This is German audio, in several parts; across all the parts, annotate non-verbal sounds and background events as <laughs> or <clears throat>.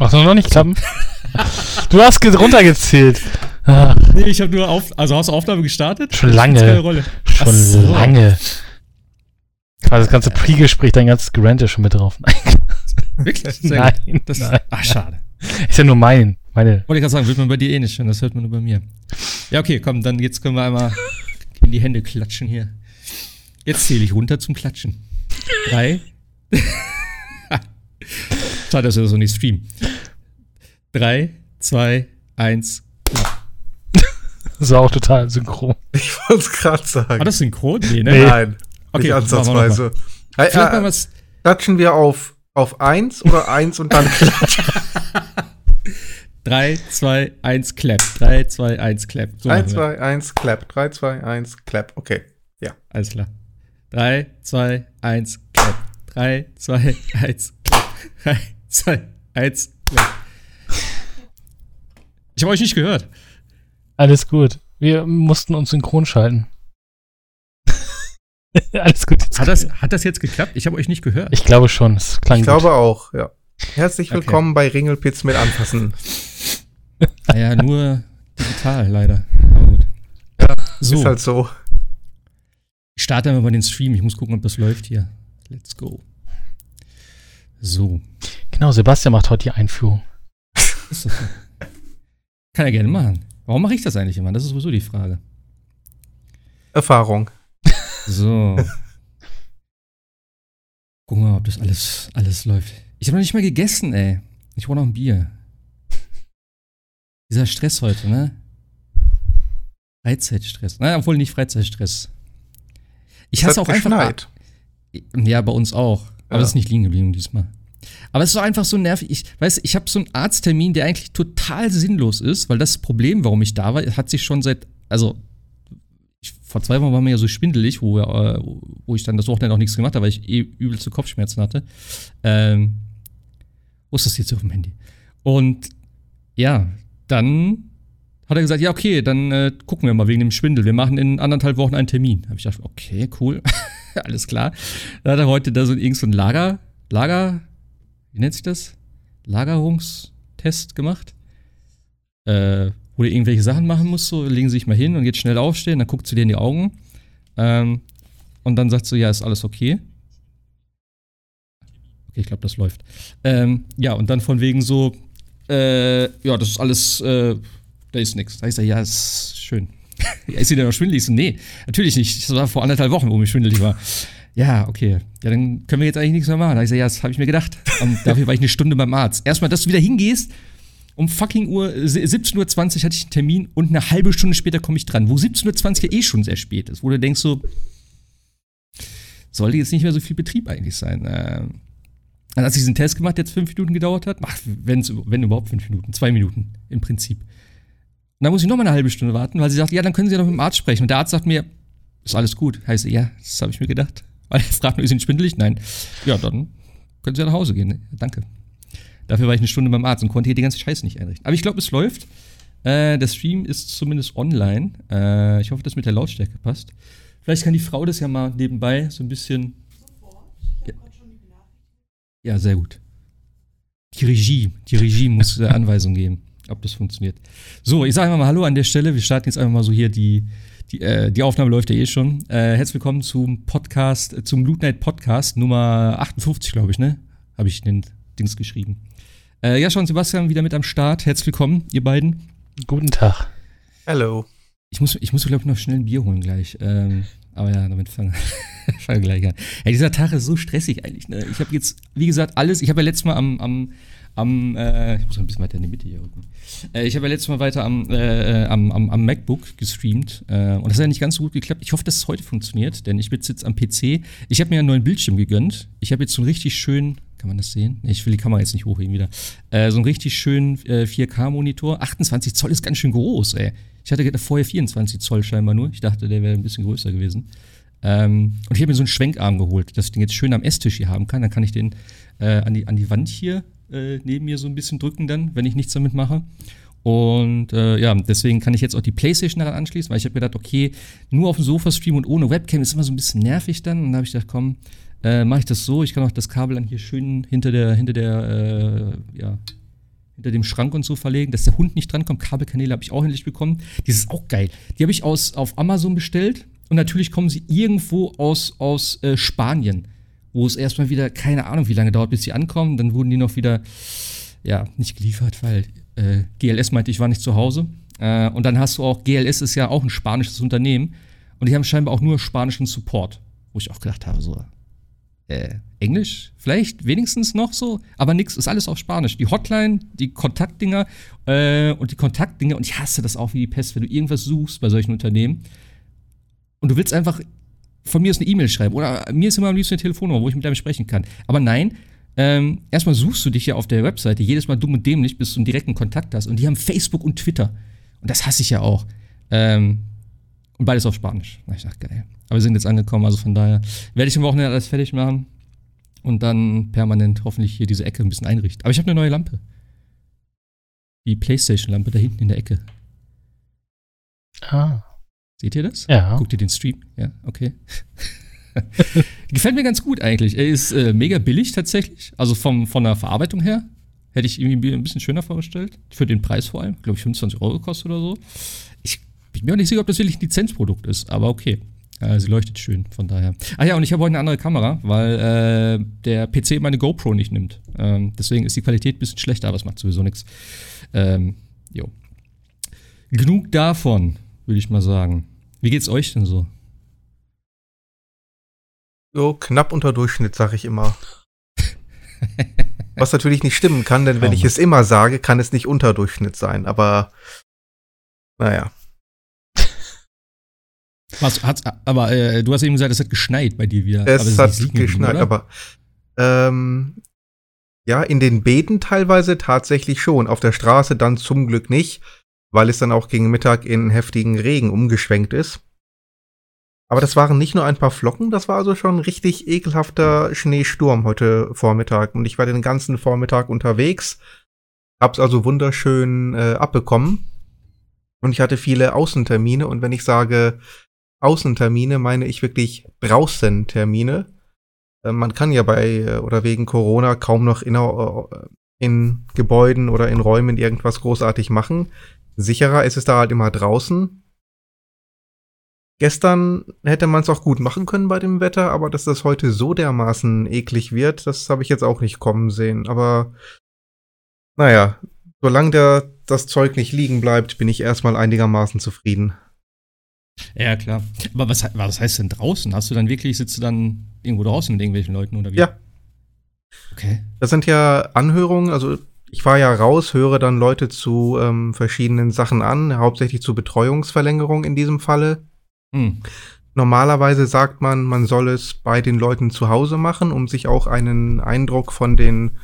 Ach, soll noch nicht klappen? <laughs> du hast ge- runtergezählt. Ah, Nee, ich habe nur auf, also hast du Aufnahme gestartet? Schon lange. Schon Ach so. lange. Quasi das ganze Pre-Gespräch, dein ganzes Grant ist schon mit drauf. Nein, Wirklich? Sehr nein, gut. Das, nein. Ach, schade. Ist ja nur mein, meine. Wollte ich gerade sagen, wird man bei dir eh nicht hören, das hört man nur bei mir. Ja, okay, komm, dann jetzt können wir einmal in die Hände klatschen hier. Jetzt zähle ich runter zum Klatschen. Drei. <laughs> Schade, dass wir das so nicht streamen. Drei, zwei, eins. Das war auch total synchron. Ich wollte es gerade sagen. War das synchron? Nee, ne? Nee. Nein, Okay, nicht machen wir ansatzweise. Hey, Vielleicht mal äh, was. klatschen wir auf, auf eins oder eins und dann klatschen? <laughs> Drei, zwei, eins, clap. Drei, zwei, eins, clap. So machen 3, wir. 2, 1, clap. 3, 2, 1, clap. Okay. Ja. Alles klar. Drei, zwei, eins, clap. Drei, zwei, <laughs> eins, clap. Drei, zwei, eins. Ich habe euch nicht gehört. Alles gut. Wir mussten uns synchron schalten. <laughs> Alles gut. Hat das, hat das jetzt geklappt? Ich habe euch nicht gehört. ich glaube schon. Es klang Ich gut. glaube auch, ja. Herzlich Okay. willkommen bei Ringelpitz mit Anfassen. <laughs> Naja, nur digital, leider. Aber gut. Ja, so, Ist halt so. ich starte einmal mal den Stream. Ich muss gucken, ob das läuft hier. Let's go. So. Genau, Sebastian macht heute die Einführung. <laughs> Kann er gerne machen. Warum mache ich das eigentlich immer? Das ist sowieso die Frage. Erfahrung. So. Gucken wir mal, ob das alles, alles läuft. Ich habe noch nicht mal gegessen, ey. Ich brauche noch ein Bier. Dieser Stress heute, ne? Freizeitstress. Naja, obwohl nicht Freizeitstress. Ich Es hasse auch einfach. geschneit. Ja, bei uns auch. Aber Ja. es ist nicht liegen geblieben diesmal. Aber es ist einfach so nervig. Ich weiß, ich habe so einen Arzttermin, der eigentlich total sinnlos ist, weil das Problem, warum ich da war, hat sich schon seit, also ich, vor zwei Wochen war mir ja so schwindelig, wo, äh, wo ich dann das Wochenende auch nichts gemacht habe, weil ich eh übelste Kopfschmerzen hatte. Ähm, wo ist das jetzt auf dem Handy? Und ja, dann hat er gesagt, ja, okay, dann äh, gucken wir mal wegen dem Schwindel. Wir machen in anderthalb Wochen einen Termin. Habe ich gedacht, okay, cool. <laughs> Alles klar. Dann hat er heute da so irgend so ein Lager, Lager, wie nennt sich das? Lagerungstest gemacht. Äh, wo du irgendwelche Sachen machen musst, so legen sie sich mal hin und jetzt schnell aufstehen, dann guckt sie dir in die Augen. Ähm, und dann sagt sie, ja, ist alles okay. Okay, ich glaube, das läuft. Ähm, ja, und dann von wegen so, äh, ja, das ist alles, äh, da ist nichts. Da ist er, ja, ist schön. <laughs> ja, ist sie denn noch schwindelig? So, nee, natürlich nicht. Das war vor anderthalb Wochen, wo mir schwindelig war. Ja, okay. Ja, dann können wir jetzt eigentlich nichts mehr machen. Da ich so, ja, das habe ich mir gedacht. Und <laughs> dafür war ich eine Stunde beim Arzt. Erstmal, dass du wieder hingehst, um fucking Uhr, äh, 17.20 Uhr hatte ich einen Termin und eine halbe Stunde später komme ich dran. Wo 17.20 Uhr ja eh schon sehr spät ist, wo du denkst so, sollte jetzt nicht mehr so viel Betrieb eigentlich sein. Ähm, dann hat sie diesen Test gemacht, der jetzt fünf Minuten gedauert hat. Ach, wenn's, wenn überhaupt fünf Minuten, zwei Minuten im Prinzip. Und dann muss ich noch mal eine halbe Stunde warten, weil sie sagt, ja, dann können Sie ja noch mit dem Arzt sprechen. Und der Arzt sagt mir, ist alles gut. Heißt, ja, das habe ich mir gedacht. Weil er fragt nur, ist Ihnen schwindelig? Nein. Ja, dann können Sie ja nach Hause gehen. Danke. Dafür war ich eine Stunde beim Arzt und konnte hier die ganze Scheiße nicht einrichten. Aber ich glaube, es läuft. Äh, der Stream ist zumindest online. Äh, ich hoffe, das mit der Lautstärke passt. Vielleicht kann die Frau das ja mal nebenbei so ein bisschen. Ja, ja sehr gut. Die Regie, die Regie muss äh, Anweisungen geben, ob das funktioniert. So, ich sage einfach mal Hallo an der Stelle. Wir starten jetzt einfach mal so hier die, die, äh, die Aufnahme läuft ja eh schon. Äh, herzlich willkommen zum Podcast, äh, zum Loot Night Podcast Nummer 58, glaube ich, ne? Habe ich den Dings geschrieben. Äh, Jascha und Sebastian wieder mit am Start. Herzlich willkommen, ihr beiden. Guten Tag. Hello. Ich muss, ich muss glaube ich, noch schnell ein Bier holen gleich. Ähm, aber ja, damit fangen <laughs> fang wir gleich an. Ja, dieser Tag ist so stressig eigentlich. Ne? Ich habe jetzt, wie gesagt, alles. Ich habe ja letztes Mal am, am, am äh, ich muss ein bisschen weiter in die Mitte hier rücken. Äh, ich habe ja letztes Mal weiter am, äh, am, am, am MacBook gestreamt. Äh, und das hat ja nicht ganz so gut geklappt. Ich hoffe, dass es heute funktioniert, denn ich bin jetzt am PC. Ich habe mir einen neuen Bildschirm gegönnt. Ich habe jetzt so einen richtig schönen, kann man das sehen? Ich will die Kamera jetzt nicht hochheben wieder. Äh, so einen richtig schönen äh, 4K-Monitor. 28 Zoll ist ganz schön groß, ey. Ich hatte vorher 24 Zoll scheinbar nur. Ich dachte, der wäre ein bisschen größer gewesen. Ähm, und ich habe mir so einen Schwenkarm geholt, dass ich den jetzt schön am Esstisch hier haben kann. Dann kann ich den äh, an, die, an die Wand hier äh, neben mir so ein bisschen drücken dann, wenn ich nichts damit mache. Und äh, ja, deswegen kann ich jetzt auch die Playstation daran anschließen, weil ich habe gedacht, okay, nur auf dem Sofa streamen und ohne Webcam ist immer so ein bisschen nervig dann. Und dann habe ich gedacht, komm, äh, mache ich das so. Ich kann auch das Kabel dann hier schön hinter der, hinter der, äh, ja, hinter dem Schrank und so verlegen, dass der Hund nicht drankommt. Kabelkanäle habe ich auch endlich bekommen. Die ist auch geil. Die habe ich aus, auf Amazon bestellt und natürlich kommen sie irgendwo aus, aus äh, Spanien, wo es erstmal wieder, keine Ahnung, wie lange dauert, bis sie ankommen. Dann wurden die noch wieder, ja, nicht geliefert, weil äh, GLS meinte, ich war nicht zu Hause. Äh, und dann hast du auch, GLS ist ja auch ein spanisches Unternehmen und die haben scheinbar auch nur spanischen Support, wo ich auch gedacht habe, so, äh, Englisch, vielleicht wenigstens noch so, aber nix, ist alles auf Spanisch. Die Hotline, die Kontaktdinger äh, und die Kontaktdinger, und ich hasse das auch wie die Pest, wenn du irgendwas suchst bei solchen Unternehmen und du willst einfach von mir aus eine E-Mail schreiben oder mir ist immer am liebsten eine Telefonnummer, wo ich mit einem sprechen kann. Aber nein, ähm, erstmal suchst du dich ja auf der Webseite jedes Mal dumm und dämlich, bis du einen direkten Kontakt hast. Und die haben Facebook und Twitter. Und das hasse ich ja auch. Ähm, und beides auf Spanisch. Ich dachte, geil. Aber wir sind jetzt angekommen, also von daher werde ich am Wochenende alles fertig machen und dann permanent hoffentlich hier diese Ecke ein bisschen einrichten. Aber ich habe eine neue Lampe. Die Playstation-Lampe da hinten in der Ecke. Ah. Seht ihr das? Ja. Guckt ihr den Stream? Ja, okay. <laughs> Gefällt mir ganz gut eigentlich. Er ist äh, mega billig tatsächlich. Also vom, von der Verarbeitung her. Hätte ich irgendwie ein bisschen schöner vorgestellt. Für den Preis vor allem. Glaube ich 25 Euro gekostet oder so. Ich bin mir auch nicht sicher, ob das wirklich ein Lizenzprodukt ist, aber okay. Äh, sie leuchtet schön, von daher. Ah ja, und ich habe heute eine andere Kamera, weil äh, der PC meine GoPro nicht nimmt. Ähm, deswegen ist die Qualität ein bisschen schlechter, aber es macht sowieso nichts. Ähm, jo. Genug davon, würde ich mal sagen. Wie geht's euch denn so? So knapp unter Durchschnitt, sag ich immer. Was natürlich nicht stimmen kann, denn wenn ich es immer sage, kann es nicht unter Durchschnitt sein. Aber naja. Was, hat's, aber äh, du hast eben gesagt, es hat geschneit bei dir wieder. Es aber hat geschneit, aber ähm, ja, in den Beeten teilweise tatsächlich schon. Auf der Straße dann zum Glück nicht, weil es dann auch gegen Mittag in heftigen Regen umgeschwenkt ist. Aber das waren nicht nur ein paar Flocken, das war also schon ein richtig ekelhafter Schneesturm heute Vormittag. Und ich war den ganzen Vormittag unterwegs, hab's also wunderschön äh, abbekommen. Und ich hatte viele Außentermine. Und wenn ich sage Außentermine, meine ich wirklich draußen Termine. Äh, man kann ja bei äh, oder wegen Corona kaum noch in, äh, in Gebäuden oder in Räumen irgendwas großartig machen. Sicherer ist es da halt immer draußen. Gestern hätte man es auch gut machen können bei dem Wetter, aber dass das heute so dermaßen eklig wird, das habe ich jetzt auch nicht kommen sehen. Aber naja, solange der, das Zeug nicht liegen bleibt, bin ich erstmal einigermaßen zufrieden. Ja, klar. Aber was, was heißt denn draußen? Hast du dann wirklich, sitzt du dann irgendwo draußen mit irgendwelchen Leuten oder wie? Ja. Okay. Das sind ja Anhörungen, also ich fahre ja raus, höre dann Leute zu ähm, verschiedenen Sachen an, hauptsächlich zu Betreuungsverlängerung in diesem Falle. Hm. Normalerweise sagt man, man soll es bei den Leuten zu Hause machen, um sich auch einen Eindruck von den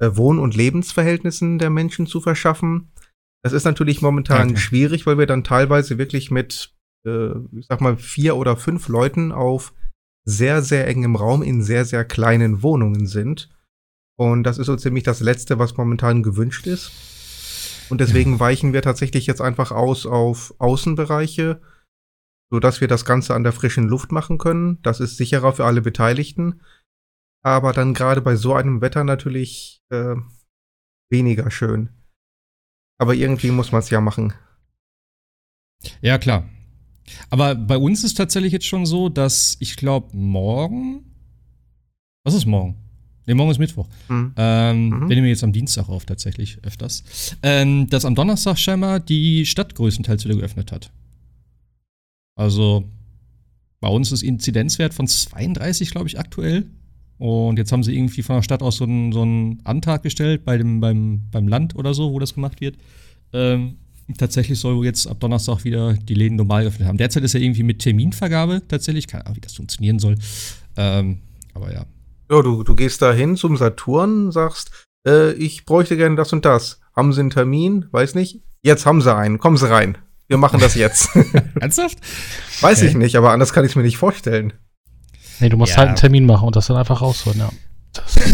äh, Wohn- und Lebensverhältnissen der Menschen zu verschaffen. Das ist natürlich momentan Okay. schwierig, weil wir dann teilweise wirklich mit, äh, ich sag mal, vier oder fünf Leuten auf sehr, sehr engem Raum in sehr, sehr kleinen Wohnungen sind. Und das ist so ziemlich das Letzte, was momentan gewünscht ist. Und deswegen weichen wir tatsächlich jetzt einfach aus auf Außenbereiche, sodass wir das Ganze an der frischen Luft machen können. Das ist sicherer für alle Beteiligten. Aber dann gerade bei so einem Wetter natürlich äh, weniger schön. Aber irgendwie muss man es ja machen. Ja, klar. Aber bei uns ist tatsächlich jetzt schon so, dass ich glaube, morgen. Was ist morgen? Ne, morgen ist Mittwoch. Hm. Ähm, Mhm. Wir nehmen jetzt am Dienstag auf, tatsächlich öfters. Ähm, dass am Donnerstag scheinbar die Stadt größtenteils wieder geöffnet hat. Also bei uns ist Inzidenzwert von 32, glaube ich, aktuell. Und jetzt haben sie irgendwie von der Stadt aus so einen, so einen Antrag gestellt bei dem, beim, beim Land oder so, wo das gemacht wird. Ähm, tatsächlich soll jetzt ab Donnerstag wieder die Läden normal geöffnet haben. Derzeit ist ja irgendwie mit Terminvergabe tatsächlich. Keine Ahnung, wie das funktionieren soll. Ähm, aber ja. Ja, du, du gehst da hin zum Saturn, sagst, äh, ich bräuchte gerne das und das. Haben sie einen Termin? Weiß nicht. Jetzt haben sie einen. Kommen sie rein. Wir machen das jetzt. <laughs> <laughs> Ernsthaft? Weiß Okay. ich nicht, aber anders kann ich es mir nicht vorstellen. Nee, du musst Ja. halt einen Termin machen und das dann einfach rausholen, ja.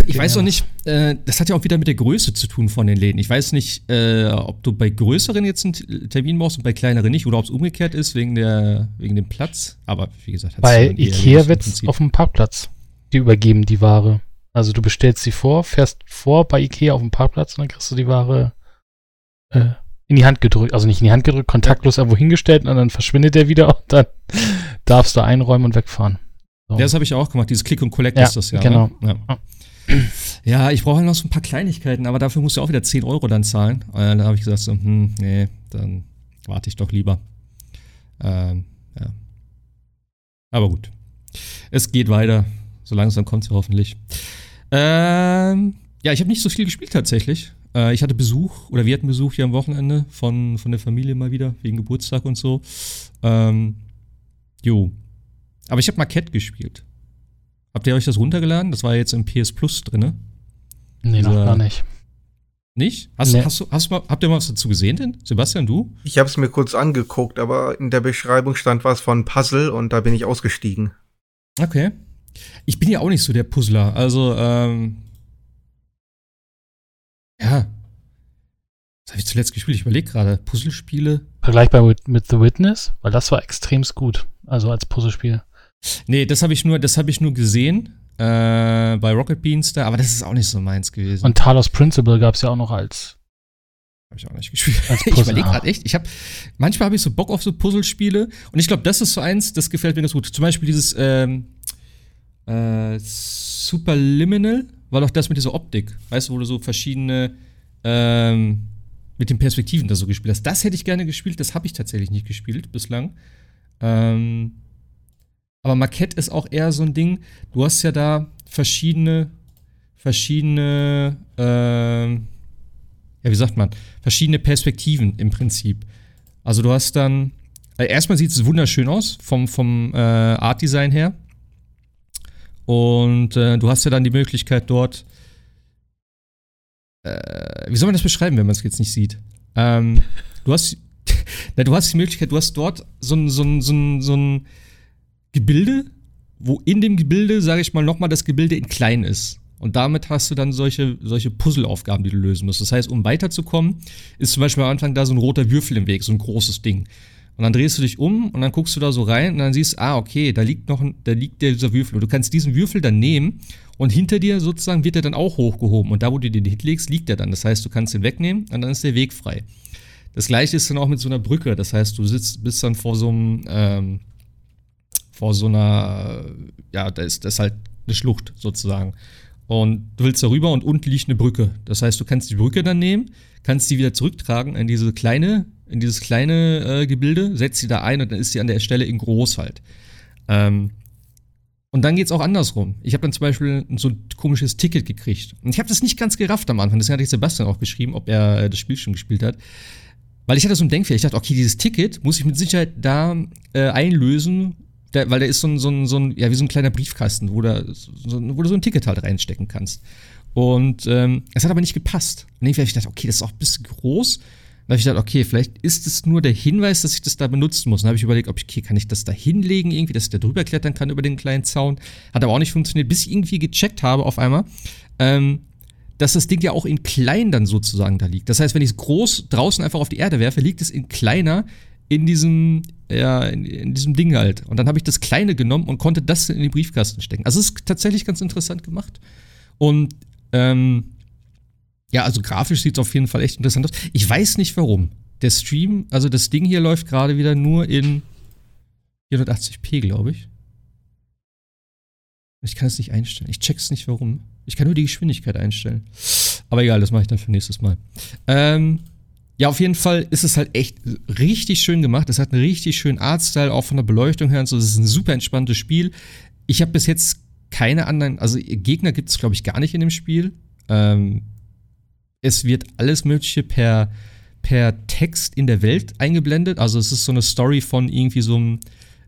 Ich weiß noch nicht, äh, das hat ja auch wieder mit der Größe zu tun von den Läden. Ich weiß nicht, äh, ob du bei größeren jetzt einen Termin brauchst und bei kleineren nicht oder ob es umgekehrt ist wegen, der, wegen dem Platz. Aber wie gesagt, Bei Ikea wird's Prinzip. auf dem Parkplatz. Die übergeben die Ware. Also du bestellst sie vor, fährst vor bei Ikea auf dem Parkplatz und dann kriegst du die Ware äh, in die Hand gedrückt, also nicht in die Hand gedrückt, kontaktlos irgendwo hingestellt und dann verschwindet der wieder und dann <laughs> darfst du einräumen und wegfahren. So. Ja, das habe ich auch gemacht. Dieses Click und Collect Ja, ist das ja. genau. Ne? Ja. ja, ich brauche halt noch so ein paar Kleinigkeiten, aber dafür musst du auch wieder 10 Euro dann zahlen. Äh, da habe ich gesagt, so, hm, nee, dann warte ich doch lieber. Ähm, ja. Aber gut. Es geht weiter. So langsam kommt es hoffentlich. Ähm, ja, ich habe nicht so viel gespielt tatsächlich. Äh, ich hatte Besuch, oder wir hatten Besuch hier am Wochenende von, von der Familie mal wieder, wegen Geburtstag und so. Ähm, jo. Aber ich habe Marquette gespielt. Habt ihr euch das runtergeladen? Das war jetzt im PS Plus drinne. Nee, noch gar nicht. Nicht? Hast, Nee. hast du, hast du mal, habt ihr mal was dazu gesehen denn? Sebastian, du? Ich habe es mir kurz angeguckt, aber in der Beschreibung stand was von Puzzle und da bin ich ausgestiegen. Okay. Ich bin ja auch nicht so der Puzzler. Also, ähm. Ja. Was habe ich zuletzt gespielt? Ich überlege gerade. Puzzlespiele? Vergleichbar mit, mit The Witness, weil das war extremst gut. Also als Puzzlespiel. Nee, das habe ich nur, das habe ich nur gesehen. Äh, bei Rocket Beans da, aber das ist auch nicht so meins gewesen. Und Talos Principle gab es ja auch noch als, Habe ich auch nicht gespielt. <laughs> Ich überlege gerade echt. Ich habe manchmal habe ich so Bock auf so Puzzlespiele und ich glaube, das ist so eins, das gefällt mir ganz gut. Zum Beispiel dieses ähm, äh, Superliminal, war doch das mit dieser Optik, weißt du, wo du so verschiedene ähm, mit den Perspektiven da so gespielt hast. Das hätte ich gerne gespielt. Das habe ich tatsächlich nicht gespielt bislang. Ähm, aber Marquette ist auch eher so ein Ding. Du hast ja da verschiedene, verschiedene, ähm, ja, wie sagt man, verschiedene Perspektiven im Prinzip. Also du hast dann, äh, erstmal sieht es wunderschön aus vom, vom äh, Art-Design her. Und äh, du hast ja dann die Möglichkeit dort, äh, wie soll man das beschreiben, wenn man es jetzt nicht sieht? Ähm, du hast, <laughs> na, du hast die Möglichkeit, du hast dort so ein, so ein, so ein, so ein Gebilde, wo in dem Gebilde, sage ich mal, nochmal das Gebilde in klein ist. Und damit hast du dann solche, solche Puzzleaufgaben, die du lösen musst. Das heißt, um weiterzukommen, ist zum Beispiel am Anfang da so ein roter Würfel im Weg, so ein großes Ding. Und dann drehst du dich um und dann guckst du da so rein und dann siehst, ah, okay, da liegt noch da liegt dieser Würfel. Und du kannst diesen Würfel dann nehmen und hinter dir sozusagen wird er dann auch hochgehoben. Und da, wo du den hinlegst, liegt er dann. Das heißt, du kannst ihn wegnehmen und dann ist der Weg frei. Das gleiche ist dann auch mit so einer Brücke. Das heißt, du sitzt, bist dann vor so einem, ähm, vor so einer, ja, da ist, das halt eine Schlucht sozusagen. Und du willst da rüber und unten liegt eine Brücke. Das heißt, du kannst die Brücke dann nehmen, kannst die wieder zurücktragen in diese kleine, in dieses kleine äh, Gebilde, setzt sie da ein und dann ist sie an der Stelle in groß halt. Ähm, und dann geht's auch andersrum. Ich habe dann zum Beispiel so ein komisches Ticket gekriegt. Und ich habe das nicht ganz gerafft am Anfang. Deswegen hatte ich Sebastian auch geschrieben, ob er äh, das Spiel schon gespielt hat. Weil ich hatte so ein Denkfehler. Ich dachte, okay, dieses Ticket muss ich mit Sicherheit da äh, einlösen, da, weil da ist so ein, so, ein, so ein, ja, wie so ein kleiner Briefkasten, wo, da, so, wo du so ein Ticket halt reinstecken kannst. Und ähm, es hat aber nicht gepasst. Und ich gedacht, okay, das ist auch ein bisschen groß. Dann habe ich gedacht, okay, vielleicht ist es nur der Hinweis, dass ich das da benutzen muss. Dann habe ich überlegt, ob ich, okay, kann ich das da hinlegen irgendwie, dass ich da drüber klettern kann über den kleinen Zaun. Hat aber auch nicht funktioniert, bis ich irgendwie gecheckt habe auf einmal, ähm, dass das Ding ja auch in klein dann sozusagen da liegt. Das heißt, wenn ich es groß draußen einfach auf die Erde werfe, liegt es in kleiner in diesem, ja, in, in diesem Ding halt. Und dann habe ich das Kleine genommen und konnte das in den Briefkasten stecken. Also es ist tatsächlich ganz interessant gemacht. Und ähm, ja, also grafisch sieht es auf jeden Fall echt interessant aus. Ich weiß nicht warum. Der Stream, also das Ding hier läuft gerade wieder nur in 480p, glaube ich. Ich kann es nicht einstellen. Ich check's nicht warum. Ich kann nur die Geschwindigkeit einstellen. Aber egal, das mache ich dann für nächstes Mal. Ähm, ja, auf jeden Fall ist es halt echt richtig schön gemacht. Es hat einen richtig schönen Artstyle, auch von der Beleuchtung her und so. Es ist ein super entspanntes Spiel. Ich habe bis jetzt keine anderen, also Gegner gibt es, glaube ich, gar nicht in dem Spiel. Ähm, es wird alles Mögliche per, per Text in der Welt eingeblendet. Also es ist so eine Story von irgendwie so einem,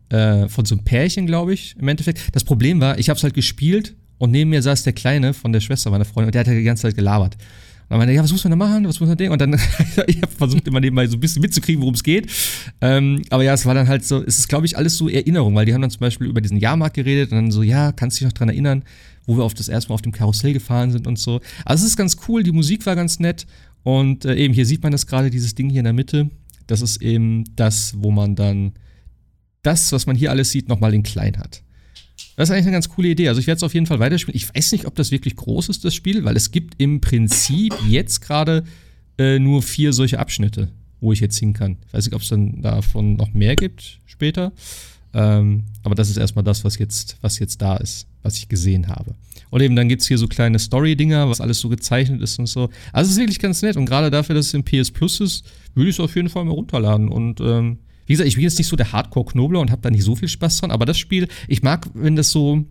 äh, von so einem Pärchen, glaube ich, im Endeffekt. Das Problem war, ich habe es halt gespielt und neben mir saß der Kleine von der Schwester meiner Freundin und der hat halt die ganze Zeit gelabert. Und dann meinte, ja, was muss man da machen? Was muss man da Und dann, <laughs> ich habe versucht, immer nebenbei so ein bisschen mitzukriegen, worum es geht. Ähm, aber ja, es war dann halt so, es ist, glaube ich, alles so Erinnerung, weil die haben dann zum Beispiel über diesen Jahrmarkt geredet und dann so, ja, kannst du dich noch dran erinnern, wo wir auf das erste Mal auf dem Karussell gefahren sind und so. Also es ist ganz cool, die Musik war ganz nett. Und äh, eben, hier sieht man das gerade, dieses Ding hier in der Mitte. Das ist eben das, wo man dann das, was man hier alles sieht, nochmal in klein hat. Das ist eigentlich eine ganz coole Idee. Also ich werde es auf jeden Fall weiterspielen. Ich weiß nicht, ob das wirklich groß ist, das Spiel, weil es gibt im Prinzip jetzt gerade äh, nur vier solche Abschnitte, wo ich jetzt hin kann. Ich weiß nicht, ob es dann davon noch mehr gibt später. Ähm, aber das ist erstmal das, was jetzt, was jetzt da ist, was ich gesehen habe. Und eben dann gibt es hier so kleine Story-Dinger, was alles so gezeichnet ist und so. Also es ist wirklich ganz nett. Und gerade dafür, dass es im PS Plus ist, würde ich es auf jeden Fall mal runterladen. Und ähm, wie gesagt, ich bin jetzt nicht so der Hardcore-Knobler und habe da nicht so viel Spaß dran, aber das Spiel, ich mag, wenn das so,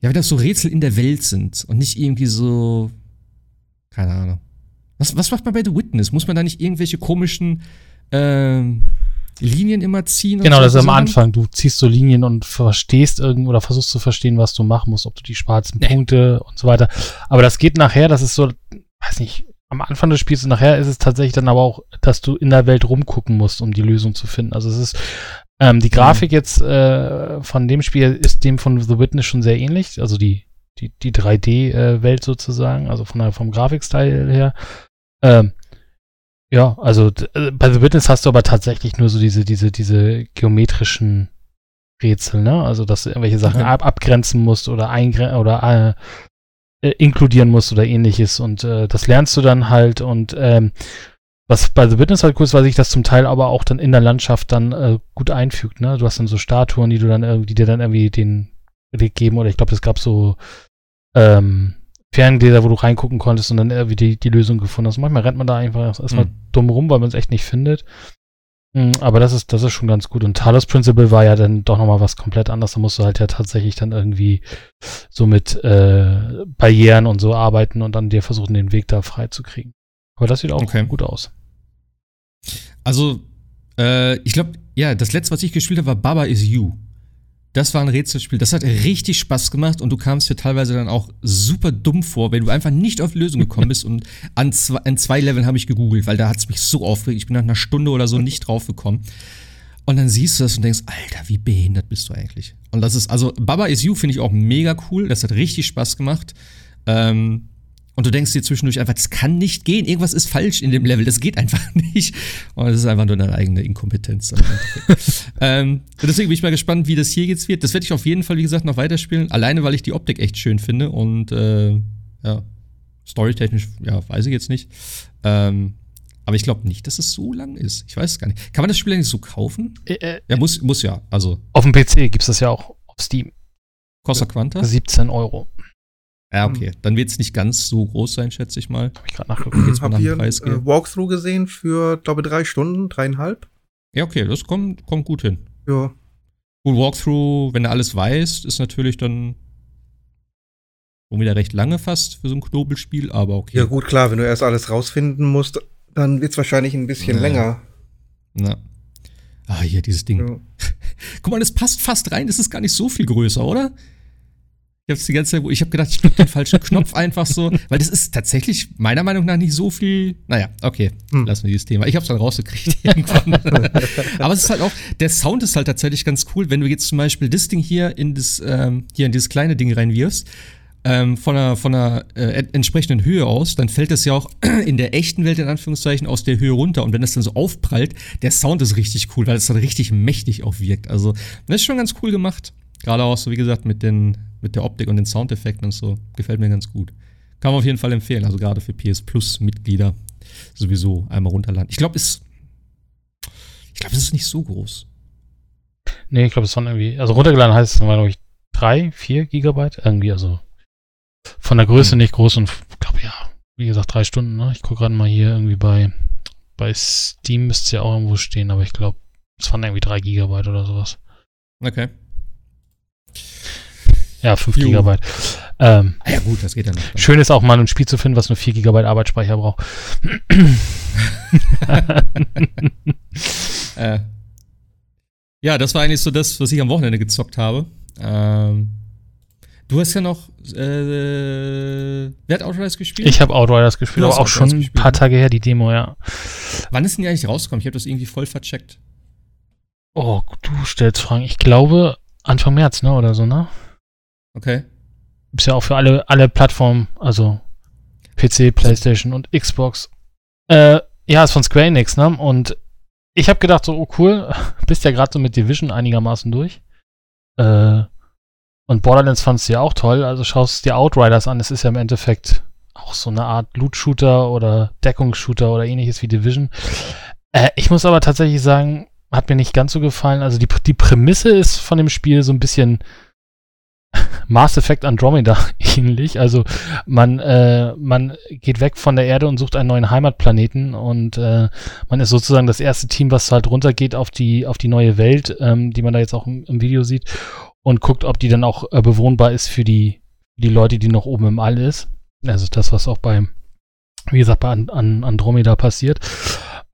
ja, wenn das so Rätsel in der Welt sind und nicht irgendwie so, keine Ahnung. Was, was macht man bei The Witness? Muss man da nicht irgendwelche komischen ähm, Linien immer ziehen? Genau, so das ist am? Anfang. Du ziehst so Linien und verstehst irgend oder versuchst zu verstehen, was du machen musst, ob du die schwarzen Nee. Punkte und so weiter. Aber das geht nachher, das ist so, weiß nicht, am Anfang des Spiels und nachher ist es tatsächlich dann aber auch, dass du in der Welt rumgucken musst, um die Lösung zu finden. Also es ist, ähm, die Grafik jetzt äh, von dem Spiel ist dem von The Witness schon sehr ähnlich. Also die, die, die 3D-Welt sozusagen, also von der, vom Grafikstyle her. Ähm, ja, also äh, bei The Witness hast du aber tatsächlich nur so diese, diese, diese geometrischen Rätsel, ne? Also dass du irgendwelche Sachen Okay. ab abgrenzen musst oder eingre oder äh, äh, inkludieren musst oder ähnliches. Und äh, das lernst du dann halt und ähm, was bei The Witness halt cool ist, weil sich das zum Teil aber auch dann in der Landschaft dann äh, gut einfügt, ne? Du hast dann so Statuen, die du dann irgendwie, die dir dann irgendwie den Weg geben, oder ich glaube, es gab so ähm, Ferngläser, wo du reingucken konntest und dann irgendwie die, die Lösung gefunden hast. Manchmal rennt man da einfach erstmal Mhm. dumm rum, weil man es echt nicht findet. Mm, Aber das ist, das ist schon ganz gut. Und Talos Principle war ja dann doch nochmal was komplett anderes. Da musst du halt ja tatsächlich dann irgendwie so mit äh, Barrieren und so arbeiten und dann dir versuchen, den Weg da frei zu kriegen. Aber das sieht auch Okay. gut aus. Also, äh, ich glaube, ja, das letzte, was ich gespielt habe, war Baba is You. Das war ein Rätselspiel. Das hat richtig Spaß gemacht und du kamst dir teilweise dann auch super dumm vor, wenn du einfach nicht auf die Lösung gekommen bist. Und an zwei, an zwei Leveln habe ich gegoogelt, weil da hat es mich so aufgeregt. Ich bin nach einer Stunde oder so nicht drauf gekommen. Und dann siehst du das und denkst, Alter, wie behindert bist du eigentlich? Und das ist, also Baba is You finde ich auch mega cool. Das hat richtig Spaß gemacht. Ähm, und du denkst dir zwischendurch einfach, das kann nicht gehen. Irgendwas ist falsch in dem Level. Das geht einfach <laughs> nicht. Und das ist einfach nur deine eigene Inkompetenz. <laughs> ähm, und deswegen bin ich mal gespannt, wie das hier jetzt wird. Das werde ich auf jeden Fall, wie gesagt, noch weiterspielen. Alleine, weil ich die Optik echt schön finde. Und äh, ja, storytechnisch, ja, weiß ich jetzt nicht. Ähm, aber ich glaube nicht, dass es so lang ist. Ich weiß es gar nicht. Kann man das Spiel eigentlich so kaufen? Äh, äh, Ja, muss, muss ja. Also, auf dem PC gibt es das ja auch auf Steam. Costa Quanta? 17 Euro. Ja, okay. Dann wird es nicht ganz so groß sein, schätze ich mal. Habe ich gerade nachgeguckt. Jetzt mal nach Hab dem Preis gehen. äh, Walkthrough gesehen für, glaube drei Stunden, dreieinhalb. Ja, okay, das kommt, kommt gut hin. Ja. Gut, Walkthrough, wenn du alles weißt, ist natürlich dann schon wieder recht lange fast für so ein Knobelspiel, aber okay. ja, gut, klar, wenn du erst alles rausfinden musst, dann wird's wahrscheinlich ein bisschen Ja. länger. Na. Ah, hier, dieses Ding. Ja. <laughs> Guck mal, das passt fast rein, das ist gar nicht so viel größer, oder? Ich hab's die ganze Zeit, ich habe gedacht, ich drück den falschen Knopf einfach so, <laughs> weil das ist tatsächlich meiner Meinung nach nicht so viel. Naja, okay, Hm. lassen wir dieses Thema. Ich hab's dann rausgekriegt <laughs> irgendwann. <laughs> Aber es ist halt auch, der Sound ist halt tatsächlich ganz cool, wenn du jetzt zum Beispiel das Ding hier in das, ähm, hier in dieses kleine Ding reinwirfst, ähm, von einer, von einer äh, ent- entsprechenden Höhe aus, dann fällt das ja auch <clears throat> in der echten Welt in Anführungszeichen aus der Höhe runter. Und wenn das dann so aufprallt, der Sound ist richtig cool, weil es dann richtig mächtig auch wirkt. Also, das ist schon ganz cool gemacht. Gerade auch so, wie gesagt, mit, den, mit der Optik und den Soundeffekten und so. Gefällt mir ganz gut. Kann man auf jeden Fall empfehlen. Also gerade für PS Plus-Mitglieder sowieso einmal runterladen. Ich glaube, es. Ich glaube, es ist nicht so groß. Nee, ich glaube, es waren irgendwie, also runtergeladen heißt es, glaube ich, 3, 4 Gigabyte. Irgendwie, also von der Größe Hm. nicht groß und ich glaube, ja, wie gesagt, drei Stunden, ne? Ich gucke gerade mal hier irgendwie bei, bei Steam müsste es ja auch irgendwo stehen, aber ich glaube, es waren irgendwie 3 Gigabyte oder sowas. Okay. Ja, 5 Jo. Gigabyte. Ähm, Ah ja, gut, das geht dann schön ist auch mal ein Spiel zu finden, was nur 4 Gigabyte Arbeitsspeicher braucht. <laughs> Äh, ja, das war eigentlich so das, was ich am Wochenende gezockt habe. Ähm, du hast ja noch. Äh, wer hat Outriders gespielt? Ich habe Outriders gespielt, aber auch schon Outriders ein gespielt, paar ne? Tage her, die Demo, ja. Wann ist denn die eigentlich rausgekommen? Ich habe das irgendwie voll vercheckt. Oh, du stellst Fragen. Ich glaube Anfang März, ne, oder so, ne? Okay. Gibt's ja auch für alle, alle Plattformen, also PC, Playstation und Xbox. Äh, ja, ist von Square Enix, ne? Und ich habe gedacht, so, oh cool, <laughs> bist ja gerade so mit Division einigermaßen durch. Äh, und Borderlands fandst du ja auch toll, also schaust dir Outriders an, es ist ja im Endeffekt auch so eine Art Loot-Shooter oder Deckungsshooter oder ähnliches wie Division. Äh, ich muss aber tatsächlich sagen, hat mir nicht ganz so gefallen. Also die, die Prämisse ist von dem Spiel so ein bisschen Mass Effect Andromeda <laughs> ähnlich. Also man, äh, man geht weg von der Erde und sucht einen neuen Heimatplaneten und äh, man ist sozusagen das erste Team, was halt runtergeht auf die, auf die neue Welt, ähm, die man da jetzt auch im, im, Video sieht und guckt, ob die dann auch äh, bewohnbar ist für die, die Leute, die noch oben im All ist. Also das, was auch beim, wie gesagt, bei an Andromeda passiert.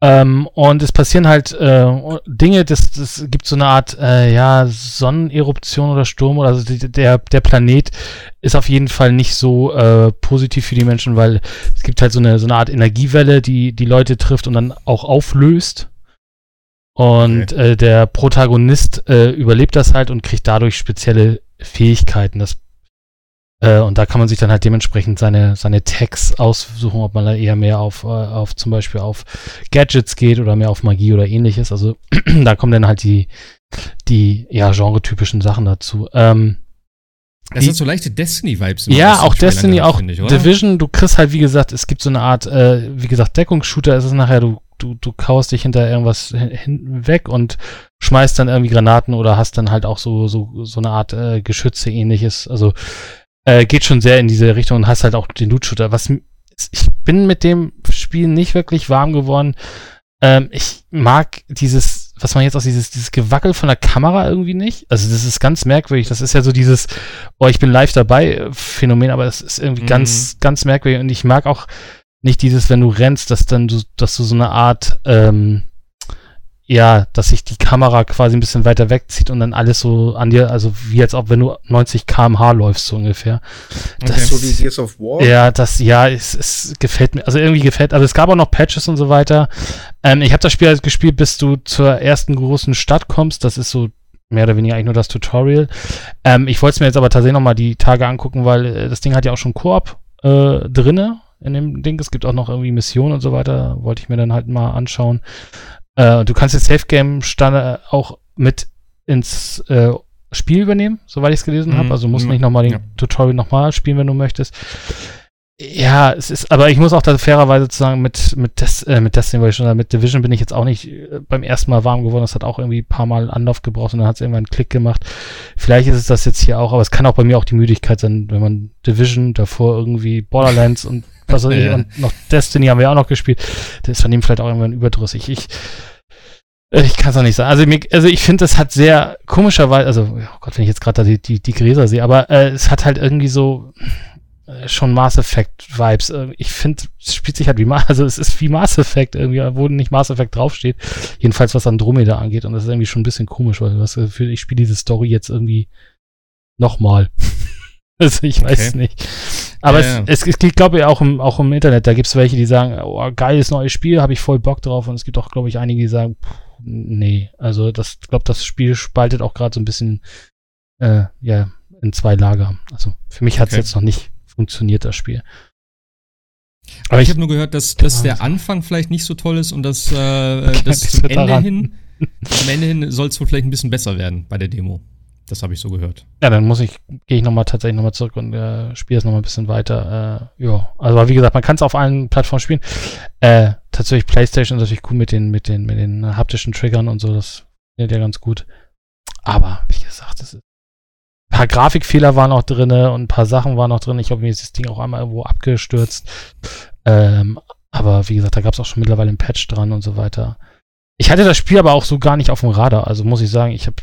Ähm, und es passieren halt äh, Dinge, das, das gibt so eine Art, äh, ja, Sonneneruption oder Sturm oder also der, der Planet ist auf jeden Fall nicht so äh, positiv für die Menschen, weil es gibt halt so eine, so eine Art Energiewelle, die die Leute trifft und dann auch auflöst. Und okay. äh, der Protagonist äh, überlebt das halt und kriegt dadurch spezielle Fähigkeiten. Das äh, und da kann man sich dann halt dementsprechend seine, seine Tags aussuchen, ob man da eher mehr auf, äh, auf zum Beispiel auf Gadgets geht oder mehr auf Magie oder ähnliches. Also <clears throat> da kommen dann halt die, die ja, genretypischen Sachen dazu. Ähm, das sind so leichte Destiny-Vibes. Ja, auch Destiny, auch ich, Division. Du kriegst halt, wie gesagt, es gibt so eine Art, äh, wie gesagt, Deckungsshooter ist es nachher, du, du, du kaust dich hinter irgendwas hinweg und schmeißt dann irgendwie Granaten oder hast dann halt auch so, so, so eine Art äh, Geschütze ähnliches. Also äh, geht schon sehr in diese Richtung und hast halt auch den Loot-Shooter. Was ich bin mit dem Spiel nicht wirklich warm geworden. Ähm, ich mag dieses, was man jetzt aus dieses, dieses Gewackel von der Kamera irgendwie nicht. Also das ist ganz merkwürdig. Das ist ja so dieses, oh, ich bin live dabei Phänomen, aber das ist irgendwie mhm. ganz, ganz merkwürdig. Und ich mag auch nicht dieses, wenn du rennst, dass dann du, dass du so eine Art, ähm, ja, dass sich die Kamera quasi ein bisschen weiter wegzieht und dann alles so an dir, also wie als ob wenn du 90 km/h läufst, so ungefähr. Das, okay. So wie Gears of War? Ja, das, ja, es, es gefällt mir, also irgendwie gefällt, also es gab auch noch Patches und so weiter. Ähm, ich habe das Spiel halt gespielt, bis du zur ersten großen Stadt kommst, das ist so mehr oder weniger eigentlich nur das Tutorial. Ähm, ich wollte es mir jetzt aber tatsächlich noch mal die Tage angucken, weil äh, das Ding hat ja auch schon Koop äh, drinne in dem Ding. Es gibt auch noch irgendwie Missionen und so weiter. Wollte ich mir dann halt mal anschauen. Äh, du kannst das Safe Game Stand auch mit ins äh, Spiel übernehmen, soweit ich es gelesen mhm. habe. Also musst mhm. nicht nochmal den ja. Tutorial nochmal spielen, wenn du möchtest. Ja, es ist, aber ich muss auch da fairerweise sagen, mit, mit, Des, äh, mit Destiny, weil ich schon mit Division bin ich jetzt auch nicht äh, beim ersten Mal warm geworden. Das hat auch irgendwie ein paar Mal Anlauf gebraucht und dann hat es irgendwann einen Klick gemacht. Vielleicht ist es das jetzt hier auch, aber es kann auch bei mir auch die Müdigkeit sein, wenn man Division davor irgendwie Borderlands und was weiß ich, ja. und noch Destiny haben wir auch noch gespielt. Der ist von ihm vielleicht auch irgendwann überdrüssig. Ich, ich kann es auch nicht sagen. Also, mir, also ich finde, das hat sehr komischerweise, also, oh Gott, wenn ich jetzt gerade die, die, die Gräser sehe, aber äh, es hat halt irgendwie so äh, schon Mass Effect Vibes. Äh, ich finde, es spielt sich halt wie Mass, <laughs> also es ist wie Mass Effect irgendwie, wo nicht Mass Effect draufsteht. Jedenfalls was Andromeda angeht und das ist irgendwie schon ein bisschen komisch, weil was für ich spiele diese Story jetzt irgendwie nochmal. <laughs> also ich weiß okay. nicht. Aber ja, ja. es, es, es glaube ich, auch im, auch im Internet. Da gibt es welche, die sagen, oh, geiles neues Spiel, habe ich voll Bock drauf. Und es gibt auch, glaube ich, einige, die sagen, pff, nee. Also das, glaube das Spiel spaltet auch gerade so ein bisschen, äh, ja, in zwei Lager. Also für mich hat es okay. jetzt noch nicht funktioniert, das Spiel. Aber ich, ich habe nur gehört, dass, dass der Anfang vielleicht nicht so toll ist und dass äh, <laughs> das zum Ende hin, am Ende hin soll es wohl vielleicht ein bisschen besser werden bei der Demo. Das habe ich so gehört. Ja, dann muss ich, gehe ich nochmal tatsächlich nochmal zurück und äh, spiele es nochmal ein bisschen weiter. Äh, ja, also wie gesagt, man kann es auf allen Plattformen spielen. Äh, tatsächlich PlayStation ist natürlich cool mit den, mit den, mit den haptischen Triggern und so. Das funktioniert ja ganz gut. Aber wie gesagt, das ist ein paar Grafikfehler waren noch drin und ein paar Sachen waren noch drin. Ich glaube, mir das Ding auch einmal irgendwo abgestürzt. Ähm, aber wie gesagt, da gab es auch schon mittlerweile ein Patch dran und so weiter. Ich hatte das Spiel aber auch so gar nicht auf dem Radar. Also muss ich sagen, ich habe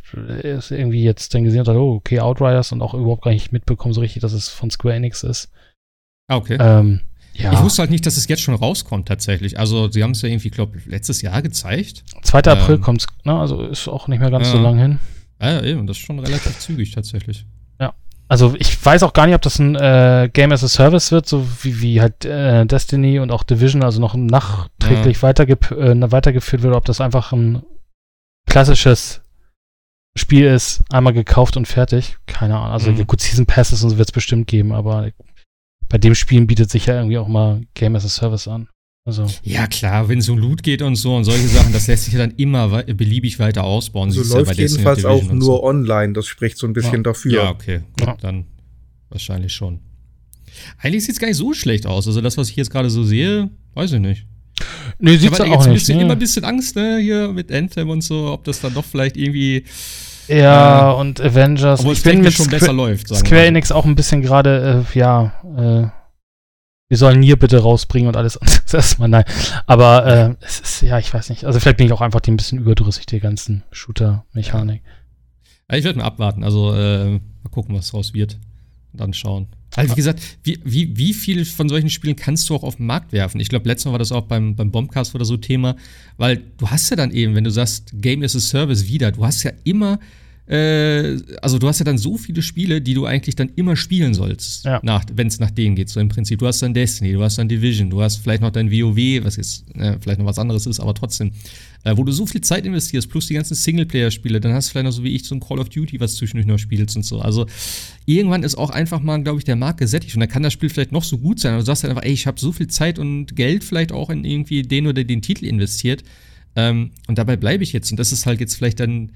es irgendwie jetzt dann gesehen und dachte, oh, okay, Outriders und auch überhaupt gar nicht mitbekommen so richtig, dass es von Square Enix ist. Ah, okay. Ähm, ja. Ich wusste halt nicht, dass es jetzt schon rauskommt tatsächlich. Also sie haben es ja irgendwie, glaube ich, letztes Jahr gezeigt. 2. Ähm, April kommt es, ne? Also ist auch nicht mehr ganz ja. so lang hin. Ja, eben, das ist schon relativ zügig tatsächlich. Also ich weiß auch gar nicht, ob das ein äh, Game as a Service wird, so wie, wie halt äh, Destiny und auch Division, also noch nachträglich ja. weitergep äh, weitergeführt wird, ob das einfach ein klassisches Spiel ist, einmal gekauft und fertig. Keine Ahnung. Also mhm. gut, Season Passes und so wird es bestimmt geben, aber bei dem Spielen bietet sich ja irgendwie auch mal Game as a Service an. Also. Ja, klar, wenn es um Loot geht und so und solche Sachen, das lässt sich ja dann immer beliebig weiter ausbauen. So läuft ja jedenfalls auch nur so. online, das spricht so ein bisschen ja. dafür. Ja, okay, Gut, ja. dann wahrscheinlich schon. Eigentlich sieht es gar nicht so schlecht aus. Also das, was ich jetzt gerade so sehe, weiß ich nicht. Nee, Ich sieht's habe auch jetzt ein nicht. bisschen, nee. immer ein bisschen Angst, ne, hier mit Anthem und so, ob das dann doch vielleicht irgendwie, Ja, und Avengers. obwohl es ich bin technisch mit schon besser Squ läuft. sagen wir Square. Enix auch ein bisschen gerade, äh, ja, äh, wir sollen Nier bitte rausbringen und alles <laughs> anderes erstmal, nein. Aber äh, es ist, ja, ich weiß nicht. Also vielleicht bin ich auch einfach ein bisschen überdrüssig, die ganzen Shooter-Mechanik. Ja, ich werde mal abwarten. Also äh, mal gucken, was draus wird. Und dann schauen. Also wie gesagt, wie, wie, wie viel von solchen Spielen kannst du auch auf den Markt werfen? Ich glaube, letztes Mal war das auch beim, beim Bombcast oder so Thema, weil du hast ja dann eben, wenn du sagst, Game as a Service wieder, du hast ja immer, äh, also du hast ja dann so viele Spiele, die du eigentlich dann immer spielen sollst, Ja. wenn es nach denen geht. So im Prinzip, du hast dann Destiny, du hast dann Division, du hast vielleicht noch dein WoW, was jetzt äh, vielleicht noch was anderes ist, aber trotzdem, äh, wo du so viel Zeit investierst, plus die ganzen Singleplayer-Spiele, dann hast du vielleicht noch so wie ich so ein Call of Duty, was zwischendurch noch spielst und so. Also irgendwann ist auch einfach mal, glaube ich, der Markt gesättigt und dann kann das Spiel vielleicht noch so gut sein, aber du sagst halt einfach, ey, ich habe so viel Zeit und Geld vielleicht auch in irgendwie den oder den Titel investiert ähm, und dabei bleibe ich jetzt und das ist halt jetzt vielleicht dann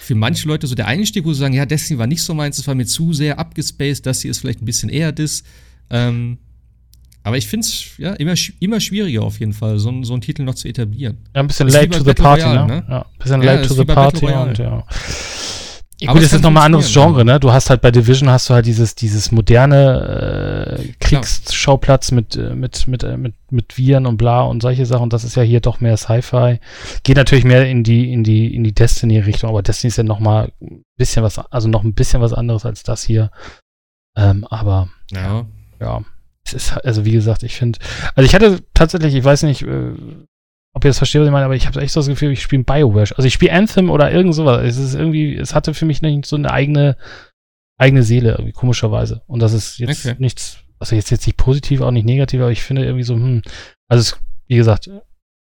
für manche Leute so der Einstieg, wo sie sagen, ja, Destiny war nicht so meins, das war mir zu sehr abgespaced, das hier ist vielleicht ein bisschen eher das. Ähm, aber ich finde es ja, immer, immer schwieriger auf jeden Fall, so, so einen Titel noch zu etablieren. Ja, ein bisschen late to the Battle party, Royale, ne? ne? Ja, ein bisschen late to the party und ja. Ja, Aber gut, es das ist nochmal ein anderes Genre, ne? Du hast halt bei Division hast du halt dieses, dieses moderne äh, Kriegsschauplatz mit, äh, mit, mit, äh, mit, mit Viren und bla und solche Sachen. Und das ist ja hier doch mehr Sci-Fi. Geht natürlich mehr in die, in die, in die Destiny-Richtung, aber Destiny ist ja nochmal ein bisschen was, also noch ein bisschen was anderes als das hier. Ähm, aber Ja. ja, es ist, also wie gesagt, ich finde, also ich hatte tatsächlich, ich weiß nicht, äh, ob ihr das versteht, was ich meine, aber ich habe echt so das Gefühl, ich spiele Bioware. Also ich spiele Anthem oder irgend sowas. Es ist irgendwie, es hatte für mich nicht so eine eigene, eigene Seele, irgendwie, komischerweise. Und das ist jetzt Okay. nichts, also jetzt, jetzt nicht positiv, auch nicht negativ, aber ich finde irgendwie so, hm, also es, wie gesagt,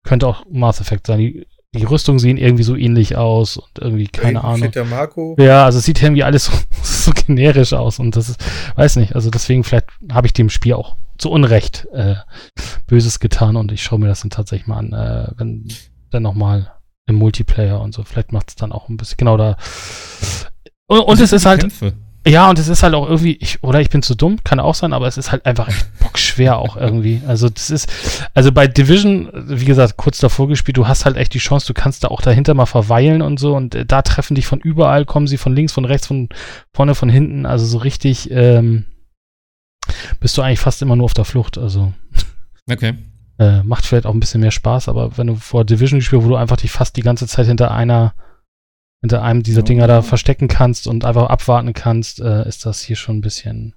könnte auch Mass Effect sein. Die, die Rüstungen sehen irgendwie so ähnlich aus und irgendwie, keine Ahnung. Fitter Marco. Ja, also es sieht irgendwie alles <laughs> so, so generisch aus und das ist, weiß nicht, also deswegen vielleicht habe ich dem Spiel auch zu Unrecht äh, Böses getan und ich schaue mir das dann tatsächlich mal an, äh, wenn dann nochmal im Multiplayer und so, vielleicht macht es dann auch ein bisschen, genau da. Und, und es ist halt, Kämpfe. ja, und es ist halt auch irgendwie, ich, oder ich bin zu dumm, kann auch sein, aber es ist halt einfach echt bockschwer auch irgendwie. Also das ist, also bei Division, wie gesagt, kurz davor gespielt, du hast halt echt die Chance, du kannst da auch dahinter mal verweilen und so und äh, da treffen dich von überall, kommen sie von links, von rechts, von vorne, von hinten, also so richtig, ähm, bist du eigentlich fast immer nur auf der Flucht, also Okay. <laughs> äh, macht vielleicht auch ein bisschen mehr Spaß, aber wenn du vor Division spielst, wo du einfach dich fast die ganze Zeit hinter einer, hinter einem dieser Ja. Dinger da verstecken kannst und einfach abwarten kannst, äh, ist das hier schon ein bisschen.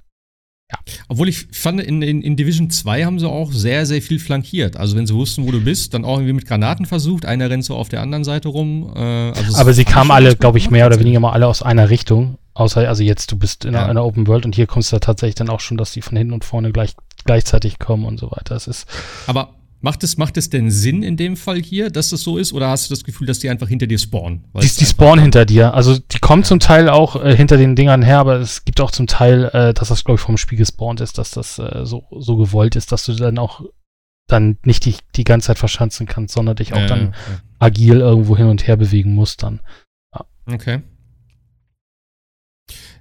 Obwohl ich fand, in, in, in Division 2 haben sie auch sehr, sehr viel flankiert. Also wenn sie wussten, wo du bist, dann auch irgendwie mit Granaten versucht. Einer rennt so auf der anderen Seite rum. Äh, also Aber sie kamen alle, glaube ich, mehr oder weniger mal alle aus einer Richtung. Außer, also jetzt, du bist in Ja. einer Open World und hier kommst du tatsächlich dann auch schon, dass die von hinten und vorne gleich, gleichzeitig kommen und so weiter. Es ist, Aber macht es, macht es denn Sinn in dem Fall hier, dass das so ist? Oder hast du das Gefühl, dass die einfach hinter dir spawnen? Die, die spawnen hinter dir. Also die kommen zum Teil auch äh, hinter den Dingern her, aber es gibt auch zum Teil, äh, dass das, glaube ich, vom Spiel gespawnt ist, dass das äh, so, so gewollt ist, dass du dann auch dann nicht die, die ganze Zeit verschanzen kannst, sondern dich auch dann agil irgendwo hin und her bewegen musst dann. Okay.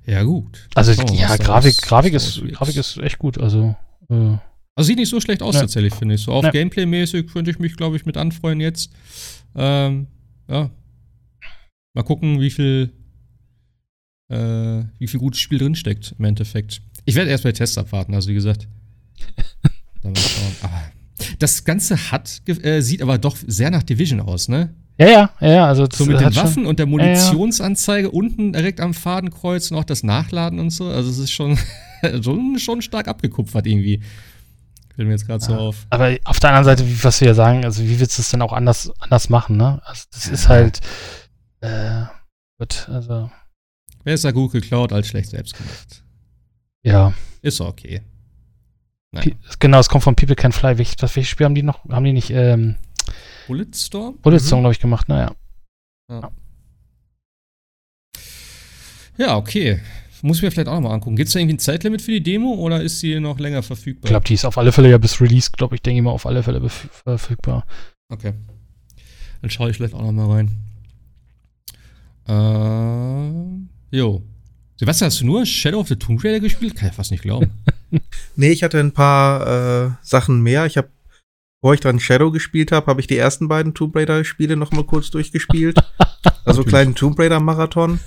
Ja, gut. Also mal, ja, Grafik, aus- Grafik ist. Grafik ist echt gut. Also äh, Also sieht nicht so schlecht aus Ja. tatsächlich, finde ich. So auf Ja. Gameplay-mäßig könnte ich mich, glaube ich, mit anfreuen jetzt. Ähm, ja. Mal gucken, wie viel, äh, wie viel gutes Spiel drinsteckt im Endeffekt. Ich werde erst bei Tests abwarten, also wie gesagt. <laughs> Dann mal schauen. Aber das Ganze hat, äh, sieht aber doch sehr nach Division aus, ne? Ja, ja, ja, ja, also das So mit den schon- Waffen und der ja. Munitionsanzeige unten direkt am Fadenkreuz und auch das Nachladen und so. Also es ist schon, <laughs> schon, schon stark abgekupfert irgendwie. Fällt mir jetzt gerade so Ja. auf. Aber auf der anderen Seite, wie, was wir ja sagen, also wie willst du es denn auch anders, anders machen, ne? Also das ist Ja. halt, äh, gut, also, Besser gut geklaut als schlecht selbst gemacht. ja. Ist okay. Pi- Genau, es kommt von People Can Fly. Welches Spiel haben die noch? Haben die nicht, ähm, Bulletstorm? Bulletstorm, glaube ich, gemacht, naja. Ja, okay. Muss ich mir vielleicht auch nochmal angucken. Gibt es da irgendwie ein Zeitlimit für die Demo oder ist sie noch länger Ich verfügbar? glaube, die ist auf alle Fälle ja bis Release, glaube ich, denke ich mal, auf alle Fälle bef- verfügbar. Okay. Dann schaue ich vielleicht auch nochmal rein. Äh, jo. Sebastian, hast du nur Shadow of the Tomb Raider gespielt? Kann ich fast nicht glauben. <laughs> nee, ich hatte ein paar äh, Sachen mehr. Ich habe, bevor ich dann Shadow gespielt habe, habe ich die ersten beiden Tomb Raider Spiele noch mal kurz durchgespielt. <laughs> also kleinen Tomb Raider Marathon.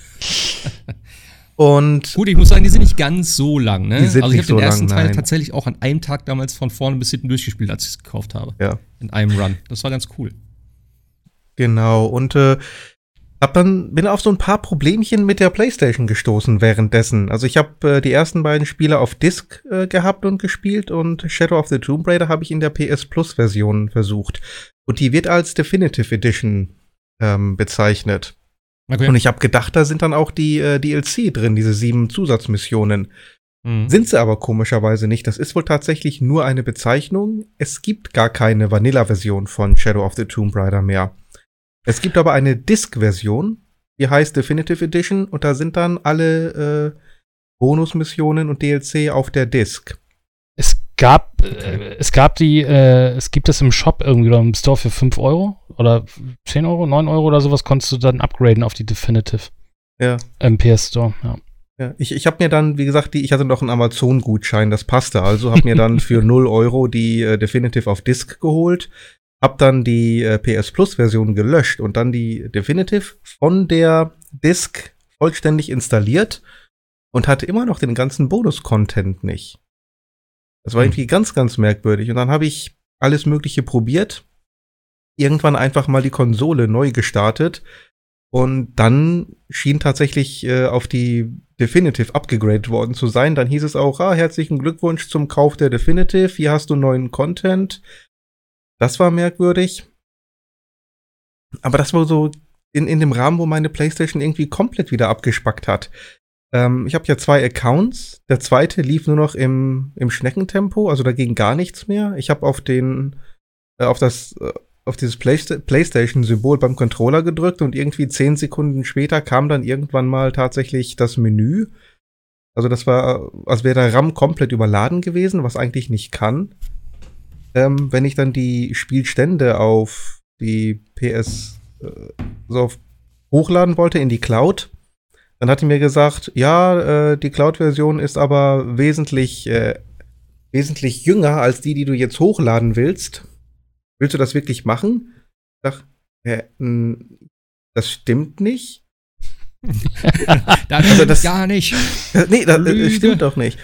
Und Gut, ich muss sagen, die sind nicht ganz so lang, ne? Die sind also ich habe den so ersten lang, Teil nein. tatsächlich auch an einem Tag damals von vorne bis hinten durchgespielt, als ich es gekauft habe. ja, In einem Run. Das war ganz cool. genau. Und äh, hab dann bin auf so ein paar Problemchen mit der PlayStation gestoßen währenddessen. Also ich habe äh, die ersten beiden Spiele auf Disc äh, gehabt und gespielt und Shadow of the Tomb Raider habe ich in der PS Plus Version versucht. Und die wird als Definitive Edition ähm, bezeichnet. Okay. Und ich habe gedacht, da sind dann auch die äh, DLC drin, diese sieben Zusatzmissionen. Mhm. Sind sie aber komischerweise nicht. Das ist wohl tatsächlich nur eine Bezeichnung. Es gibt gar keine Vanilla-Version von Shadow of the Tomb Raider mehr. Es gibt aber eine Disk-Version, die heißt Definitive Edition und da sind dann alle äh, Bonusmissionen und DLC auf der Disk. Es gab, Okay. äh, es gab die, äh, es gibt es im Shop irgendwie oder im Store für 5 Euro oder 10 Euro, 9 Euro oder sowas, konntest du dann upgraden auf die Definitive Ja. im PS Store, ja. Ja, ich, ich habe mir dann, wie gesagt, die, ich hatte noch einen Amazon-Gutschein, das passte. Also habe mir dann für <laughs> 0 Euro die äh, Definitive auf Disk geholt, hab dann die äh, PS Plus-Version gelöscht und dann die Definitive von der Disk vollständig installiert und hatte immer noch den ganzen Bonus-Content nicht. Das war Hm. irgendwie ganz, ganz merkwürdig. Und dann habe ich alles Mögliche probiert, irgendwann einfach mal die Konsole neu gestartet und dann schien tatsächlich äh, auf die Definitive abgegradet worden zu sein. Dann hieß es auch, ah, herzlichen Glückwunsch zum Kauf der Definitive. Hier hast du neuen Content. Das war merkwürdig. Aber das war so in, in dem Rahmen, wo meine PlayStation irgendwie komplett wieder abgespackt hat. Ähm, ich habe ja zwei Accounts. Der zweite lief nur noch im, im Schneckentempo, also da ging gar nichts mehr. Ich habe auf den, äh, auf das, äh, auf dieses Playsta PlayStation-Symbol beim Controller gedrückt und irgendwie zehn Sekunden später kam dann irgendwann mal tatsächlich das Menü. Also das war, als wäre der RAM komplett überladen gewesen, was eigentlich nicht kann. Ähm, wenn ich dann die Spielstände auf die PS äh, so auf hochladen wollte in die Cloud, dann hat die mir gesagt, ja, äh, die Cloud-Version ist aber wesentlich, äh, wesentlich jünger als die, die du jetzt hochladen willst. Willst du das wirklich machen? Ich sag, äh, das stimmt nicht. <laughs> da Also das- gar nicht. Äh, nee, das, das stimmt doch nicht.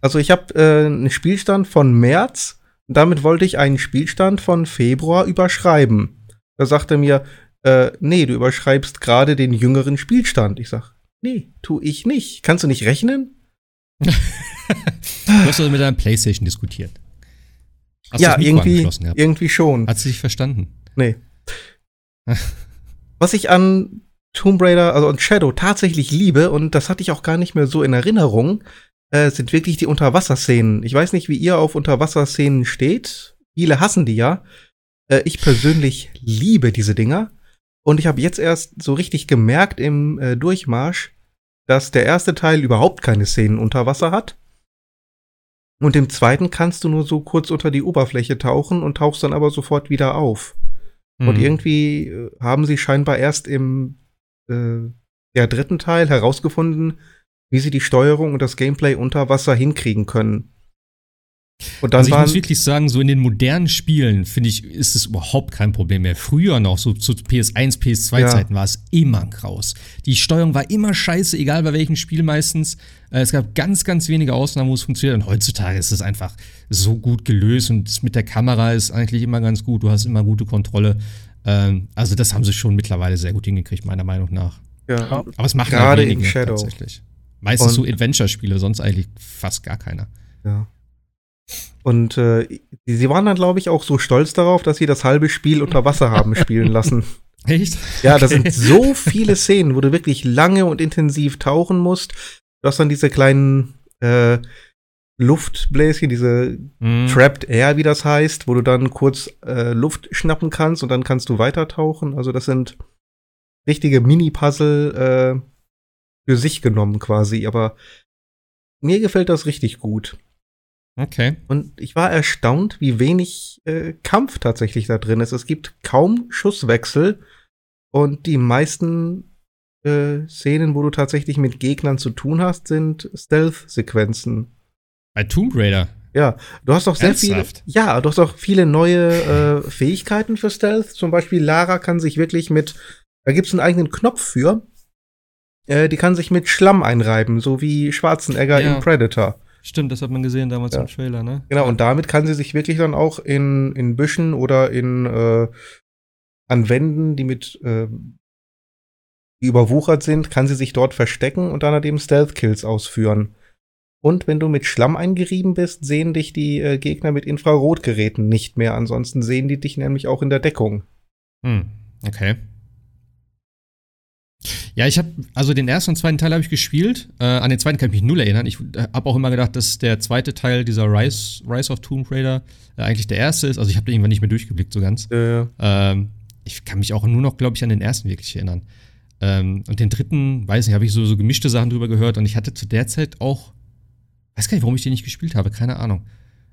Also ich habe äh, einen Spielstand von März und damit wollte ich einen Spielstand von Februar überschreiben. Da sagte er mir, äh, nee, du überschreibst gerade den jüngeren Spielstand. Ich sag, nee, tu ich nicht. Kannst du nicht rechnen? Du hast also mit deiner Playstation diskutiert. Hast ja, irgendwie, irgendwie schon. Hat sie dich verstanden? Nee. <laughs> Was ich an Tomb Raider, also an Shadow tatsächlich liebe, und das hatte ich auch gar nicht mehr so in Erinnerung, äh, sind wirklich die Unterwasserszenen. Ich weiß nicht, wie ihr auf Unterwasserszenen steht. Viele hassen die ja. Äh, ich persönlich liebe diese Dinger. Und ich habe jetzt erst so richtig gemerkt im äh, Durchmarsch, dass der erste Teil überhaupt keine Szenen unter Wasser hat. Und im zweiten kannst du nur so kurz unter die Oberfläche tauchen und tauchst dann aber sofort wieder auf. Und Mhm. irgendwie äh, haben sie scheinbar erst im äh, ja, dritten Teil herausgefunden, wie sie die Steuerung und das Gameplay unter Wasser hinkriegen können. Und dann also ich waren, muss wirklich sagen, so in den modernen Spielen, finde ich, ist es überhaupt kein Problem mehr. Früher noch, so zu PS1, PS2-Zeiten, war es immer ein Kraus. Die Steuerung war immer scheiße, egal bei welchem Spiel meistens. Äh, Es gab ganz, ganz wenige Ausnahmen, wo es funktioniert. Und heutzutage ist es einfach so gut gelöst und mit der Kamera ist eigentlich immer ganz gut. Du hast immer gute Kontrolle. Ähm, also das haben sie schon mittlerweile sehr gut hingekriegt, meiner Meinung nach. ja, Aber es machen Gerade ja wenige in Shadow. tatsächlich. Meistens Und- so Adventure-Spiele, sonst eigentlich fast gar keiner. ja. Und äh, sie waren dann, glaube ich, auch so stolz darauf, dass sie das halbe Spiel unter Wasser haben spielen <laughs> lassen. Echt? Ja, das Okay. sind so viele Szenen, wo du wirklich lange und intensiv tauchen musst. Du hast dann diese kleinen äh, Luftbläschen, diese Mhm. Trapped Air, wie das heißt, wo du dann kurz äh, Luft schnappen kannst und dann kannst du weitertauchen. Also das sind richtige Mini-Puzzle äh, für sich genommen quasi. Aber mir gefällt das richtig gut. Okay. Und ich war erstaunt, wie wenig äh, Kampf tatsächlich da drin ist. Es gibt kaum Schusswechsel und die meisten äh, Szenen, wo du tatsächlich mit Gegnern zu tun hast, sind Stealth-Sequenzen. Bei Tomb Raider. Ja, du hast auch sehr Ernsthaft? viele. Ja, du hast auch viele neue äh, Fähigkeiten für Stealth. Zum Beispiel Lara kann sich wirklich mit. Da gibt's einen eigenen Knopf für. Äh, die kann sich mit Schlamm einreiben, so wie Schwarzenegger Ja. in Predator. Stimmt, das hat man gesehen damals Ja. im Trailer, ne? Genau, und damit kann sie sich wirklich dann auch in, in Büschen oder in äh, an Wänden, die mit äh, die überwuchert sind, kann sie sich dort verstecken und dann halt eben Stealth-Kills ausführen. Und wenn du mit Schlamm eingerieben bist, sehen dich die äh, Gegner mit Infrarotgeräten nicht mehr. Ansonsten sehen die dich nämlich auch in der Deckung. Hm, okay. Ja, ich habe, also den ersten und zweiten Teil habe ich gespielt. Äh, an den zweiten kann ich mich null erinnern. Ich äh, habe auch immer gedacht, dass der zweite Teil dieser Rise, Rise of Tomb Raider äh, eigentlich der erste ist. Also ich habe den irgendwann nicht mehr durchgeblickt so ganz. Äh, Ähm, ich kann mich auch nur noch, glaube ich, an den ersten wirklich erinnern. Ähm, und den dritten, weiß nicht, habe ich so, so gemischte Sachen drüber gehört und ich hatte zu der Zeit auch, weiß gar nicht, warum ich den nicht gespielt habe, keine Ahnung.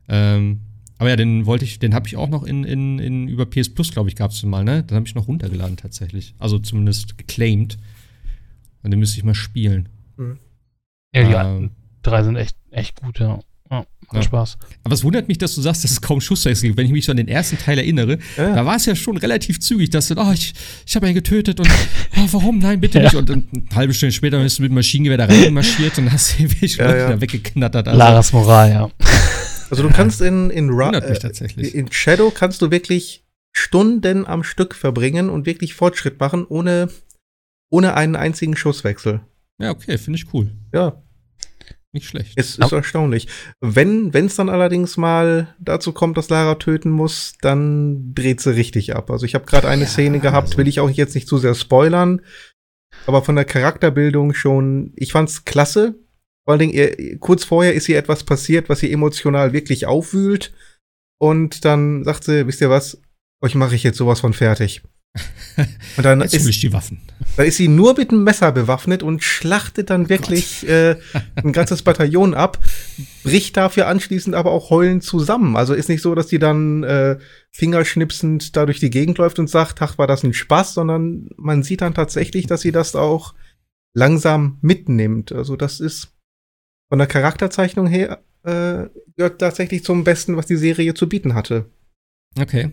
Ähm, aber ja, den wollte ich, den habe ich auch noch in, in, in über PS Plus, glaube ich, gab es mal, ne? Den habe ich noch runtergeladen tatsächlich. Also zumindest geclaimed. Und den müsste ich mal spielen. Ja, die Ähm. alten drei sind echt, echt gut, ja. ja macht Ja. Spaß. Aber es wundert mich, dass du sagst, dass es kaum Schusswechsel gibt. Wenn ich mich so an den ersten Teil erinnere, Ja. da war es ja schon relativ zügig, dass du, oh, ich, ich habe einen getötet und oh, warum? Nein, bitte <laughs> Ja. nicht. Und, und eine halbe Stunde später bist du mit dem Maschinengewehr da reinmarschiert und hast <laughs> Ja, Leute ja. da weggeknattert. Also, Laras Moral, ja. <laughs> also du kannst in, in, Ra wundert mich äh, tatsächlich. in Shadow kannst du wirklich Stunden am Stück verbringen und wirklich Fortschritt machen, ohne, ohne einen einzigen Schusswechsel. Ja, okay, finde ich cool. Ja. Nicht schlecht. Es ist erstaunlich. Wenn es dann allerdings mal dazu kommt, dass Lara töten muss, dann dreht sie richtig ab. Also ich habe gerade eine Ja, Szene gehabt, also- will ich auch jetzt nicht zu sehr spoilern, aber von der Charakterbildung schon, ich fand's klasse. Vor allen Dingen, ihr, kurz vorher ist ihr etwas passiert, was sie emotional wirklich aufwühlt. Und dann sagt sie, wisst ihr was, euch mache ich jetzt sowas von fertig. Und dann Jetzt ist, die Waffen. da ist sie nur mit einem Messer bewaffnet und schlachtet dann wirklich äh, ein ganzes Bataillon ab, bricht dafür anschließend aber auch heulend zusammen. Also ist nicht so, dass die dann äh, fingerschnipsend da durch die Gegend läuft und sagt, ach, war das ein Spaß, sondern man sieht dann tatsächlich, dass sie das auch langsam mitnimmt. Also das ist von der Charakterzeichnung her äh, gehört tatsächlich zum Besten, was die Serie zu bieten hatte. Okay.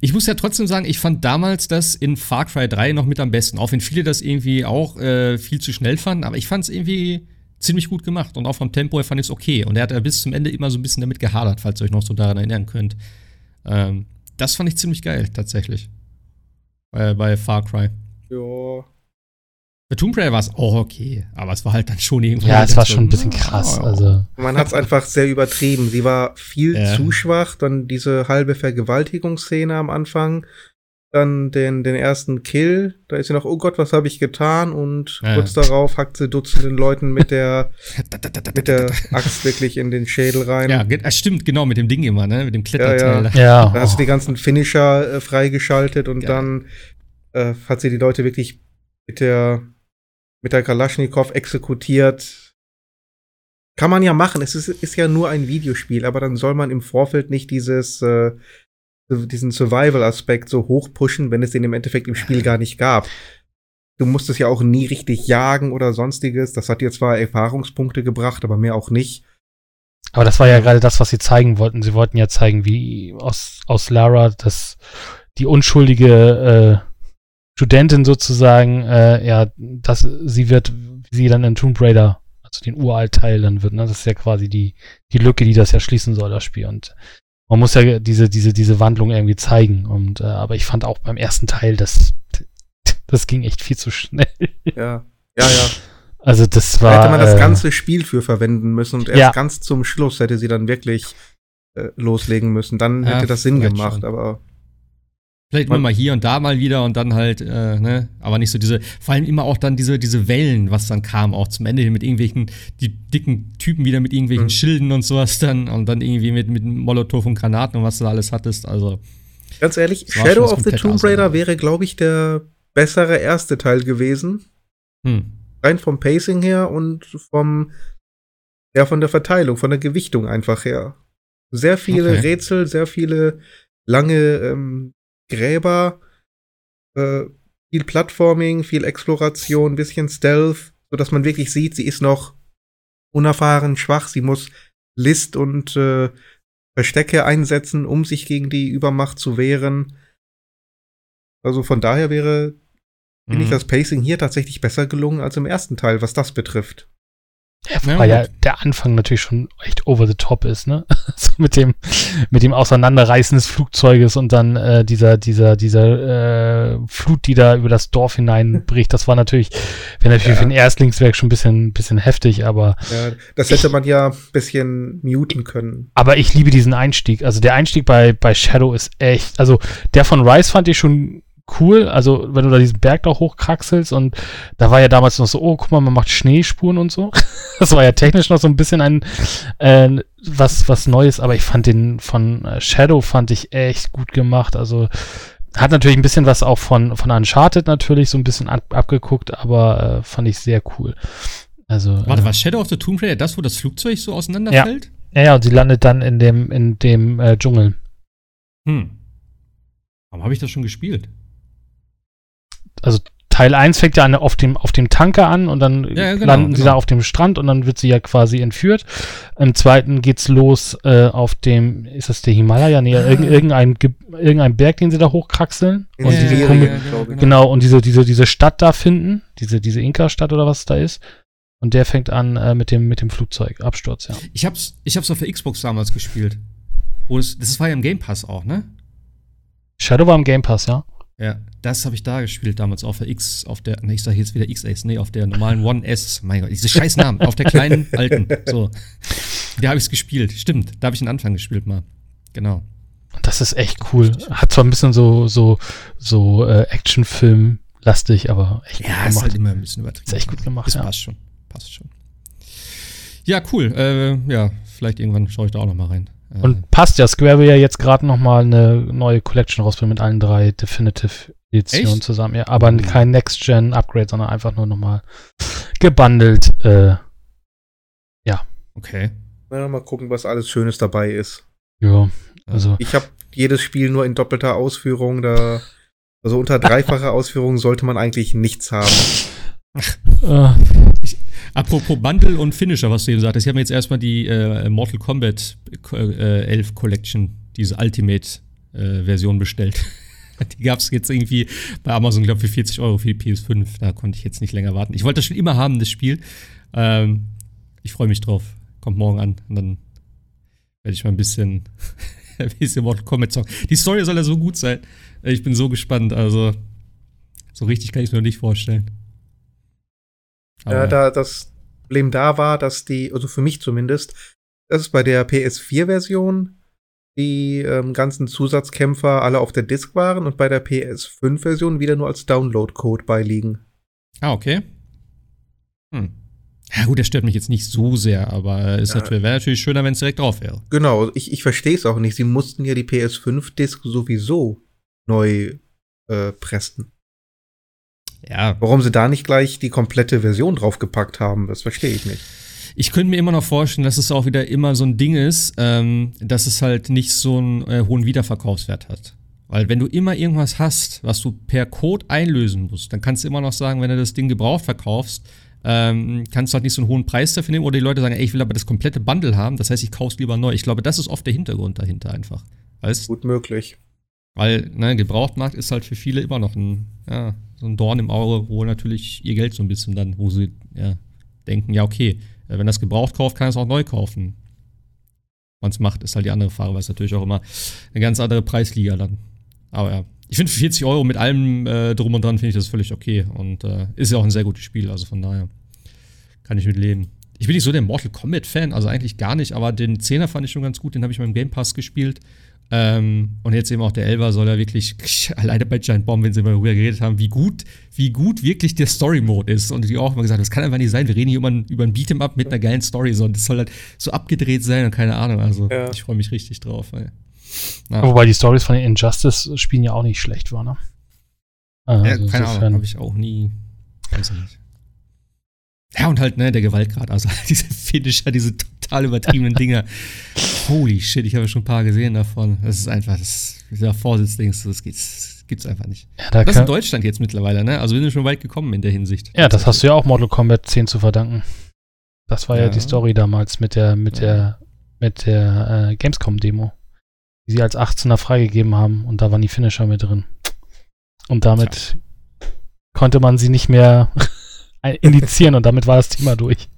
Ich muss ja trotzdem sagen, ich fand damals das in Far Cry 3 noch mit am besten. Auch wenn viele das irgendwie auch äh, viel zu schnell fanden, aber ich fand es irgendwie ziemlich gut gemacht und auch vom Tempo her fand ich es okay. Und er hat ja bis zum Ende immer so ein bisschen damit gehadert, falls ihr euch noch so daran erinnern könnt. Ähm, das fand ich ziemlich geil, tatsächlich. Bei, bei Far Cry. Ja. Bei Tomb Raider war es auch okay, aber es war halt dann schon irgendwie. Ja, es war so, schon ein bisschen krass. Also, Man hat es einfach sehr übertrieben. Sie war viel Ja. zu schwach. Dann diese halbe Vergewaltigungsszene am Anfang. Dann den, den ersten Kill. Da ist sie noch, oh Gott, was habe ich getan? Und Ja. kurz darauf hackt sie Dutzenden Leuten mit der, <laughs> mit der Axt wirklich in den Schädel rein. Ja, ah, stimmt, genau, mit dem Ding immer, ne? Mit dem Kletterteil. Ja, ja. Da hast du die oh. ganzen Finisher äh, freigeschaltet und dann äh, hat sie die Leute wirklich mit der, mit der Kalaschnikow exekutiert. Kann man ja machen. Es ist, ist ja nur ein Videospiel, aber dann soll man im Vorfeld nicht dieses, äh, diesen Survival-Aspekt so hoch pushen, wenn es den im Endeffekt im Spiel gar nicht gab. Du musstest ja auch nie richtig jagen oder sonstiges. Das hat dir zwar Erfahrungspunkte gebracht, aber mehr auch nicht. Aber das war ja gerade das, was sie zeigen wollten. Sie wollten ja zeigen, wie aus, aus Lara das die unschuldige äh, Studentin sozusagen, äh, ja, dass sie wird, wie sie dann in Tomb Raider, also den Uralt-Teil dann wird, ne? Das ist ja quasi die, die Lücke, die das ja schließen soll, das Spiel. Und man muss ja diese, diese, diese Wandlung irgendwie zeigen. Und äh, aber ich fand auch beim ersten Teil, das, das ging echt viel zu schnell. Ja, ja, ja. Also das Da war. hätte man das äh, ganze Spiel für verwenden müssen und erst Ja. ganz zum Schluss hätte sie dann wirklich äh, loslegen müssen. Dann Ja, hätte das Sinn gemacht, schon. aber Vielleicht nur mal hier und da mal wieder und dann halt, äh, ne, aber nicht so diese, vor allem immer auch dann diese, diese Wellen, was dann kam, auch zum Ende hin mit irgendwelchen, die dicken Typen wieder mit irgendwelchen Mhm. Schilden und sowas dann und dann irgendwie mit, mit Molotow und Granaten und was du da alles hattest, also. ganz ehrlich, Shadow of the Tomb Raider Arsenal. wäre, glaube ich, der bessere erste Teil gewesen. Hm. Rein vom Pacing her und vom, ja, von der Verteilung, von der Gewichtung einfach her. Sehr viele Okay. Rätsel, sehr viele lange ähm, Gräber, äh, viel Plattforming, viel Exploration, bisschen Stealth, so dass man wirklich sieht, sie ist noch unerfahren, schwach, sie muss List und äh, Verstecke einsetzen, um sich gegen die Übermacht zu wehren. Also von daher wäre, finde Mhm. ich, das Pacing hier tatsächlich besser gelungen als im ersten Teil, was das betrifft. Ja, Weil ja der Anfang natürlich schon echt over the top ist, ne? <laughs> so mit dem, mit dem Auseinanderreißen des Flugzeuges und dann äh, dieser, dieser, dieser äh, Flut, die da über das Dorf hineinbricht. Das war natürlich, wäre natürlich Ja. für ein Erstlingswerk schon ein bisschen, bisschen heftig, aber, Ja, das hätte man ja ein bisschen muten können. aber ich liebe diesen Einstieg. Also der Einstieg bei, bei Shadow ist echt, also der von Rise fand ich schon cool, also wenn du da diesen Berg da hochkraxelst und da war ja damals noch so, oh, guck mal, man macht Schneespuren und so. <laughs> Das war ja technisch noch so ein bisschen ein äh, was, was Neues, aber ich fand den von äh, Shadow fand ich echt gut gemacht. Also hat natürlich ein bisschen was auch von, von Uncharted natürlich so ein bisschen ab, abgeguckt, aber äh, fand ich sehr cool. Also, Warte, äh, war Shadow of the Tomb Raider das, wo das Flugzeug so auseinanderfällt? ja, ja, und sie landet dann in dem, in dem äh, Dschungel. Hm. Warum habe ich das schon gespielt? Teil 1 fängt ja an, auf, dem, auf dem Tanker an und dann Ja, ja, genau, landen sie genau. da auf dem Strand und dann wird sie ja quasi entführt. Im zweiten geht's los äh, auf dem, ist das der Himalaya? Nee, Ah. <laughs> irgend, irgendein, Ge- irgendein Berg, den sie da hochkraxeln. In und Ja, diese ja, ja, genau, genau. Und diese, diese, diese Stadt da finden, diese, diese Inka-Stadt oder was da ist. Und der fängt an äh, mit, dem, mit dem Flugzeug, Absturz, ja. Ich hab's, ich hab's auf der Xbox damals gespielt. Wo das, das war ja im Game Pass auch, ne? Shadow war im Game Pass, ja. Ja, das habe ich da gespielt damals auf der X, auf der, ne, ich sag jetzt wieder XS, nee, auf der normalen One S, mein Gott, diese scheiß Namen, auf der kleinen <laughs> alten, so. Da habe ich's gespielt, stimmt, da habe ich den Anfang gespielt mal. Genau. Und das ist echt cool. Hat zwar ein bisschen so, so, so äh, Actionfilm-lastig, aber echt Ja, gut ist gemacht. halt immer ein bisschen übertrieben. Ist echt gut gemacht, Das ja. passt schon, passt schon. Ja, cool, äh, ja, vielleicht irgendwann schaue ich da auch noch mal rein. Und passt ja, Square will ja jetzt gerade noch mal eine neue Collection rausbringen mit allen drei Definitive Editionen Echt? zusammen. Ja, aber Mhm. kein Next-Gen-Upgrade, sondern einfach nur noch mal gebundelt. Äh, okay. Na, mal gucken, was alles Schönes dabei ist. ja, also Ich habe jedes Spiel nur in doppelter Ausführung. Da, also unter dreifacher Ausführung sollte man eigentlich nichts haben. <laughs> äh, Apropos Bundle und Finisher, was du eben sagtest. Ich habe mir jetzt erstmal die äh, Mortal Kombat äh, 11 Collection, diese Ultimate-Version bestellt. <laughs> Die gab es jetzt irgendwie bei Amazon, glaube ich, für 40 Euro für die PS5. Da konnte ich jetzt nicht länger warten. Ich wollte das schon immer haben, das Spiel. Ähm, ich freue mich drauf. Kommt morgen an. Und dann werde ich mal ein bisschen, <laughs> ein bisschen Mortal Kombat zocken. Die Story soll ja so gut sein. Ich bin so gespannt. Also, so richtig kann ich es mir noch nicht vorstellen. Ja, da das Problem da war, dass die, also für mich zumindest, dass es bei der PS4-Version die ähm, ganzen Zusatzkämpfer alle auf der Disk waren und bei der PS5-Version wieder nur als Download-Code beiliegen. Ah, okay. Hm. Ja, gut, das stört mich jetzt nicht so sehr, aber äh, ist Ja. natürlich, wäre natürlich schöner, wenn es direkt drauf wäre. Genau, ich, ich verstehe es auch nicht. Sie mussten ja die PS5-Disk sowieso neu äh, pressen. Ja. Warum sie da nicht gleich die komplette Version draufgepackt haben, das verstehe ich nicht. Ich könnte mir immer noch vorstellen, dass es auch wieder immer so ein Ding ist, ähm, dass es halt nicht so einen äh, hohen Wiederverkaufswert hat. Weil wenn du immer irgendwas hast, was du per Code einlösen musst, dann kannst du immer noch sagen, wenn du das Ding gebraucht verkaufst, ähm, kannst du halt nicht so einen hohen Preis dafür nehmen oder die Leute sagen, ey, ich will aber das komplette Bundle haben, das heißt, ich kauf's lieber neu. Ich glaube, das ist oft der Hintergrund dahinter einfach. Weißt Gut möglich. Weil, ne, Gebrauchtmarkt ist halt für viele immer noch ein, ja, so ein Dorn im Auge, wo natürlich ihr Geld so ein bisschen dann, wo sie, ja, denken, ja, okay, äh, wenn das gebraucht kauft, kann es auch neu kaufen. Man es macht, ist halt die andere Frage, weil es natürlich auch immer eine ganz andere Preisliga dann. Aber ja, ich finde für 40 Euro mit allem äh, drum und dran finde ich das völlig okay. Und äh, ist ja auch ein sehr gutes Spiel, also von daher kann ich mit leben. Ich bin nicht so der Mortal Kombat-Fan, also eigentlich gar nicht, aber den 10er fand ich schon ganz gut, den habe ich mal im Game Pass gespielt. Ähm, und jetzt eben auch der Elver soll ja wirklich, <laughs> alleine bei Giant Bomb, wenn sie mal darüber geredet haben, wie gut, wie gut wirklich der Story-Mode ist. Und die auch immer gesagt, das kann einfach nicht sein. Wir reden hier über, ein- über ein Beat'em-up mit einer geilen Story, sondern das soll halt so abgedreht sein und keine Ahnung. Also Ja. ich freue mich richtig drauf. Wobei die Stories von den Injustice-Spielen ja auch nicht schlecht waren, ne? Äh, Ja, also keine Ahnung, insofern- habe ich auch nie. Weiß ich nicht. Ja, und halt, ne, der Gewaltgrad, also <laughs> diese Finisher, diese total übertriebenen Dinger. Holy shit, ich habe schon ein paar gesehen davon. Das ist einfach, das, dieser Vorsitzdings, das gibt's, gibt's einfach nicht. ja, da Das in kann, Deutschland jetzt mittlerweile, ne? Also wir sind schon weit gekommen in der Hinsicht. ja, das hast du ja auch Mortal Kombat 10 zu verdanken. Das war ja, Ja. die Story damals mit der, mit Ja. der mit der äh, Gamescom-Demo, die sie als 18er freigegeben haben und da waren die Finisher mit drin. Und damit konnte man sie nicht mehr indizieren und damit war das Thema durch.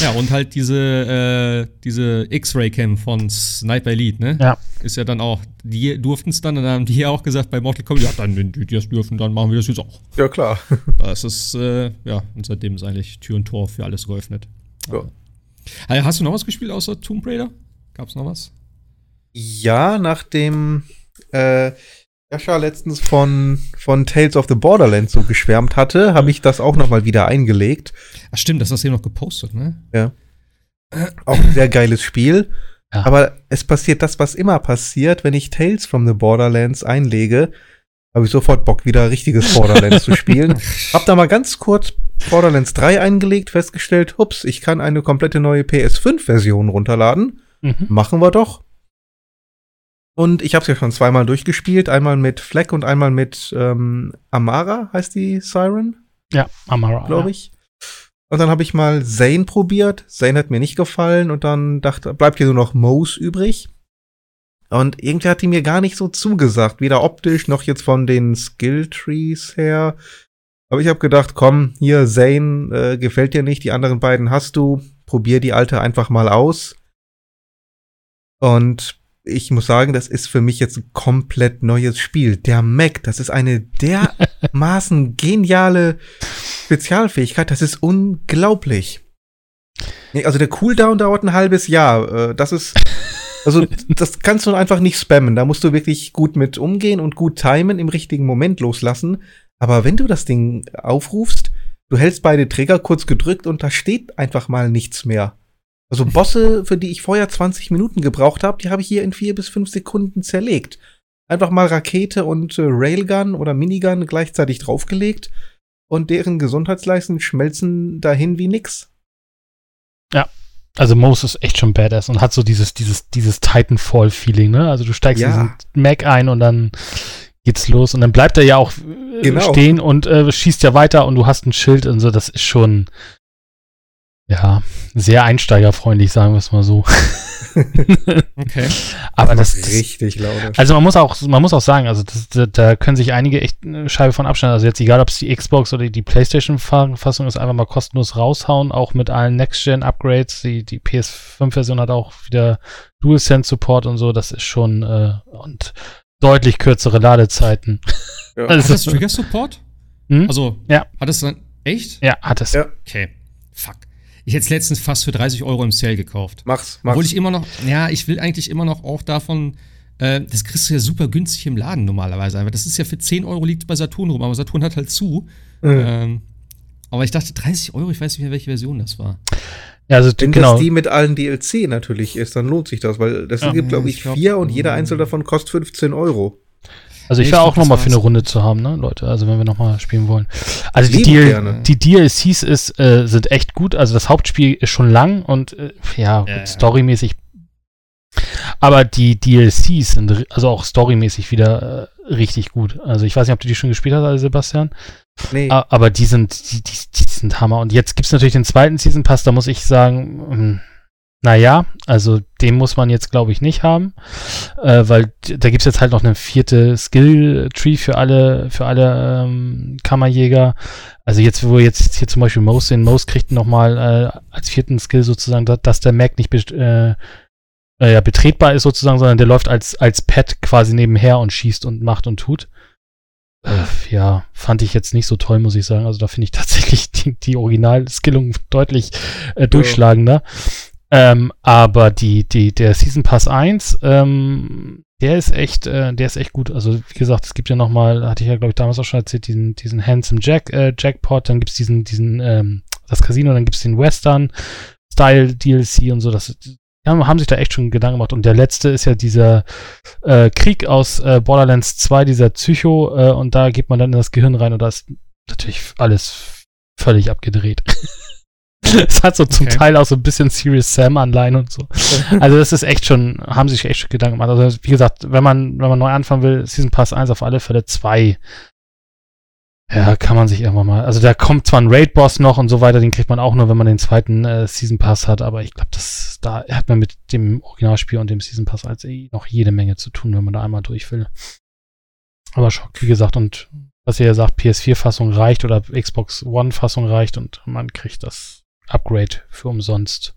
Ja, und halt diese, äh, diese X-Ray-Cam von Sniper Elite, ne? Ja. Ist ja dann auch, die durften es dann, und dann haben die ja auch gesagt bei Mortal Kombat, ja, dann, wenn die das dürfen, dann machen wir das jetzt auch. Ja, klar. <laughs> Das ist, äh, ja, und seitdem ist eigentlich Tür und Tor für alles geöffnet. Ja. Also, Hast du noch was gespielt außer Tomb Raider? Gab's noch was? Ja, nachdem äh, Jascha letztens von, von Tales of the Borderlands so geschwärmt hatte, habe ich das auch noch mal wieder eingelegt. Ach stimmt, das hast du hier noch gepostet, ne? Auch ein sehr geiles Spiel. Ja. Aber es passiert das, was immer passiert, wenn ich Tales from the Borderlands einlege, habe ich sofort Bock, wieder richtiges Borderlands zu spielen. <laughs> Hab da mal ganz kurz Borderlands 3 eingelegt, festgestellt, hups, ich kann eine komplette neue PS5-Version runterladen. Mhm. Machen wir doch. Und ich habe es ja schon zweimal durchgespielt, einmal mit Fleck und einmal mit ähm, Amara, heißt die Siren, Ja, Amara. glaube ich. Und dann habe ich mal Zane probiert. Zane hat mir nicht gefallen und dann dachte, bleibt hier nur noch Mose übrig. Und irgendwie hat die mir gar nicht so zugesagt, weder optisch noch jetzt von den Skill-Trees her. Aber ich habe gedacht, komm, hier, Zane äh, gefällt dir nicht, die anderen beiden hast du. Probier die alte einfach mal aus. Und ich muss sagen, das ist für mich jetzt ein komplett neues Spiel. Der Mac, das ist eine dermaßen <laughs> geniale Spezialfähigkeit, das ist unglaublich. Nee, Also der Cooldown dauert ein halbes Jahr. Äh, Das ist, also <laughs> das kannst du einfach nicht spammen. Da musst du wirklich gut mit umgehen und gut timen, im richtigen Moment loslassen. Aber wenn du das Ding aufrufst, du hältst beide Trigger kurz gedrückt und da steht einfach mal nichts mehr. Also Bosse, für die ich vorher 20 Minuten gebraucht habe, die habe ich hier in vier bis fünf Sekunden zerlegt. Einfach mal Rakete und äh, Railgun oder Minigun gleichzeitig draufgelegt und deren Gesundheitsleisten schmelzen dahin wie nix. Also Mose ist echt schon badass und hat so dieses, dieses, dieses Titanfall-Feeling, ne? Also du steigst Ja. in diesen Mac ein und dann geht's los und dann bleibt er ja auch äh, Genau. stehen und äh, schießt ja weiter und du hast ein Schild und so, das ist schon ja, sehr einsteigerfreundlich, sagen wir es mal so. Okay. Aber das, das richtig laut. also man muss auch, man muss auch sagen, also das, da, da können sich einige echt eine Scheibe von abschneiden. Also jetzt egal, ob es die Xbox oder die PlayStation-Fassung ist, einfach mal kostenlos raushauen, auch mit allen Next-Gen-Upgrades. Die, die PS5-Version hat auch wieder DualSense-Support und so. Das ist schon äh, und deutlich kürzere Ladezeiten. Ja. <laughs> Also, Hat das Trigger Support? Hm? Also, Ja. hat das dann echt? ja, hat es. Ja. Okay. Fuck. Ich hätte es letztens fast für 30 Euro im Sale gekauft. Mach's, mach's. Obwohl ich immer noch, ja, ich will eigentlich immer noch auch davon, äh, das kriegst du ja super günstig im Laden normalerweise. Aber das ist ja für 10 Euro liegt bei Saturn rum, aber Saturn hat halt zu. Mhm. Ähm, aber ich dachte 30 Euro, ich weiß nicht mehr, welche Version das war. Ja, also Wenn genau. das die mit allen DLC natürlich ist, dann lohnt sich das, weil das Ja. gibt, glaube ich, Ich glaub, vier und jeder einzelne davon kostet 15 Euro. Also ich wäre auch noch mal das für eine. Runde zu haben, ne, Leute. Also wenn wir noch mal spielen wollen. Also die, DL die DLCs ist, äh, sind echt gut. Also das Hauptspiel ist schon lang und äh, ja, Ja, ja. storymäßig. Aber die DLCs sind also auch storymäßig wieder äh, richtig gut. Also ich weiß nicht, ob du die schon gespielt hast, also Sebastian. Nee. Aber die sind, die, die, die sind Hammer. Und jetzt gibt's natürlich den zweiten Season Pass, da muss ich sagen, ähm, naja, also den muss man jetzt, glaube ich, nicht haben. Äh, weil da gibt's jetzt halt noch eine vierte Skill-Tree für alle, für alle ähm, Kammerjäger. Also jetzt, wo jetzt hier zum Beispiel Mose sehen, Mose kriegt nochmal äh, als vierten Skill sozusagen, dass, dass der Mac nicht äh, äh, ja, betretbar ist sozusagen, sondern der läuft als, als Pet quasi nebenher und schießt und macht und tut. Äh, ja, fand ich jetzt nicht so toll, muss ich sagen. Also da finde ich <laughs> tatsächlich die, die Original-Skillung deutlich äh, durchschlagender. Ähm, aber die, die, der Season Pass 1, ähm, der ist echt, äh, der ist echt gut. Also, wie gesagt, es gibt ja nochmal, hatte ich ja, glaube ich, damals auch schon erzählt, diesen, diesen Handsome Jack, äh, Jackpot, dann gibt's diesen, diesen, ähm, das Casino, dann gibt's den Western Style DLC und so. Das ja, haben sich da echt schon Gedanken gemacht. Und der letzte ist ja dieser äh, Krieg aus äh, Borderlands 2, dieser Psycho, äh, und da geht man dann in das Gehirn rein und da ist natürlich alles völlig abgedreht. <laughs> Es hat so zum Okay. Teil auch so ein bisschen Serious Sam Anleihen und so. <laughs> Also das ist echt schon, haben sich echt schon Gedanken gemacht. Also wie gesagt, wenn man, wenn man neu anfangen will, Season Pass 1 auf alle Fälle 2. Ja, kann man sich irgendwann mal. Also da kommt zwar ein Raid-Boss noch und so weiter, den kriegt man auch nur, wenn man den zweiten äh, Season Pass hat, aber ich glaube, das da hat man mit dem Originalspiel und dem Season Pass als eh noch jede Menge zu tun, wenn man da einmal durch will. Aber schon, wie gesagt, und was ihr ja sagt, PS4-Fassung reicht oder Xbox One-Fassung reicht und man kriegt das Upgrade für umsonst.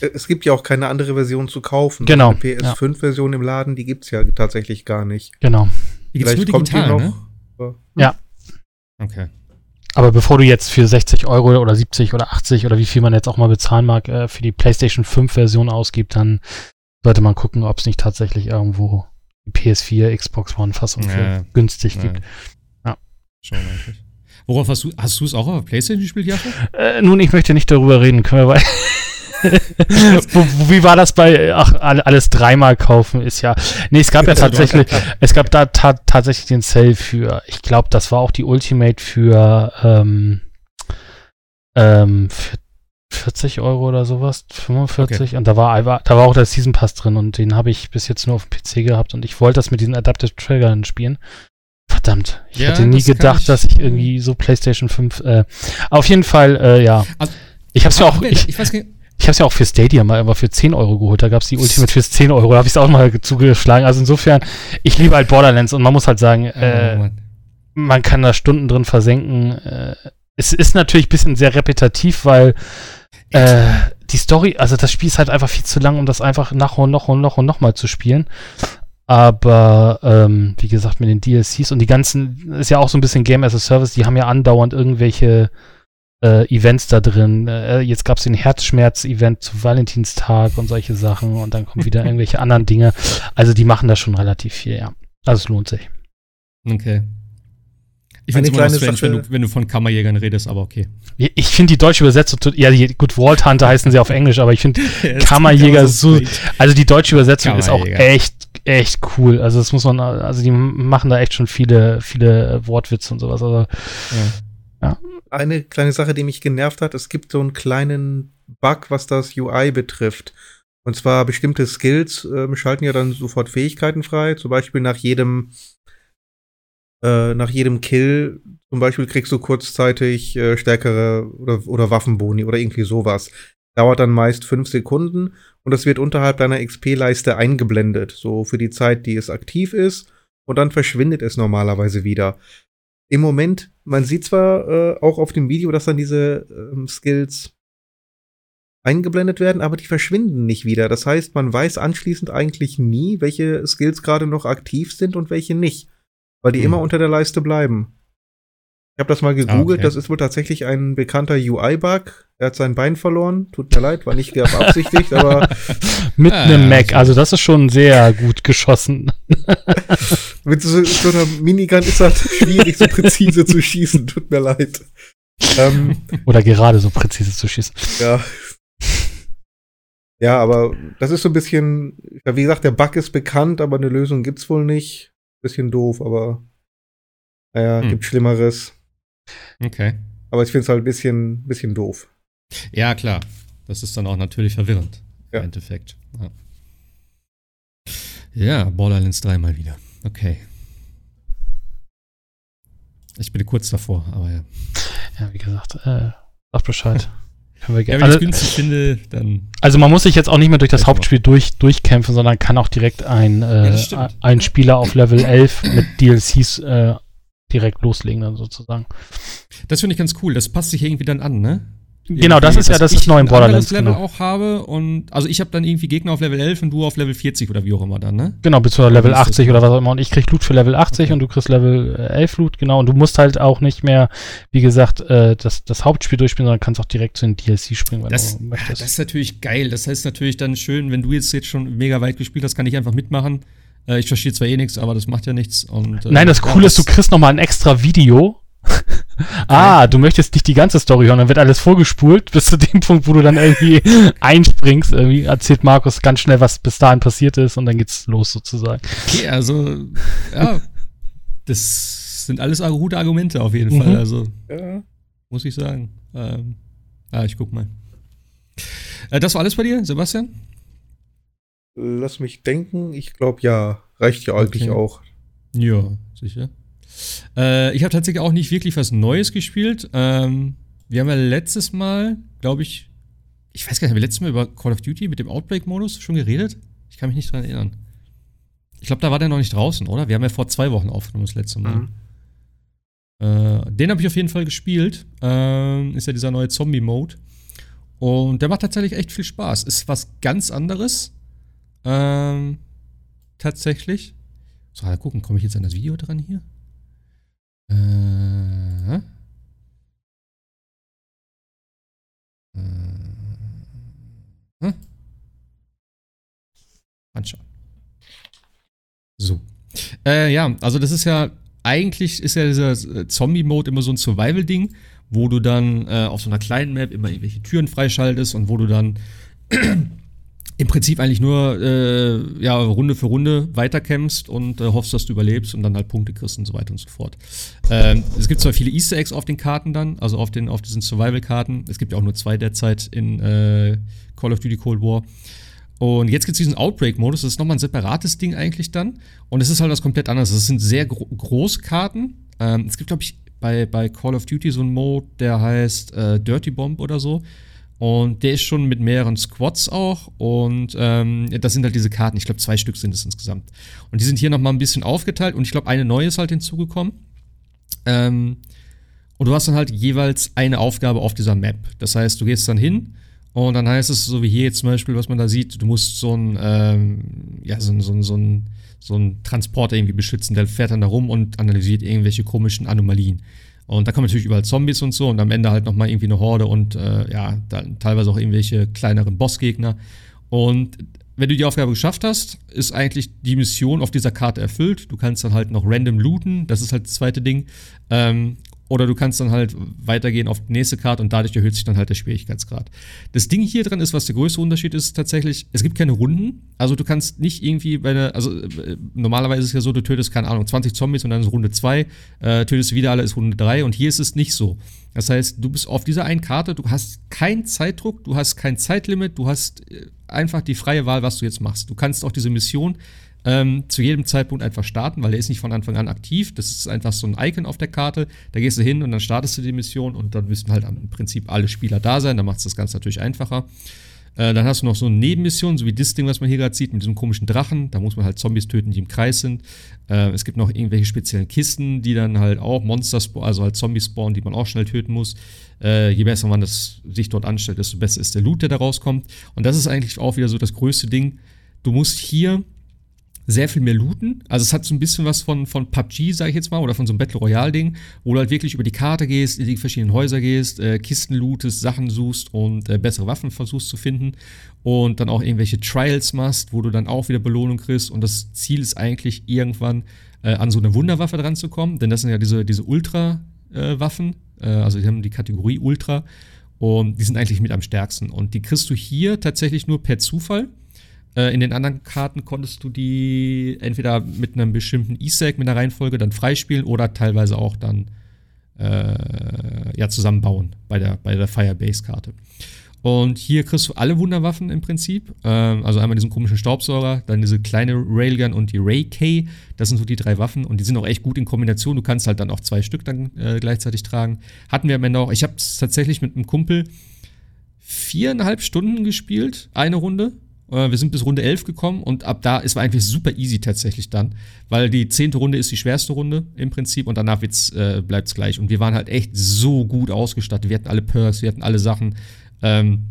Es gibt ja auch keine andere Version zu kaufen. Genau. Die PS5-Version im Laden, die gibt's ja tatsächlich gar nicht. Genau. Die gibt's nur Vielleicht kommt die digital, noch. ne? Ja. Okay. Aber bevor du jetzt für 60 Euro oder 70 oder 80 oder wie viel man jetzt auch mal bezahlen mag, äh, für die PlayStation 5 Version ausgibt, dann sollte man gucken, ob es nicht tatsächlich irgendwo die PS4, Xbox One Fassung für Ja. günstig Ja. gibt. Schon eigentlich. Worauf hast du, hast du es auch auf der Playstation gespielt, Jaffe? Äh, nun, ich möchte nicht darüber reden. Können wir weiter? <laughs> wie war das bei, ach, alle- alles dreimal kaufen ist ja, nee, es gab ja tatsächlich, es gab da ta tatsächlich den Sale für, ich glaube, das war auch die Ultimate für, ähm, ähm, für 40 Euro oder sowas, 45 und da war, da war auch der Season Pass drin und den habe ich bis jetzt nur auf dem PC gehabt und ich wollte das mit diesen Adaptive Triggern spielen. Verdammt, ich Ja, hätte nie das gedacht, ich- dass ich irgendwie so PlayStation 5, äh, auf jeden Fall, äh, ja. Also- ich hab's ja auch, ich, ich weiß nicht, ich habe es ja auch für Stadia mal immer für 10 Euro geholt. Da gab es die Ultimate für 10 Euro. Da habe ich es auch mal zugeschlagen. Also insofern, ich liebe halt Borderlands und man muss halt sagen, oh, äh, Mann. man kann da Stunden drin versenken. Äh, es ist natürlich ein bisschen sehr repetitiv, weil äh, die Story, also das Spiel ist halt einfach viel zu lang, um das einfach nach und noch und noch und noch mal zu spielen. Aber ähm, wie gesagt, mit den DLCs und die ganzen, ist ja auch so ein bisschen Game as a Service, die haben ja andauernd irgendwelche äh, Events da drin. Äh, jetzt gab es den Herzschmerz-Event zu Valentinstag und solche Sachen und dann kommen wieder <laughs> irgendwelche anderen Dinge. Also die machen da schon relativ viel, ja. Also es lohnt sich. Okay. Ich finde es immer noch strange, wenn du, wenn du von Kammerjägern redest, aber okay. Ich finde die deutsche Übersetzung, ja, die, gut, Vault Hunter heißen sie auf Englisch, aber ich finde, <laughs> Kammerjäger so- also die deutsche Übersetzung ist auch Kammerjäger. Echt, echt cool. Also das muss man, also die machen da echt schon viele, viele äh, Wortwitze und sowas. Also Ja. Eine kleine Sache, die mich genervt hat, es gibt so einen kleinen Bug, was das UI betrifft. Und zwar bestimmte Skills ähm, schalten ja dann sofort Fähigkeiten frei. Zum Beispiel nach jedem äh, nach jedem Kill, zum Beispiel kriegst du kurzzeitig äh, stärkere oder, oder Waffenboni oder irgendwie sowas. Dauert dann meist fünf Sekunden und das wird unterhalb deiner XP-Leiste eingeblendet, so für die Zeit, die es aktiv ist. Und dann verschwindet es normalerweise wieder. Im Moment, man sieht zwar äh, auch auf dem Video, dass dann diese ähm, Skills eingeblendet werden, aber die verschwinden nicht wieder. Das heißt, man weiß anschließend eigentlich nie, welche Skills gerade noch aktiv sind und welche nicht, weil die Hm. immer unter der Leiste bleiben. Ich habe das mal gegoogelt, okay. das ist wohl tatsächlich ein bekannter UI-Bug. Er hat sein Bein verloren, tut mir leid, war nicht beabsichtigt, aber <laughs> mit Ah, einem Mac, so. also das ist schon sehr gut geschossen. <laughs> mit so, so einer Minigun ist das schwierig, so präzise zu schießen, tut mir leid. Ähm, Oder gerade so präzise zu schießen. Ja. Ja, aber das ist so ein bisschen, wie gesagt, der Bug ist bekannt, aber eine Lösung gibt's wohl nicht. Bisschen doof, aber naja, Hm. gibt Schlimmeres. Okay. Aber ich finde es halt ein bisschen, bisschen doof. Ja, klar. Das ist dann auch natürlich verwirrend. Ja. Im Endeffekt. Ja. ja, Borderlands 3 mal wieder. Okay. Ich bin kurz davor, aber ja. Ja, wie gesagt, äh, sag Bescheid. <laughs> Können wir Ja, gerne. wenn ich es also, günstig finde, dann. also man muss sich jetzt auch nicht mehr durch das ich Hauptspiel durch, durchkämpfen, sondern kann auch direkt ein, äh, stimmt. ein Spieler auf Level 11 mit DLCs äh, direkt loslegen dann sozusagen. Das finde ich ganz cool. Das passt sich irgendwie dann an, ne? Genau, das ist ja, das ist ich neu anderes Borderlands. Level Genau. auch habe und also ich habe dann irgendwie Gegner auf Level 11 und du auf Level 40 oder wie auch immer dann, ne? Genau, bis zu Level Wie ist das? 80 oder was auch immer. Und ich krieg Loot für Level 80 Okay. und du kriegst Level äh, 11 Loot, genau. Und du musst halt auch nicht mehr, wie gesagt, äh, das, das Hauptspiel durchspielen, sondern kannst auch direkt zu den DLC springen, wenn Das, du möchtest. das ist natürlich geil. Das heißt natürlich dann schön, wenn du jetzt, jetzt schon mega weit gespielt hast, kann ich einfach mitmachen. Äh, ich verstehe zwar eh nichts, aber das macht ja nichts. Und, äh, Nein, das Coole ist, du kriegst noch mal ein extra Video. <laughs> ah, du möchtest nicht die ganze Story hören, dann wird alles vorgespult <laughs> bis zu dem Punkt, wo du dann irgendwie <laughs> einspringst. Irgendwie erzählt Markus ganz schnell, was bis dahin passiert ist und dann geht's los sozusagen. Okay, also, ja, das sind alles gute Argumente auf jeden Mhm. Fall. Also, Ja. muss ich sagen. Ähm, ah, ich guck mal. Äh, das war alles bei dir, Sebastian? Lass mich denken, ich glaube ja, reicht ja eigentlich Okay. auch. Ja, sicher. Äh, ich habe tatsächlich auch nicht wirklich was Neues gespielt. Ähm, wir haben ja letztes Mal, glaube ich, ich weiß gar nicht, haben wir letztes Mal über Call of Duty mit dem Outbreak-Modus schon geredet? Ich kann mich nicht dran erinnern. Ich glaube, da war der noch nicht draußen, oder? Wir haben ja vor zwei Wochen aufgenommen, das letzte Mal. Mhm. Äh, den habe ich auf jeden Fall gespielt. Ähm, ist ja dieser neue Zombie-Mode. Und der macht tatsächlich echt viel Spaß. Ist was ganz anderes. Ähm, tatsächlich. So, mal gucken, komme ich jetzt an das Video dran hier? Äh. Äh. Anschauen. So. Äh, ja, also das ist ja, eigentlich ist ja dieser äh, Zombie-Mode immer so ein Survival-Ding, wo du dann äh, auf so einer kleinen Map immer irgendwelche Türen freischaltest und wo du dann im Prinzip eigentlich nur äh, ja, Runde für Runde weiterkämpfst und äh, hoffst, dass du überlebst und dann halt Punkte kriegst und so weiter und so fort. Ähm, es gibt zwar viele Easter Eggs auf den Karten dann, also auf, den, auf diesen Survival-Karten. Es gibt ja auch nur zwei derzeit in äh, Call of Duty Cold War. Und jetzt gibt es diesen Outbreak-Modus, das ist nochmal ein separates Ding eigentlich dann. Und es ist halt was komplett anderes. Es sind sehr gro Großkarten. Ähm, es gibt, glaube ich, bei, bei Call of Duty so einen Mode, der heißt äh, Dirty Bomb oder so. Und der ist schon mit mehreren Squads auch. Und ähm, das sind halt diese Karten. Ich glaube, zwei Stück sind es insgesamt. Und die sind hier nochmal ein bisschen aufgeteilt. Und ich glaube, eine neue ist halt hinzugekommen. Ähm, und du hast dann halt jeweils eine Aufgabe auf dieser Map. Das heißt, du gehst dann hin und dann heißt es, so wie hier jetzt zum Beispiel, was man da sieht, du musst so ein, ähm, ja, so, so, so, ein, so ein Transporter irgendwie beschützen. Der fährt dann da rum und analysiert irgendwelche komischen Anomalien. Und da kommen natürlich überall Zombies und so und am Ende halt nochmal irgendwie eine Horde und äh, ja, teilweise auch irgendwelche kleineren Bossgegner. Und wenn du die Aufgabe geschafft hast, ist eigentlich die Mission auf dieser Karte erfüllt. Du kannst dann halt noch random looten, das ist halt das zweite Ding. Ähm, oder du kannst dann halt weitergehen auf die nächste Karte und dadurch erhöht sich dann halt der Schwierigkeitsgrad. Das Ding hier dran ist, was der größte Unterschied ist, tatsächlich, es gibt keine Runden. Also du kannst nicht irgendwie bei der, also äh, normalerweise ist es ja so, du tötest, keine Ahnung, 20 Zombies und dann ist Runde 2, äh, tötest wieder alle, ist Runde 3 und hier ist es nicht so. Das heißt, du bist auf dieser einen Karte, du hast keinen Zeitdruck, du hast kein Zeitlimit, du hast äh, einfach die freie Wahl, was du jetzt machst. Du kannst auch diese Mission ähm, zu jedem Zeitpunkt einfach starten, weil der ist nicht von Anfang an aktiv. Das ist einfach so ein Icon auf der Karte. Da gehst du hin und dann startest du die Mission und dann müssen halt im Prinzip alle Spieler da sein. Da macht es das Ganze natürlich einfacher. Äh, dann hast du noch so eine Nebenmission, so wie das Ding, was man hier gerade sieht, mit diesem komischen Drachen. Da muss man halt Zombies töten, die im Kreis sind. Äh, es gibt noch irgendwelche speziellen Kisten, die dann halt auch Monster spawnen, also halt Zombies spawnen, die man auch schnell töten muss. Äh, je besser man das sich dort anstellt, desto besser ist der Loot, der da rauskommt. Und das ist eigentlich auch wieder so das größte Ding. Du musst hier sehr viel mehr looten. Also es hat so ein bisschen was von, von PUBG, sag ich jetzt mal, oder von so einem Battle Royale-Ding, wo du halt wirklich über die Karte gehst, in die verschiedenen Häuser gehst, äh, Kisten lootest, Sachen suchst und äh, bessere Waffen versuchst zu finden und dann auch irgendwelche Trials machst, wo du dann auch wieder Belohnung kriegst. Und das Ziel ist eigentlich irgendwann äh, an so eine Wunderwaffe dran zu kommen, denn das sind ja diese, diese Ultra-Waffen, äh, also die haben die Kategorie Ultra. Und die sind eigentlich mit am stärksten. Und die kriegst du hier tatsächlich nur per Zufall. Äh, in den anderen Karten konntest du die entweder mit einem bestimmten Egg mit einer Reihenfolge dann freispielen oder teilweise auch dann äh, ja, zusammenbauen bei der, bei der Firebase-Karte. Und hier kriegst du alle Wunderwaffen im Prinzip. Ähm, also einmal diesen komischen Staubsauger, dann diese kleine Railgun und die Ray K. Das sind so die drei Waffen und die sind auch echt gut in Kombination. Du kannst halt dann auch zwei Stück dann äh, gleichzeitig tragen. Hatten wir am Ende auch. Ich habe es tatsächlich mit einem Kumpel viereinhalb Stunden gespielt, eine Runde. Äh, wir sind bis Runde 11 gekommen und ab da ist es eigentlich super easy tatsächlich dann, weil die zehnte Runde ist die schwerste Runde im Prinzip und danach äh, bleibt es gleich. Und wir waren halt echt so gut ausgestattet. Wir hatten alle Perks, wir hatten alle Sachen. Ähm,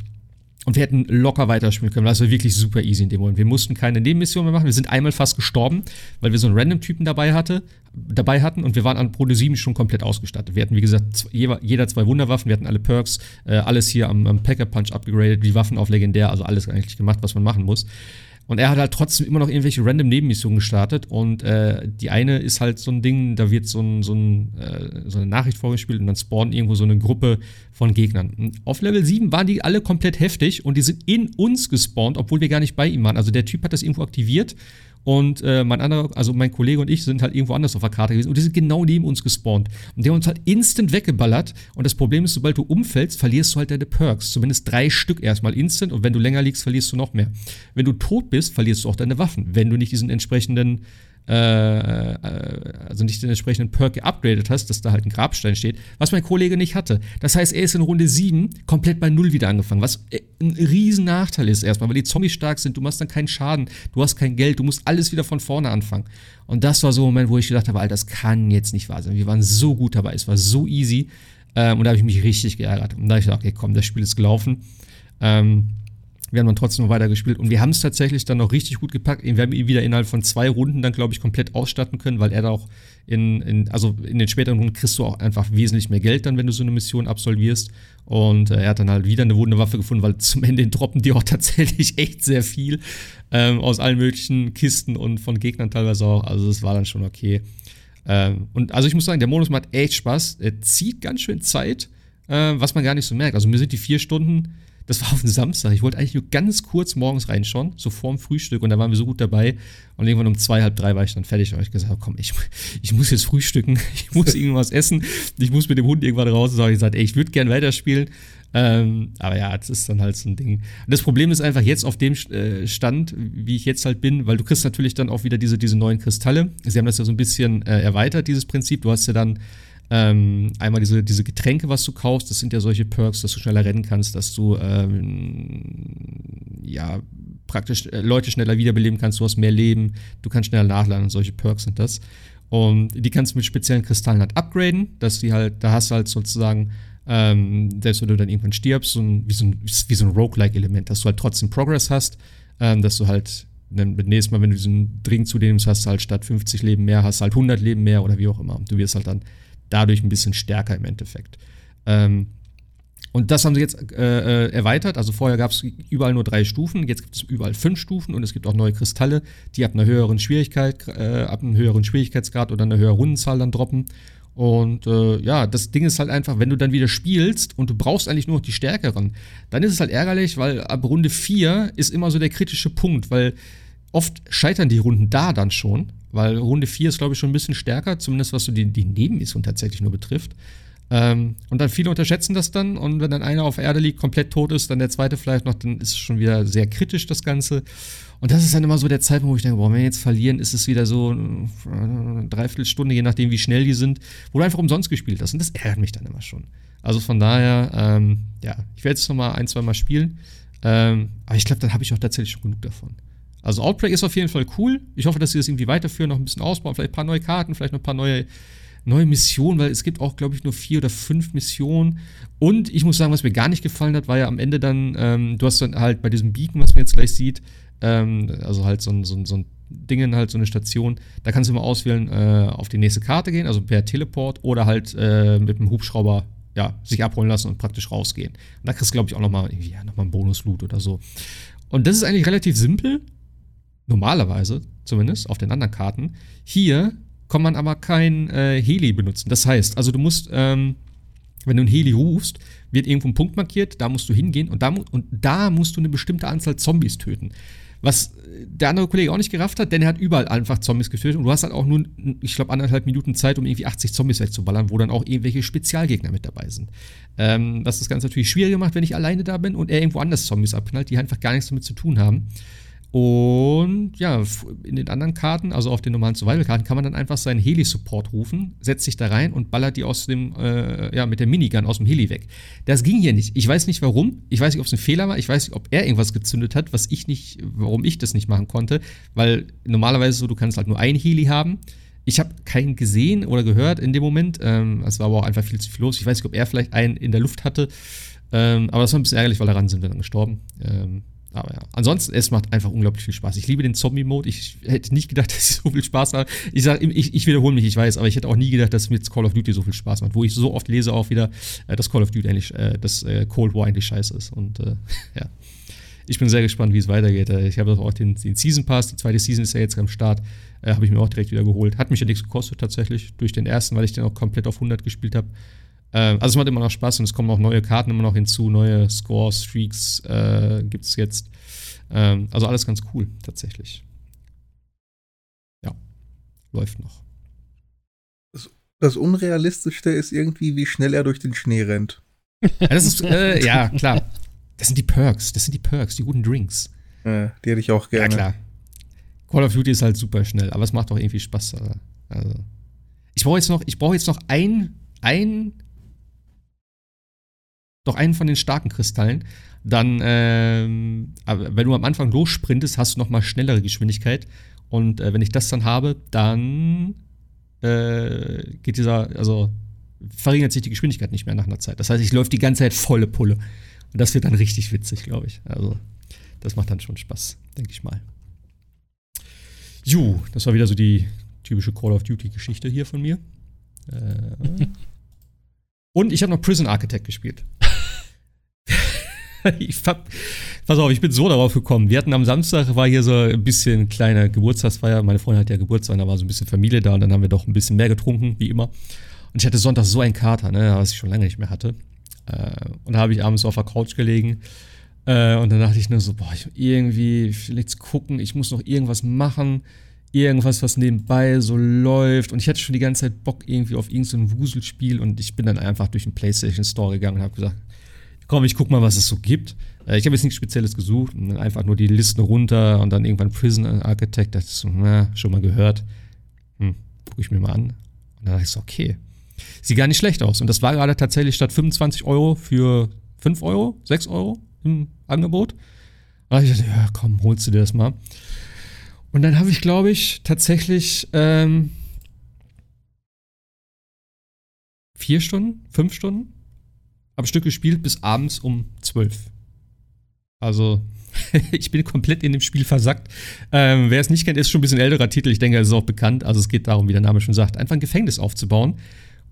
und wir hätten locker weiterspielen können. Das war wirklich super easy in dem Moment. Wir mussten keine Nebenmission mehr machen. Wir sind einmal fast gestorben, weil wir so einen Random-Typen dabei, hatte, dabei hatten und wir waren an Pro 7 schon komplett ausgestattet. Wir hatten, wie gesagt, jeder zwei Wunderwaffen, wir hatten alle Perks, äh, alles hier am, am Packer Punch upgraded, die Waffen auf legendär, also alles eigentlich gemacht, was man machen muss. Und er hat halt trotzdem immer noch irgendwelche random Nebenmissionen gestartet. Und äh, die eine ist halt so ein Ding, da wird so, ein, so, ein, äh, so eine Nachricht vorgespielt und dann spawnen irgendwo so eine Gruppe von Gegnern. Und auf Level 7 waren die alle komplett heftig und die sind in uns gespawnt, obwohl wir gar nicht bei ihm waren. Also der Typ hat das irgendwo aktiviert und äh, mein anderer, also mein Kollege und ich sind halt irgendwo anders auf der Karte gewesen und die sind genau neben uns gespawnt. Und haben uns halt instant weggeballert. Und das Problem ist, sobald du umfällst, verlierst du halt deine Perks. Zumindest drei Stück erstmal instant. Und wenn du länger liegst, verlierst du noch mehr. Wenn du tot bist, verlierst du auch deine Waffen, wenn du nicht diesen entsprechenden also nicht den entsprechenden Perk geupgradet hast, dass da halt ein Grabstein steht, was mein Kollege nicht hatte. Das heißt, er ist in Runde 7 komplett bei Null wieder angefangen, was äh, ein riesen Nachteil ist erstmal, weil die Zombies stark sind, du machst dann keinen Schaden, du hast kein Geld, du musst alles wieder von vorne anfangen. Und das war so ein Moment, wo ich gedacht habe, Alter, das kann jetzt nicht wahr sein. Wir waren so gut dabei, es war so easy. Ähm, und da habe ich mich richtig geärgert. Und da habe ich gedacht, okay, komm, das Spiel ist gelaufen. Ähm, wir haben dann trotzdem noch weiter gespielt und wir haben es tatsächlich dann noch richtig gut gepackt. Wir haben ihn wieder innerhalb von zwei Runden dann, glaube ich, komplett ausstatten können, weil er da auch in, in, also in den späteren Runden kriegst du auch einfach wesentlich mehr Geld dann, wenn du so eine Mission absolvierst. Und äh, er hat dann halt wieder eine Wunderwaffe gefunden, weil zum Ende droppen die auch <laughs> tatsächlich echt sehr viel ähm, aus allen möglichen Kisten und von Gegnern teilweise auch. Also es war dann schon okay. Ähm, und also ich muss sagen, der Modus macht echt Spaß. Er zieht ganz schön Zeit, äh, was man gar nicht so merkt. Also mir sind die vier Stunden das war auf den Samstag. Ich wollte eigentlich nur ganz kurz morgens reinschauen, so vorm Frühstück. Und da waren wir so gut dabei. Und irgendwann um zwei, halb drei war ich dann fertig. Und ich gesagt, komm, ich, ich muss jetzt frühstücken. <laughs> Ich muss irgendwas essen. Ich muss mit dem Hund irgendwann raus. Und so habe ich gesagt, ey, ich würde gern weiterspielen. Ähm, aber ja, das ist dann halt so ein Ding. Und das Problem ist einfach jetzt auf dem äh, Stand, wie ich jetzt halt bin, weil du kriegst natürlich dann auch wieder diese, diese neuen Kristalle. Sie haben das ja so ein bisschen äh, erweitert, dieses Prinzip. Du hast ja dann ähm, einmal diese, diese Getränke, was du kaufst, das sind ja solche Perks, dass du schneller rennen kannst, dass du ähm, ja praktisch äh, Leute schneller wiederbeleben kannst, du hast mehr Leben, du kannst schneller nachladen und solche Perks sind das. Und die kannst du mit speziellen Kristallen halt upgraden, dass die halt, da hast du halt sozusagen, ähm, selbst wenn du dann irgendwann stirbst, so ein, wie so ein, wie so ein Roguelike-Element, dass du halt trotzdem Progress hast, ähm, dass du halt dann nächstes Mal, wenn du diesen Drink zu dir hast du halt statt 50 Leben mehr, hast halt 100 Leben mehr oder wie auch immer. Du wirst halt dann dadurch ein bisschen stärker im Endeffekt. Ähm, und das haben sie jetzt äh, äh erweitert. Also vorher gab es überall nur drei Stufen, jetzt gibt es überall fünf Stufen und es gibt auch neue Kristalle, die ab einer höheren Schwierigkeit, äh, ab einem höheren Schwierigkeitsgrad oder einer höheren Rundenzahl dann droppen. Und äh, ja, das Ding ist halt einfach, wenn du dann wieder spielst und du brauchst eigentlich nur noch die stärkeren, dann ist es halt ärgerlich, weil ab Runde 4 ist immer so der kritische Punkt, weil oft scheitern die Runden da dann schon. Weil Runde 4 ist, glaube ich, schon ein bisschen stärker, zumindest was so die, die Nebenmission tatsächlich nur betrifft. Ähm, und dann viele unterschätzen das dann und wenn dann einer auf Erde liegt, komplett tot ist, dann der zweite vielleicht noch, dann ist es schon wieder sehr kritisch, das Ganze. Und das ist dann immer so der Zeitpunkt, wo ich denke, boah, wenn wir jetzt verlieren, ist es wieder so eine Dreiviertelstunde, je nachdem, wie schnell die sind, wo du einfach umsonst gespielt hast. Und das ärgert mich dann immer schon. Also von daher, ähm, ja, ich werde es nochmal ein, zwei Mal spielen. Ähm, aber ich glaube, dann habe ich auch tatsächlich schon genug davon. Also Outbreak ist auf jeden Fall cool. Ich hoffe, dass sie das irgendwie weiterführen, noch ein bisschen ausbauen, vielleicht ein paar neue Karten, vielleicht noch ein paar neue, neue Missionen, weil es gibt auch, glaube ich, nur vier oder fünf Missionen. Und ich muss sagen, was mir gar nicht gefallen hat, war ja am Ende dann, ähm, du hast dann halt bei diesem Beacon, was man jetzt gleich sieht, ähm, also halt so ein, so, ein, so ein Dingen, halt so eine Station, da kannst du immer auswählen, äh, auf die nächste Karte gehen, also per Teleport oder halt äh, mit dem Hubschrauber ja, sich abholen lassen und praktisch rausgehen. Und da kriegst du, glaube ich, auch nochmal ja, noch einen Bonus-Loot oder so. Und das ist eigentlich relativ simpel, Normalerweise, zumindest, auf den anderen Karten. Hier kann man aber kein äh, Heli benutzen. Das heißt, also du musst, ähm, wenn du ein Heli rufst, wird irgendwo ein Punkt markiert, da musst du hingehen und da, und da musst du eine bestimmte Anzahl Zombies töten. Was der andere Kollege auch nicht gerafft hat, denn er hat überall einfach Zombies getötet und du hast halt auch nur, ich glaube, anderthalb Minuten Zeit, um irgendwie 80 Zombies wegzuballern, wo dann auch irgendwelche Spezialgegner mit dabei sind. Ähm, was das Ganze natürlich schwieriger macht, wenn ich alleine da bin und er irgendwo anders Zombies abknallt, die einfach gar nichts damit zu tun haben. Und ja, in den anderen Karten, also auf den normalen Survival-Karten, kann man dann einfach seinen Heli-Support rufen, setzt sich da rein und ballert die aus dem, äh, ja, mit der Minigun aus dem Heli weg. Das ging hier nicht. Ich weiß nicht warum. Ich weiß nicht, ob es ein Fehler war. Ich weiß nicht, ob er irgendwas gezündet hat, was ich nicht, warum ich das nicht machen konnte. Weil normalerweise so, du kannst halt nur ein Heli haben. Ich habe keinen gesehen oder gehört in dem Moment. Ähm, es war aber auch einfach viel zu viel los. Ich weiß nicht, ob er vielleicht einen in der Luft hatte. Ähm, aber das war ein bisschen ärgerlich, weil daran sind wir dann gestorben. Ähm, aber ja, ansonsten, es macht einfach unglaublich viel Spaß. Ich liebe den Zombie-Mode. Ich hätte nicht gedacht, <laughs> dass ich so viel Spaß habe. Ich sage, ich, ich wiederhole mich, ich weiß, aber ich hätte auch nie gedacht, dass mir jetzt Call of Duty so viel Spaß macht. Wo ich so oft lese auch wieder, äh, dass Call of Duty eigentlich, äh, dass äh, Cold War eigentlich scheiße ist. Und äh, <laughs> ja, ich bin sehr gespannt, wie es weitergeht. Ich habe auch den, den, Season Pass, die zweite Season ist ja jetzt am Start, äh, habe ich mir auch direkt wieder geholt. Hat mich ja nichts gekostet tatsächlich durch den ersten, weil ich den auch komplett auf 100 gespielt habe. Also es macht immer noch Spaß und es kommen auch neue Karten immer noch hinzu, neue Scores, Streaks äh, gibt es jetzt. Ähm, also alles ganz cool, tatsächlich. Ja, läuft noch. Das, das Unrealistischste ist irgendwie, wie schnell er durch den Schnee rennt. Ja, das ist, äh, ja, klar. Das sind die Perks, das sind die Perks, die guten Drinks. Äh, die hätte ich auch gerne. Ja, klar. Call of Duty ist halt super schnell, aber es macht auch irgendwie Spaß. Also, ich brauche jetzt noch, ich brauche jetzt noch ein, ein, doch einen von den starken Kristallen. Dann, ähm, wenn du am Anfang lossprintest, hast du noch mal schnellere Geschwindigkeit. Und äh, wenn ich das dann habe, dann äh, geht dieser, also verringert sich die Geschwindigkeit nicht mehr nach einer Zeit. Das heißt, ich läuft die ganze Zeit volle Pulle. Und das wird dann richtig witzig, glaube ich. Also, das macht dann schon Spaß, denke ich mal. Ju, das war wieder so die typische Call of Duty-Geschichte hier von mir. Äh. <laughs> Und ich habe noch Prison Architect gespielt. Ich hab, pass auf, ich bin so darauf gekommen. Wir hatten am Samstag, war hier so ein bisschen kleine Geburtstagsfeier. Meine Freundin hat ja Geburtstag, da war so ein bisschen Familie da und dann haben wir doch ein bisschen mehr getrunken, wie immer. Und ich hatte Sonntag so einen Kater, ne, was ich schon lange nicht mehr hatte. Äh, und da habe ich abends auf der Couch gelegen. Äh, und dann dachte ich nur so, boah, ich irgendwie, jetzt gucken, ich muss noch irgendwas machen. Irgendwas, was nebenbei so läuft. Und ich hatte schon die ganze Zeit Bock irgendwie auf irgendein Wuselspiel. Und ich bin dann einfach durch den PlayStation Store gegangen und habe gesagt, komm, ich guck mal, was es so gibt. Äh, ich habe jetzt nichts Spezielles gesucht. Dann einfach nur die Listen runter und dann irgendwann Prison Architect. Da dachte ich so, na, schon mal gehört. Hm, guck ich mir mal an. Und dann dachte ich so, okay, Sieht gar nicht schlecht aus. Und das war gerade tatsächlich statt 25 Euro für 5 Euro, 6 Euro im Angebot. Und ich dachte, ja, komm, holst du dir das mal. Und dann habe ich, glaube ich, tatsächlich ähm, vier Stunden, fünf Stunden am Stück gespielt bis abends um zwölf. Also, <laughs> ich bin komplett in dem Spiel versackt. Ähm, wer es nicht kennt, ist schon ein bisschen älterer Titel. Ich denke, es ist auch bekannt. Also, es geht darum, wie der Name schon sagt, einfach ein Gefängnis aufzubauen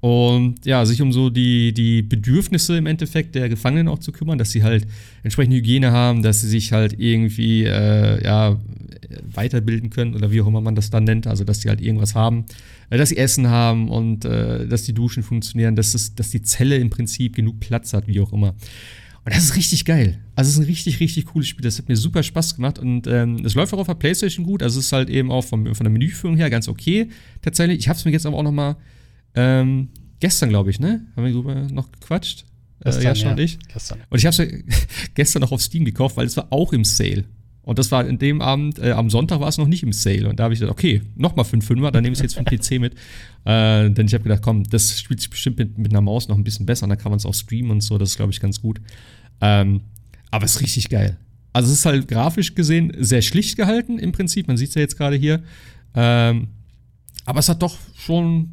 und ja, sich um so die, die Bedürfnisse im Endeffekt der Gefangenen auch zu kümmern, dass sie halt entsprechende Hygiene haben, dass sie sich halt irgendwie äh, ja, weiterbilden können oder wie auch immer man das dann nennt, also dass sie halt irgendwas haben, dass sie Essen haben und äh, dass die Duschen funktionieren, dass, es, dass die Zelle im Prinzip genug Platz hat, wie auch immer. Und das ist richtig geil. Also es ist ein richtig, richtig cooles Spiel. Das hat mir super Spaß gemacht und ähm, es läuft auch auf der Playstation gut. Also es ist halt eben auch vom, von der Menüführung her ganz okay. Tatsächlich. Ich habe es mir jetzt aber auch noch mal ähm, gestern, glaube ich, ne? Haben wir darüber noch gequatscht? Äh, gestern, äh, Jascha ja. und ich. Gestern. Und ich habe es <laughs> gestern noch auf Steam gekauft, weil es war auch im Sale. Und das war in dem Abend, äh, am Sonntag war es noch nicht im Sale. Und da habe ich gesagt, okay, nochmal 5 Fünfer, dann nehme ich es jetzt vom PC mit. <laughs> Äh, denn ich habe gedacht, komm, das spielt sich bestimmt mit, mit einer Maus noch ein bisschen besser. Und dann kann man es auch streamen und so. Das ist, glaube ich, ganz gut. Ähm, aber es ist richtig geil. Also es ist halt grafisch gesehen sehr schlicht gehalten im Prinzip. Man sieht es ja jetzt gerade hier. Ähm, aber es hat doch schon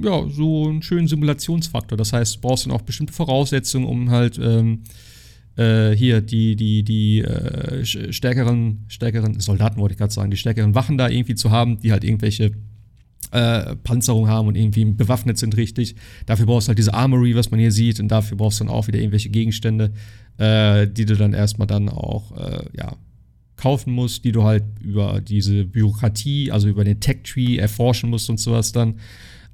ja, so einen schönen Simulationsfaktor. Das heißt, du brauchst dann auch bestimmte Voraussetzungen, um halt ähm, äh, hier die, die, die äh, stärkeren, stärkeren Soldaten, wollte ich gerade sagen, die stärkeren Wachen da irgendwie zu haben, die halt irgendwelche äh, Panzerung haben und irgendwie bewaffnet sind richtig. Dafür brauchst du halt diese Armory, was man hier sieht, und dafür brauchst du dann auch wieder irgendwelche Gegenstände, äh, die du dann erstmal dann auch, äh, ja, kaufen musst, die du halt über diese Bürokratie, also über den Tech-Tree erforschen musst und sowas dann.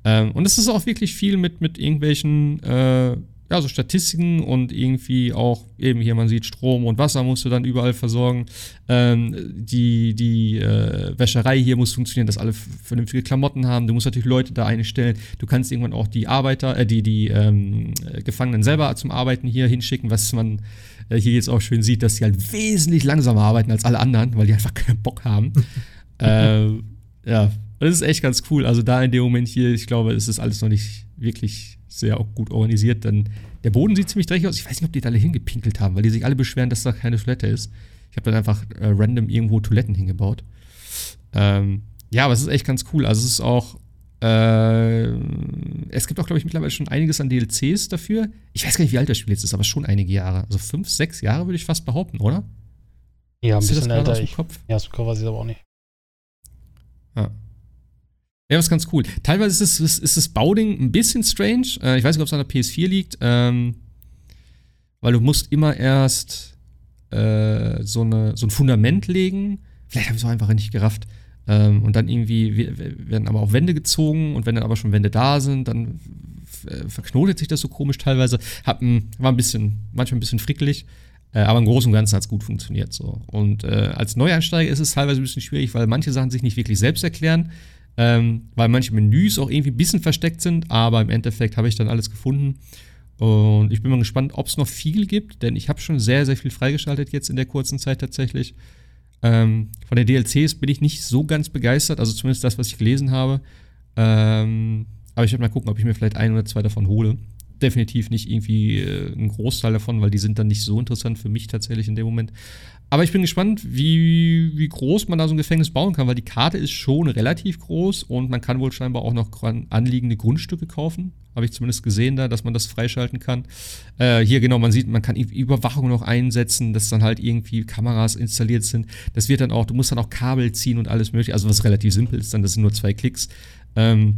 Ähm, und es ist auch wirklich viel mit, mit irgendwelchen äh, ja, so Statistiken und irgendwie auch eben hier, man sieht, Strom und Wasser musst du dann überall versorgen. Ähm, die die äh, Wäscherei hier muss funktionieren, dass alle vernünftige Klamotten haben. Du musst natürlich Leute da einstellen. Du kannst irgendwann auch die Arbeiter, äh, die, die ähm, Gefangenen selber zum Arbeiten hier hinschicken, was man äh, hier jetzt auch schön sieht, dass sie halt wesentlich langsamer arbeiten als alle anderen, weil die einfach <laughs> keinen Bock haben. <laughs> äh, ja, das ist echt ganz cool. Also da in dem Moment hier, ich glaube, es ist alles noch nicht wirklich sehr gut organisiert. Denn der Boden sieht ziemlich dreckig aus. Ich weiß nicht, ob die da alle hingepinkelt haben, weil die sich alle beschweren, dass da keine Toilette ist. Ich habe dann einfach äh, random irgendwo Toiletten hingebaut. Ähm, ja, aber es ist echt ganz cool. Also es ist auch äh, es gibt auch, glaube ich, mittlerweile schon einiges an DLCs dafür. Ich weiß gar nicht, wie alt das Spiel jetzt ist, aber schon einige Jahre. Also fünf, sechs Jahre würde ich fast behaupten, oder? Ja, ein bisschen älter. Aus dem Kopf? Ja, aus dem Kopf weiß ich aber auch nicht. Ja. Ja, ist ganz cool. Teilweise ist, es, ist das Bauding ein bisschen strange. Äh, ich weiß nicht, ob es an der PS4 liegt. Ähm, weil du musst immer erst äh, so, eine, so ein Fundament legen. Vielleicht habe ich es auch einfach nicht gerafft. Ähm, und dann irgendwie werden aber auch Wände gezogen und wenn dann aber schon Wände da sind, dann äh, verknotet sich das so komisch teilweise. Hab ein, war ein bisschen, manchmal ein bisschen frickelig. Äh, aber im Großen und Ganzen hat es gut funktioniert. So. Und äh, als Neueinsteiger ist es teilweise ein bisschen schwierig, weil manche Sachen sich nicht wirklich selbst erklären ähm, weil manche Menüs auch irgendwie ein bisschen versteckt sind, aber im Endeffekt habe ich dann alles gefunden. Und ich bin mal gespannt, ob es noch viel gibt, denn ich habe schon sehr, sehr viel freigeschaltet jetzt in der kurzen Zeit tatsächlich. Ähm, von den DLCs bin ich nicht so ganz begeistert, also zumindest das, was ich gelesen habe. Ähm, aber ich werde mal gucken, ob ich mir vielleicht ein oder zwei davon hole. Definitiv nicht irgendwie äh, ein Großteil davon, weil die sind dann nicht so interessant für mich tatsächlich in dem Moment. Aber ich bin gespannt, wie, wie groß man da so ein Gefängnis bauen kann, weil die Karte ist schon relativ groß und man kann wohl scheinbar auch noch anliegende Grundstücke kaufen. Habe ich zumindest gesehen da, dass man das freischalten kann. Äh, hier genau, man sieht, man kann Überwachung noch einsetzen, dass dann halt irgendwie Kameras installiert sind. Das wird dann auch, du musst dann auch Kabel ziehen und alles mögliche. Also was relativ simpel ist, dann das sind nur zwei Klicks. Ähm,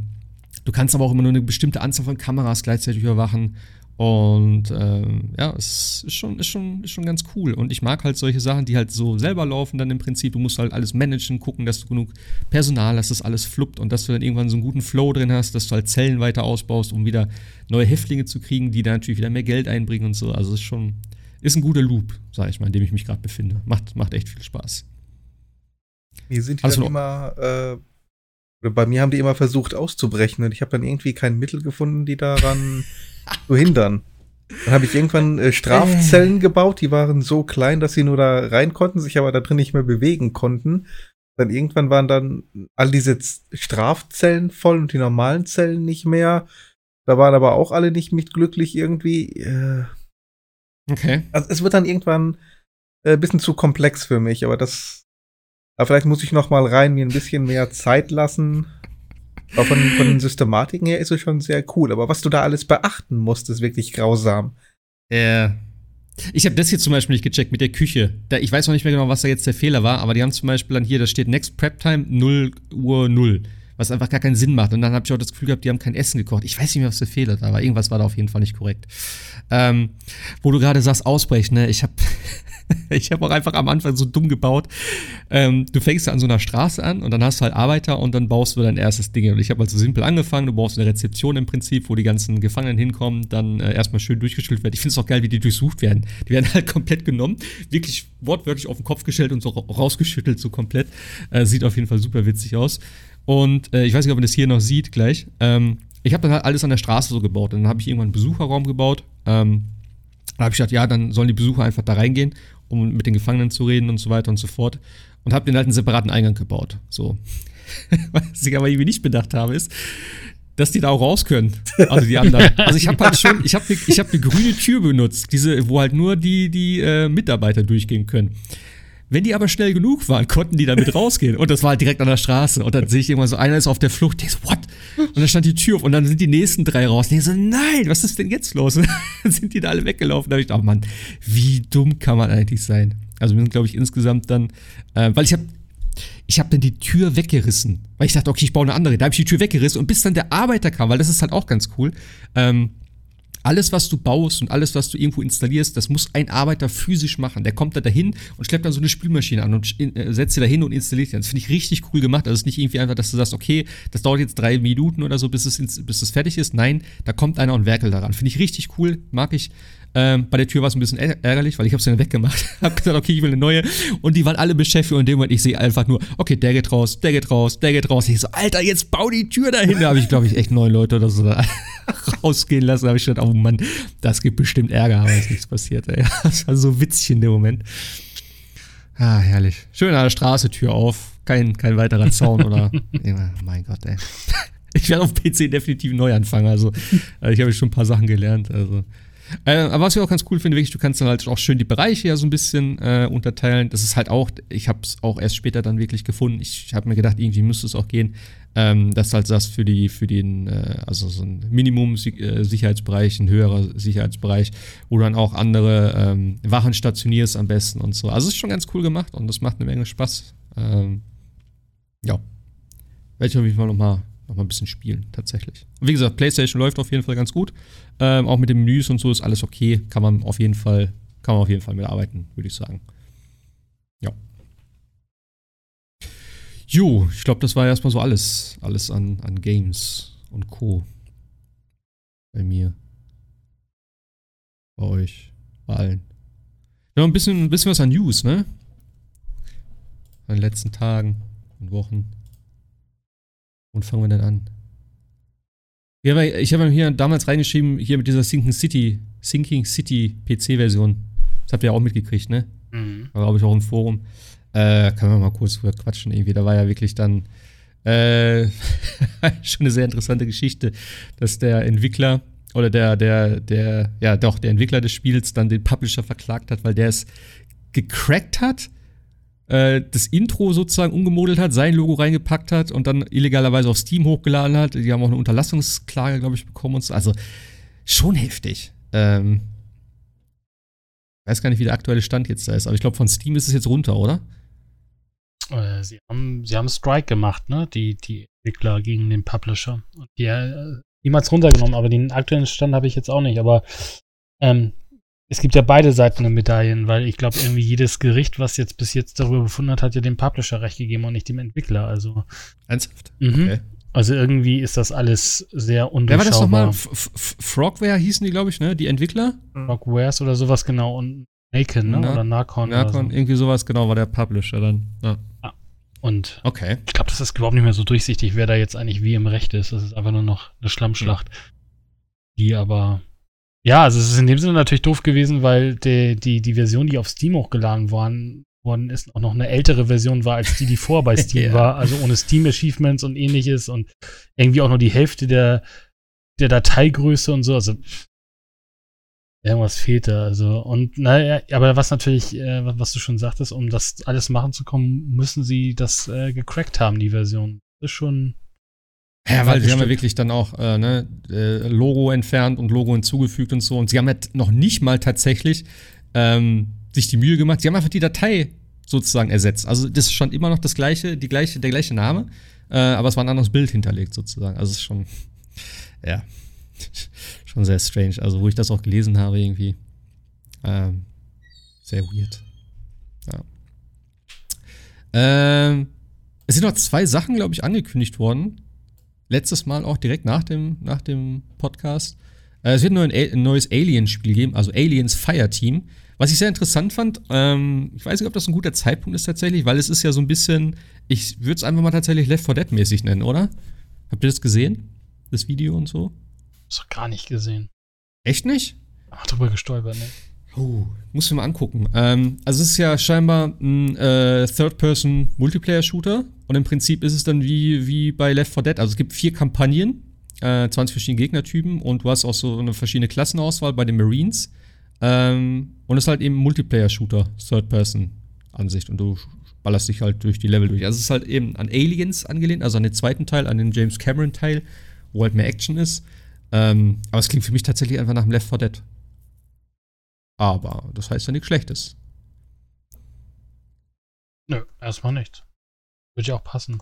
du kannst aber auch immer nur eine bestimmte Anzahl von Kameras gleichzeitig überwachen und ähm, ja, es ist schon, ist, schon, ist schon ganz cool. Und ich mag halt solche Sachen, die halt so selber laufen dann im Prinzip. Du musst halt alles managen, gucken, dass du genug Personal hast, dass alles fluppt und dass du dann irgendwann so einen guten Flow drin hast, dass du halt Zellen weiter ausbaust, um wieder neue Häftlinge zu kriegen, die dann natürlich wieder mehr Geld einbringen und so. Also es ist schon, ist ein guter Loop, sag ich mal, in dem ich mich gerade befinde. Macht, macht echt viel Spaß. Mir sind die also dann immer, äh, bei mir haben die immer versucht auszubrechen und ich habe dann irgendwie kein Mittel gefunden, die daran zu hindern. Dann habe ich irgendwann äh, Strafzellen äh. gebaut, die waren so klein, dass sie nur da rein konnten, sich aber da drin nicht mehr bewegen konnten. Dann irgendwann waren dann all diese Strafzellen voll und die normalen Zellen nicht mehr. Da waren aber auch alle nicht mit glücklich irgendwie. Äh, okay. Also es wird dann irgendwann äh, ein bisschen zu komplex für mich, aber das. Aber vielleicht muss ich noch mal rein, mir ein bisschen mehr Zeit lassen. Aber von, von den Systematiken her ist es schon sehr cool. Aber was du da alles beachten musst, ist wirklich grausam. Ja. Äh, ich habe das hier zum Beispiel nicht gecheckt mit der Küche. Da, ich weiß noch nicht mehr genau, was da jetzt der Fehler war, aber die haben zum Beispiel dann hier, da steht Next Prep Time 0 Uhr 0 was einfach gar keinen Sinn macht. Und dann habe ich auch das Gefühl gehabt, die haben kein Essen gekocht. Ich weiß nicht mehr, was der Fehler da war. Irgendwas war da auf jeden Fall nicht korrekt. Ähm, wo du gerade sagst, ausbrechen, ne? Ich habe <laughs> ich habe auch einfach am Anfang so dumm gebaut. Ähm, du fängst an so einer Straße an und dann hast du halt Arbeiter und dann baust du dein erstes Ding. Und ich habe halt so simpel angefangen. Du baust eine Rezeption im Prinzip, wo die ganzen Gefangenen hinkommen, dann äh, erstmal schön durchgestellt werden. Ich finde es auch geil, wie die durchsucht werden. Die werden halt komplett genommen, wirklich wortwörtlich auf den Kopf gestellt und so rausgeschüttelt, so komplett. Äh, sieht auf jeden Fall super witzig aus. Und äh, ich weiß nicht, ob man das hier noch sieht gleich. Ähm, ich habe dann halt alles an der Straße so gebaut. Und dann habe ich irgendwann einen Besucherraum gebaut. Ähm, da habe ich gedacht, ja, dann sollen die Besucher einfach da reingehen, um mit den Gefangenen zu reden und so weiter und so fort. Und habe den halt einen separaten Eingang gebaut. So. <laughs> Was ich aber irgendwie nicht bedacht habe, ist, dass die da auch raus können. Also die anderen. <laughs> Also ich habe halt schon, ich habe ich hab eine grüne Tür benutzt, diese, wo halt nur die, die äh, Mitarbeiter durchgehen können. Wenn die aber schnell genug waren, konnten die damit <laughs> rausgehen. Und das war halt direkt an der Straße. Und dann sehe ich irgendwann so, einer ist auf der Flucht. Der so, what? Und dann stand die Tür auf und dann sind die nächsten drei raus. Und ich so, nein, was ist denn jetzt los? Und <laughs> dann sind die da alle weggelaufen. Da habe ich gedacht, oh Mann, wie dumm kann man eigentlich sein? Also wir sind, glaube ich, insgesamt dann, äh, weil ich habe ich habe dann die Tür weggerissen, weil ich dachte, okay, ich baue eine andere. Da habe ich die Tür weggerissen und bis dann der Arbeiter kam, weil das ist halt auch ganz cool. Ähm, alles, was du baust und alles, was du irgendwo installierst, das muss ein Arbeiter physisch machen. Der kommt da dahin und schleppt dann so eine Spülmaschine an und äh, setzt sie da hin und installiert die. Das finde ich richtig cool gemacht. Also es ist nicht irgendwie einfach, dass du sagst, okay, das dauert jetzt drei Minuten oder so, bis es, bis es fertig ist. Nein, da kommt einer und werkelt daran. Finde ich richtig cool, mag ich. Ähm, bei der Tür war es ein bisschen ärgerlich, weil ich habe sie dann weggemacht. <laughs> hab gesagt, okay, ich will eine neue. Und die waren alle beschäftigt und in dem Moment, ich sehe einfach nur, okay, der geht raus, der geht raus, der geht raus. Ich so, Alter, jetzt bau die Tür dahin. Da habe ich, glaube ich, echt neun Leute oder so da <laughs> rausgehen lassen. Da habe ich gedacht, oh Mann, das gibt bestimmt Ärger, aber ist nichts passiert. Ey. <laughs> Das war so witzig in dem Moment. Ah, herrlich. Schön an der Straße, Tür auf. Kein, kein weiterer Zaun oder. mein Gott, ey. Ich werde auf PC definitiv neu anfangen. Also, äh, ich habe schon ein paar Sachen gelernt. Also, äh, aber was ich auch ganz cool finde, wirklich, du kannst dann halt auch schön die Bereiche ja so ein bisschen äh, unterteilen. Das ist halt auch, ich habe es auch erst später dann wirklich gefunden. Ich habe mir gedacht, irgendwie müsste es auch gehen, ähm, dass halt sagst, für die, für den, äh, also so ein Minimum-Sicherheitsbereich, ein höherer Sicherheitsbereich, wo dann auch andere ähm, Wachen stationierst am besten und so. Also es ist schon ganz cool gemacht und das macht eine Menge Spaß. Ähm, ja. Werde ich auf jeden Fall nochmal noch mal ein bisschen spielen, tatsächlich. Und wie gesagt, PlayStation läuft auf jeden Fall ganz gut. Ähm, auch mit den Menüs und so ist alles okay. Kann man auf jeden Fall, kann man auf jeden Fall mitarbeiten, würde ich sagen. Ja. Jo, ich glaube, das war erstmal so alles. Alles an, an Games und Co. Bei mir. Bei euch. Bei allen. Ja, ein bisschen, ein bisschen was an News, ne? In den letzten Tagen und Wochen. Und fangen wir denn an? Ich habe hier damals reingeschrieben, hier mit dieser Sinking City, Sinking City PC-Version. Das habt ihr ja auch mitgekriegt, ne? Mhm. War, glaube ich, auch im Forum. Äh, können wir mal kurz drüber quatschen irgendwie. Da war ja wirklich dann äh, <laughs> schon eine sehr interessante Geschichte, dass der Entwickler oder der, der, der, ja doch, der Entwickler des Spiels dann den Publisher verklagt hat, weil der es gecrackt hat, äh, das Intro sozusagen umgemodelt hat, sein Logo reingepackt hat und dann illegalerweise auf Steam hochgeladen hat. Die haben auch eine Unterlassungsklage, glaube ich, bekommen und so. Also schon heftig. Ähm, weiß gar nicht, wie der aktuelle Stand jetzt da ist, aber ich glaube, von Steam ist es jetzt runter, oder? Äh, sie haben, sie haben Strike gemacht, ne? Die, die Entwickler gegen den Publisher. Und die äh, niemals runtergenommen, aber den aktuellen Stand habe ich jetzt auch nicht. Aber ähm, es gibt ja beide Seiten der Medaillen, weil ich glaube, irgendwie jedes Gericht, was jetzt bis jetzt darüber befunden hat, hat ja dem Publisher recht gegeben und nicht dem Entwickler. Also. Ernsthaft? Mhm. Okay. Also irgendwie ist das alles sehr undurchschaubar. Wer war das nochmal? Frogware hießen die, glaube ich, ne? Die Entwickler? Frogwares oder sowas, genau. Und Nakon, ne? Na, oder Narcon. Narcon, so. irgendwie sowas, genau, war der Publisher dann. Ja. ja. Und okay. ich glaube, das ist überhaupt nicht mehr so durchsichtig, wer da jetzt eigentlich wie im Recht ist. Das ist einfach nur noch eine Schlammschlacht. Die aber. Ja, also es ist in dem Sinne natürlich doof gewesen, weil die, die, die Version, die auf Steam hochgeladen worden, worden ist, auch noch eine ältere Version war, als die, die vor bei <laughs> Steam yeah. war. Also ohne Steam-Achievements und ähnliches und irgendwie auch nur die Hälfte der, der Dateigröße und so. Also Irgendwas fehlt da, also. Und naja, aber was natürlich, äh, was du schon sagtest, um das alles machen zu kommen, müssen sie das äh, gecrackt haben, die Version. Das ist schon. Ja, weil sie haben ja wirklich dann auch äh, ne, äh, Logo entfernt und Logo hinzugefügt und so. Und sie haben ja noch nicht mal tatsächlich ähm, sich die Mühe gemacht. Sie haben einfach die Datei sozusagen ersetzt. Also das ist schon immer noch das gleiche, die gleiche, der gleiche Name, äh, aber es war ein anderes Bild hinterlegt sozusagen. Also es ist schon, ja <laughs> schon sehr strange. Also, wo ich das auch gelesen habe, irgendwie. Ähm, sehr weird. Ja. Ähm, es sind noch zwei Sachen, glaube ich, angekündigt worden. Letztes Mal auch direkt nach dem, nach dem Podcast. Äh, es wird nur ein, ein neues Alien-Spiel geben, also Aliens Fireteam. Was ich sehr interessant fand, ähm, ich weiß nicht, ob das ein guter Zeitpunkt ist tatsächlich, weil es ist ja so ein bisschen, ich würde es einfach mal tatsächlich Left 4 Dead mäßig nennen, oder? Habt ihr das gesehen? Das Video und so? Das doch gar nicht gesehen. Echt nicht? Ach, drüber gestolpert, ne? Oh, muss ich mal angucken. Ähm, also es ist ja scheinbar ein äh, Third-Person-Multiplayer-Shooter und im Prinzip ist es dann wie, wie bei Left 4 Dead. Also es gibt vier Kampagnen, äh, 20 verschiedene Gegnertypen und du hast auch so eine verschiedene Klassenauswahl bei den Marines. Ähm, und es ist halt eben Multiplayer-Shooter, Third-Person-Ansicht und du ballerst dich halt durch die Level durch. Also es ist halt eben an Aliens angelehnt, also an den zweiten Teil, an den James Cameron-Teil, wo halt mehr Action ist. Ähm, aber es klingt für mich tatsächlich einfach nach dem Left 4 Dead. Aber das heißt ja nichts Schlechtes. Nö, erstmal nicht. Würde ja auch passen.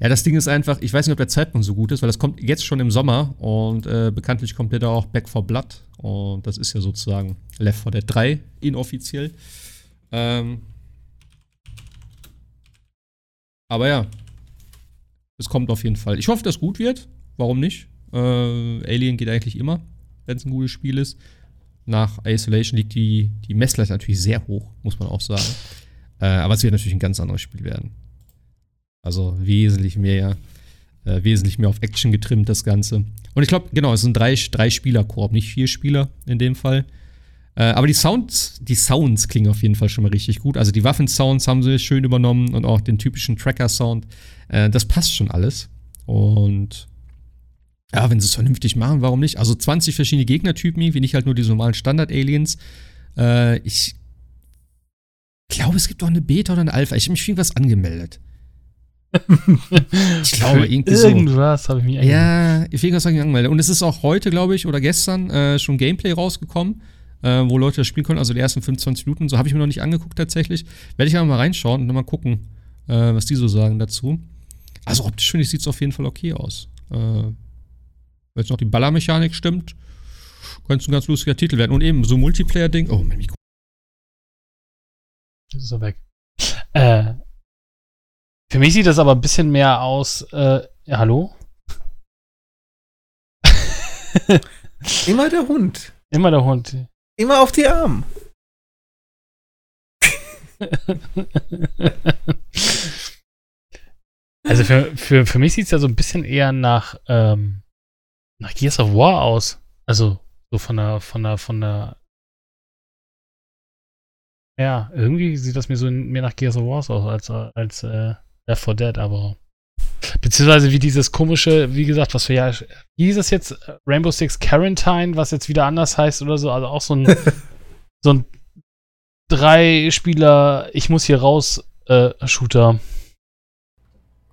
Ja, das Ding ist einfach, ich weiß nicht, ob der Zeitpunkt so gut ist, weil das kommt jetzt schon im Sommer und äh, bekanntlich kommt der da auch Back for Blood und das ist ja sozusagen Left 4 Dead 3 inoffiziell. Ähm aber ja, es kommt auf jeden Fall. Ich hoffe, dass gut wird. Warum nicht? Äh, Alien geht eigentlich immer, wenn es ein gutes Spiel ist. Nach Isolation liegt die, die Messlatte natürlich sehr hoch, muss man auch sagen. Äh, aber es wird natürlich ein ganz anderes Spiel werden. Also wesentlich mehr, äh, wesentlich mehr auf Action getrimmt, das Ganze. Und ich glaube, genau, es sind drei, drei Spieler-Koop, nicht vier Spieler in dem Fall. Äh, aber die Sounds, die Sounds klingen auf jeden Fall schon mal richtig gut. Also die Waffen-Sounds haben sie schön übernommen und auch den typischen Tracker-Sound. Äh, das passt schon alles. Und ja, wenn sie es vernünftig machen, warum nicht? Also 20 verschiedene Gegnertypen, wie nicht halt nur die normalen Standard-Aliens. Äh, ich glaube, es gibt auch eine Beta oder eine Alpha. Ich habe mich für irgendwas angemeldet. <laughs> ich glaube, irgendwie so. Irgendwas habe ich mich angemeldet. Ja, für irgendwas habe ich mich angemeldet. Und es ist auch heute, glaube ich, oder gestern äh, schon Gameplay rausgekommen äh, wo Leute das spielen können. Also die ersten 25 Minuten, so habe ich mir noch nicht angeguckt tatsächlich. Werde ich aber mal reinschauen und mal gucken, äh, was die so sagen dazu. Also optisch finde ich, sieht es auf jeden Fall okay aus. Äh, wenn jetzt noch die Ballermechanik stimmt, könnte es ein ganz lustiger Titel werden. Und eben so Multiplayer-Ding. Oh, mein Mikro. Ist er weg. Äh, für mich sieht das aber ein bisschen mehr aus. Äh, ja, hallo? <laughs> Immer der Hund. Immer der Hund. Immer auf die Arme. <laughs> also für, für, für mich sieht es ja so ein bisschen eher nach, ähm, nach Gears of War aus. Also so von der, von der, von der Ja, irgendwie sieht das mir so mehr nach Gears of War aus als, als äh, Left 4 Dead, aber. Beziehungsweise wie dieses komische, wie gesagt, was wir ja. Wie hieß es jetzt? Rainbow Six Quarantine, was jetzt wieder anders heißt oder so. Also auch so ein. <laughs> so ein drei Spieler, ich muss hier raus, äh, Shooter.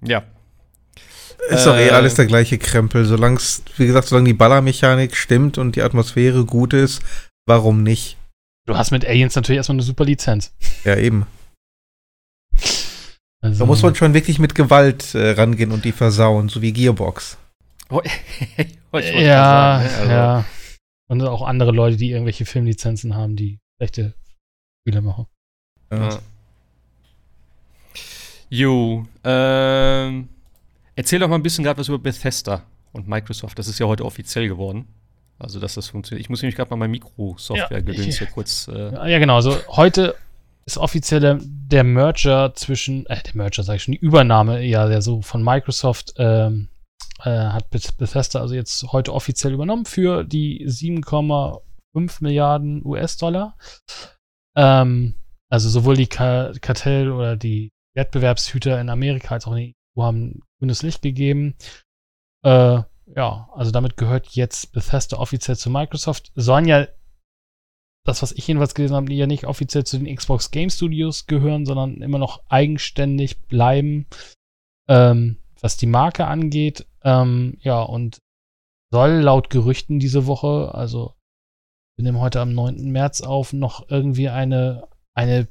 Ja. Ist doch eh alles der gleiche Krempel. Solange wie gesagt, solange die Ballermechanik stimmt und die Atmosphäre gut ist, warum nicht? Du hast mit Aliens natürlich erstmal eine super Lizenz. Ja, eben. Also, da muss man schon wirklich mit Gewalt äh, rangehen und die versauen, so wie Gearbox. Oh, <laughs> ja, sagen, ne? also. ja. Und auch andere Leute, die irgendwelche Filmlizenzen haben, die schlechte Spiele machen. Ja. Jo, ähm, erzähl doch mal ein bisschen gerade was über Bethesda und Microsoft. Das ist ja heute offiziell geworden. Also, dass das funktioniert. Ich muss nämlich gerade mal mein Mikro-Software-Gedöns ja, hier <laughs> kurz. Äh ja, genau. Also, heute ist offiziell der, der Merger zwischen, äh, der Merger sage ich schon, die Übernahme ja, der so von Microsoft ähm, äh, hat Bethesda also jetzt heute offiziell übernommen für die 7,5 Milliarden US-Dollar. Ähm, also sowohl die Ka Kartell- oder die Wettbewerbshüter in Amerika als auch in der EU haben grünes Licht gegeben. Äh, ja, also damit gehört jetzt Bethesda offiziell zu Microsoft. Sollen ja das, was ich jedenfalls gelesen habe, die ja nicht offiziell zu den Xbox Game Studios gehören, sondern immer noch eigenständig bleiben, ähm, was die Marke angeht. Ähm, ja, und soll laut Gerüchten diese Woche, also wir nehmen heute am 9. März auf, noch irgendwie eine, eine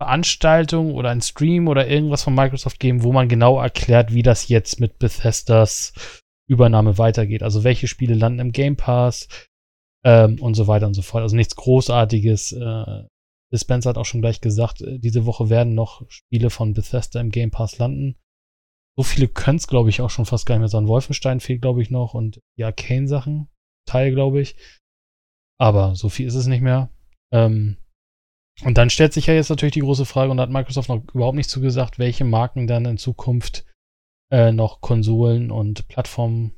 Veranstaltung oder ein Stream oder irgendwas von Microsoft geben, wo man genau erklärt, wie das jetzt mit Bethesdas Übernahme weitergeht. Also welche Spiele landen im Game Pass, ähm, und so weiter und so fort. Also nichts Großartiges. Äh, Spencer hat auch schon gleich gesagt, äh, diese Woche werden noch Spiele von Bethesda im Game Pass landen. So viele können es, glaube ich, auch schon fast gar nicht mehr sein. Wolfenstein fehlt, glaube ich, noch und die Arcane-Sachen, Teil, glaube ich. Aber so viel ist es nicht mehr. Ähm, und dann stellt sich ja jetzt natürlich die große Frage, und da hat Microsoft noch überhaupt nicht zugesagt, welche Marken dann in Zukunft äh, noch Konsolen und Plattformen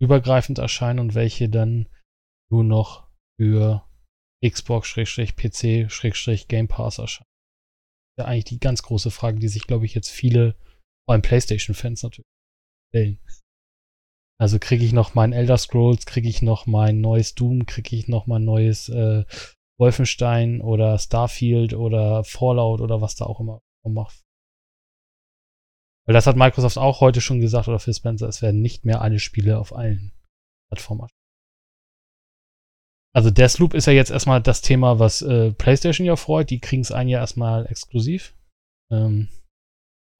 übergreifend erscheinen und welche dann nur noch für Xbox, PC, Game Pass erscheint. Ja, eigentlich die ganz große Frage, die sich, glaube ich, jetzt viele, vor allem PlayStation-Fans natürlich stellen. Also kriege ich noch mein Elder Scrolls, kriege ich noch mein neues Doom, kriege ich noch mein neues äh, Wolfenstein oder Starfield oder Fallout oder was da auch immer. Weil das hat Microsoft auch heute schon gesagt oder Phil Spencer, es werden nicht mehr alle Spiele auf allen Plattformen. Also Deathloop ist ja jetzt erstmal das Thema, was äh, PlayStation ja freut. Die kriegen es ein Jahr erstmal exklusiv. Ähm,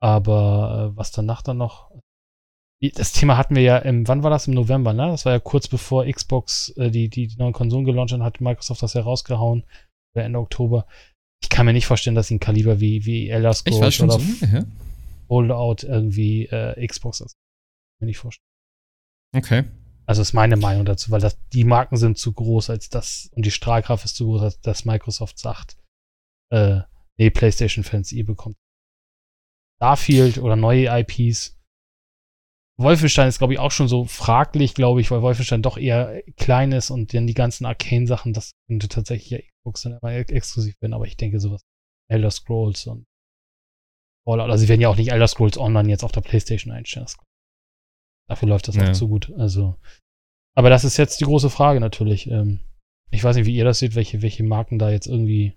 aber äh, was danach dann noch. Das Thema hatten wir ja im, wann war das? Im November, ne? Das war ja kurz bevor Xbox äh, die, die, die neuen Konsolen gelauncht hat, hat Microsoft das ja rausgehauen. Ende Oktober. Ich kann mir nicht vorstellen, dass sie ein Kaliber wie, wie Elder Scrolls oder so, ja. Holdout irgendwie äh, Xbox ist. Mir nicht vorstellen. Okay. Also ist meine Meinung dazu, weil das, die Marken sind zu groß, als das, und die Strahlkraft ist zu groß, als dass Microsoft sagt, äh, nee, PlayStation-Fans, ihr bekommt Starfield oder neue IPs. Wolfenstein ist, glaube ich, auch schon so fraglich, glaube ich, weil Wolfenstein doch eher klein ist und dann die ganzen Arcane-Sachen, das könnte tatsächlich ja Xbox dann aber exklusiv werden, aber ich denke sowas. Elder Scrolls und Fallout, also sie werden ja auch nicht Elder Scrolls Online jetzt auf der Playstation einstellen. Dafür läuft das ja. auch zu gut. Also, aber das ist jetzt die große Frage natürlich. Ähm, ich weiß nicht, wie ihr das seht, welche, welche Marken da jetzt irgendwie.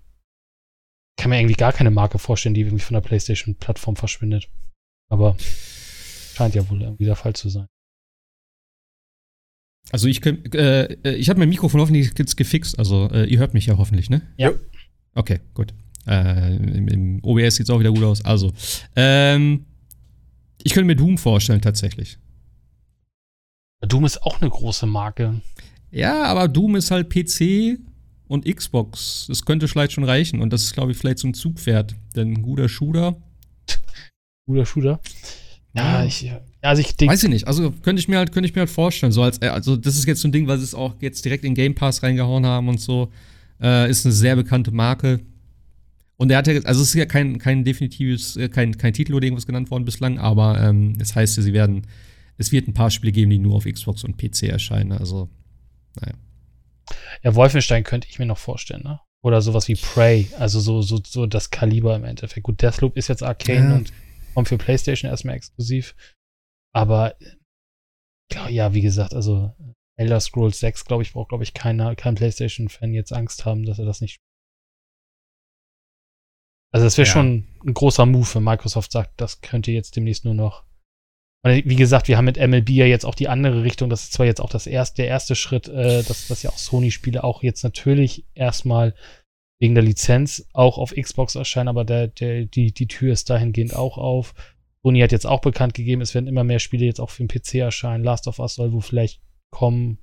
Ich kann mir irgendwie gar keine Marke vorstellen, die irgendwie von der PlayStation-Plattform verschwindet. Aber scheint ja wohl irgendwie der Fall zu sein. Also ich äh, äh, ich habe mein Mikrofon hoffentlich jetzt gefixt. Also äh, ihr hört mich ja hoffentlich, ne? Ja. Okay, gut. Äh, im, im, OBS sieht es auch wieder gut aus. Also, ähm, ich könnte mir Doom vorstellen tatsächlich. Doom ist auch eine große Marke. Ja, aber Doom ist halt PC und Xbox. Das könnte vielleicht schon reichen. Und das ist, glaube ich, vielleicht so ein Zugpferd. Denn ein guter Shooter. <laughs> guter Shooter. Ja, ja ich, also ich denke. Weiß ich nicht. Also könnte ich mir halt, könnte ich mir halt vorstellen. So als, also das ist jetzt so ein Ding, weil sie es auch jetzt direkt in Game Pass reingehauen haben und so. Äh, ist eine sehr bekannte Marke. Und er hat ja, also es ist ja kein, kein definitives, äh, kein, kein Titel oder irgendwas genannt worden bislang, aber ähm, es heißt ja, sie werden es wird ein paar Spiele geben, die nur auf Xbox und PC erscheinen. Also, naja. Ja, Wolfenstein könnte ich mir noch vorstellen, ne? Oder sowas wie Prey, also so, so, so das Kaliber im Endeffekt. Gut, Deathloop ist jetzt Arcane Ja. und kommt für PlayStation erstmal exklusiv. Aber ja, ja, wie gesagt, also Elder Scrolls 6, glaube ich, braucht, glaube ich, keiner, kein PlayStation-Fan jetzt Angst haben, dass er das nicht spielt. Also das wäre Ja. schon ein großer Move, wenn Microsoft sagt, das könnte jetzt demnächst nur noch. Weil, Wie gesagt, wir haben mit MLB ja jetzt auch die andere Richtung. Das ist zwar jetzt auch das erste, der erste Schritt, äh, dass, dass ja auch Sony-Spiele auch jetzt natürlich erstmal wegen der Lizenz auch auf Xbox erscheinen, aber der, der, die, die Tür ist dahingehend auch auf. Sony hat jetzt auch bekannt gegeben, es werden immer mehr Spiele jetzt auch für den PC erscheinen. Last of Us soll wohl vielleicht kommen.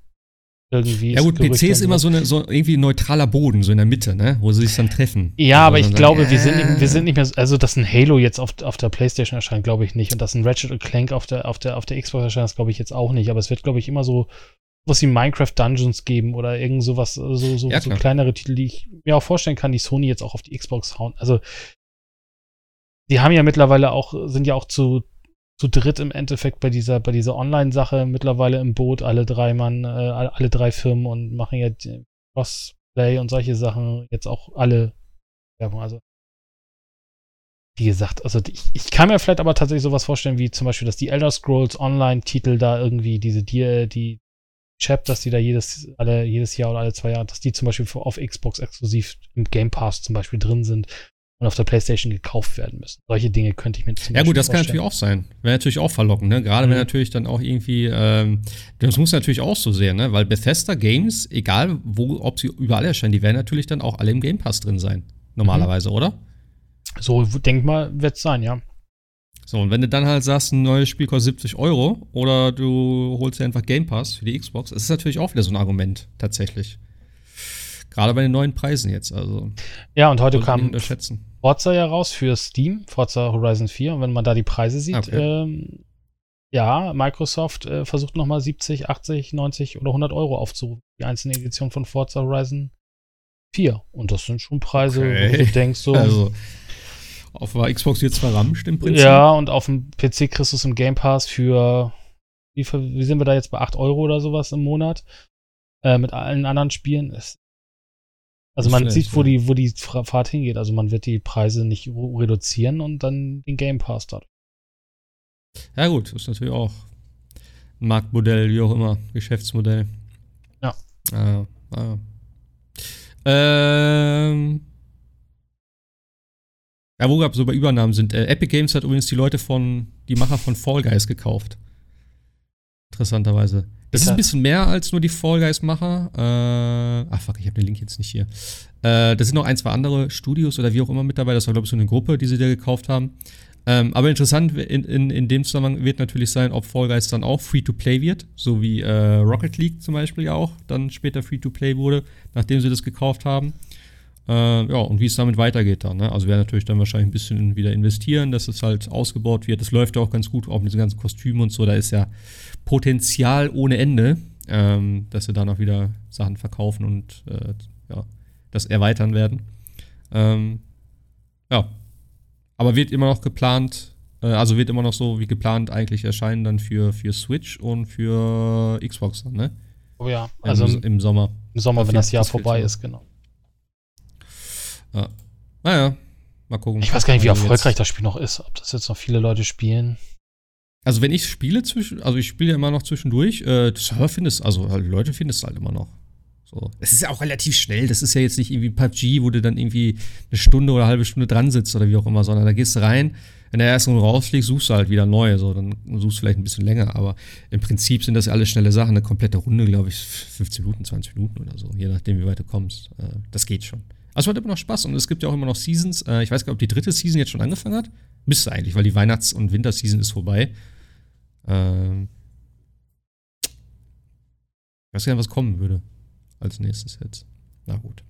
Irgendwie. Ja gut, PC ist immer so, eine, so irgendwie ein neutraler Boden, so in der Mitte, ne? Wo sie sich dann treffen. Ja, aber Wo ich glaube, sagen, wir sind, äh, nicht, wir sind nicht mehr, so- also dass ein Halo jetzt auf, auf der Playstation erscheint, glaube ich nicht. Und dass ein Ratchet Clank auf der, auf der, auf der Xbox erscheint, das glaube ich jetzt auch nicht. Aber es wird, glaube ich, immer so was wie Minecraft Dungeons geben oder irgend sowas, so, so, Ja, so kleinere Titel, die ich mir auch vorstellen kann, die Sony jetzt auch auf die Xbox hauen. Also, die haben ja mittlerweile auch, sind ja auch zu, zu dritt im Endeffekt bei dieser, bei dieser Online-Sache mittlerweile im Boot, alle drei Mann, äh, alle, drei Firmen und machen ja die Crossplay und solche Sachen jetzt auch alle Werbung. Also, wie gesagt, also ich, ich kann mir vielleicht aber tatsächlich sowas vorstellen, wie zum Beispiel, dass die Elder Scrolls Online-Titel da irgendwie diese, die, die Chapters, die da jedes, alle, jedes Jahr oder alle zwei Jahre, dass die zum Beispiel auf Xbox exklusiv im Game Pass zum Beispiel drin sind und auf der Playstation gekauft werden müssen. Solche Dinge könnte ich mir zum Ja gut, das kann natürlich auch sein. Wäre natürlich auch verlockend, ne? Gerade wenn Mhm. natürlich dann auch irgendwie, ähm, das muss natürlich auch so sehen, ne? Weil Bethesda Games, egal wo, ob sie überall erscheinen, die werden natürlich dann auch alle im Game Pass drin sein. Normalerweise, Mhm. oder? So, denk mal, wird es sein, ja. So, und wenn du dann halt sagst, ein neues Spiel kostet 70 Euro oder du holst dir einfach Game Pass für die Xbox, das ist natürlich auch wieder so ein Argument, tatsächlich. Gerade bei den neuen Preisen jetzt, also. Ja, und heute kam unterschätzen. Forza ja raus für Steam, Forza Horizon 4. Und wenn man da die Preise sieht, Okay. ähm, ja, Microsoft äh, versucht nochmal 70, 80, 90 oder 100 Euro aufzurufen. Die einzelne Edition von Forza Horizon 4. Und das sind schon Preise, wo Okay. du denkst so. Also, auf der Xbox jetzt verramscht im Prinzip. ja, und auf dem PC kriegst du es im Game Pass für, wie, viel, wie sind wir da jetzt bei 8 Euro oder sowas im Monat? Äh, mit allen anderen Spielen. Es, also man schlecht, sieht, wo die, wo die Fahrt hingeht. Also man wird die Preise nicht reduzieren und dann den Game Pass dort. Ja, gut, ist natürlich auch ein Marktmodell, wie auch immer, Geschäftsmodell. Ja. Ah, ah. Ähm. Ja, wo gab so bei Übernahmen sind. Äh, Epic Games hat übrigens die Leute von, die Macher von Fall Guys gekauft. Interessanterweise. Das ist ein bisschen mehr als nur die Fall Guys-Macher. Äh, ach fuck, ich habe den Link jetzt nicht hier. Äh, da sind noch ein, zwei andere Studios oder wie auch immer mit dabei. Das war, glaube ich, so eine Gruppe, die sie da gekauft haben. Ähm, aber interessant in, in, in dem Zusammenhang wird natürlich sein, ob Fall Guys dann auch Free-to-Play wird, so wie äh, Rocket League zum Beispiel ja auch dann später Free-to-Play wurde, nachdem sie das gekauft haben. Äh, ja, und wie es damit weitergeht dann. Ne? Also werden natürlich dann wahrscheinlich ein bisschen wieder investieren, dass es halt ausgebaut wird. Das läuft ja auch ganz gut, auch mit diesen ganzen Kostümen und so. Da ist ja Potenzial ohne Ende, ähm, dass sie da noch wieder Sachen verkaufen und äh, ja, das erweitern werden. Ähm, ja. Aber wird immer noch geplant, äh, also wird immer noch so wie geplant eigentlich erscheinen dann für, für Switch und für Xbox dann, ne? Oh ja, also Im, im, Sommer. im Sommer, wenn das Jahr vorbei ist, genau. Ja. Naja, mal gucken. Ich weiß gar nicht, wie erfolgreich das Spiel noch ist, ob das jetzt noch viele Leute spielen. Also wenn ich spiele zwischen, also ich spiele ja immer noch zwischendurch, äh, das Server findest, also halt Leute findest du halt immer noch. So. Es ist ja auch relativ schnell. Das ist ja jetzt nicht irgendwie PUBG, wo du dann irgendwie eine Stunde oder eine halbe Stunde dran sitzt oder wie auch immer, sondern da gehst du rein, wenn der erste Runde rausfliegt, suchst du halt wieder neu. So, dann suchst du vielleicht ein bisschen länger, aber im Prinzip sind das ja alles schnelle Sachen. Eine komplette Runde, glaube ich, 15 Minuten, 20 Minuten oder so, je nachdem, wie weit du kommst. Äh, das geht schon. Also es macht immer noch Spaß und es gibt ja auch immer noch Seasons. Äh, ich weiß gar nicht, ob die dritte Season jetzt schon angefangen hat. Müsste eigentlich, weil die Weihnachts- und Winterseason ist vorbei. Ähm, ich weiß gar nicht, was kommen würde als nächstes jetzt. Na gut.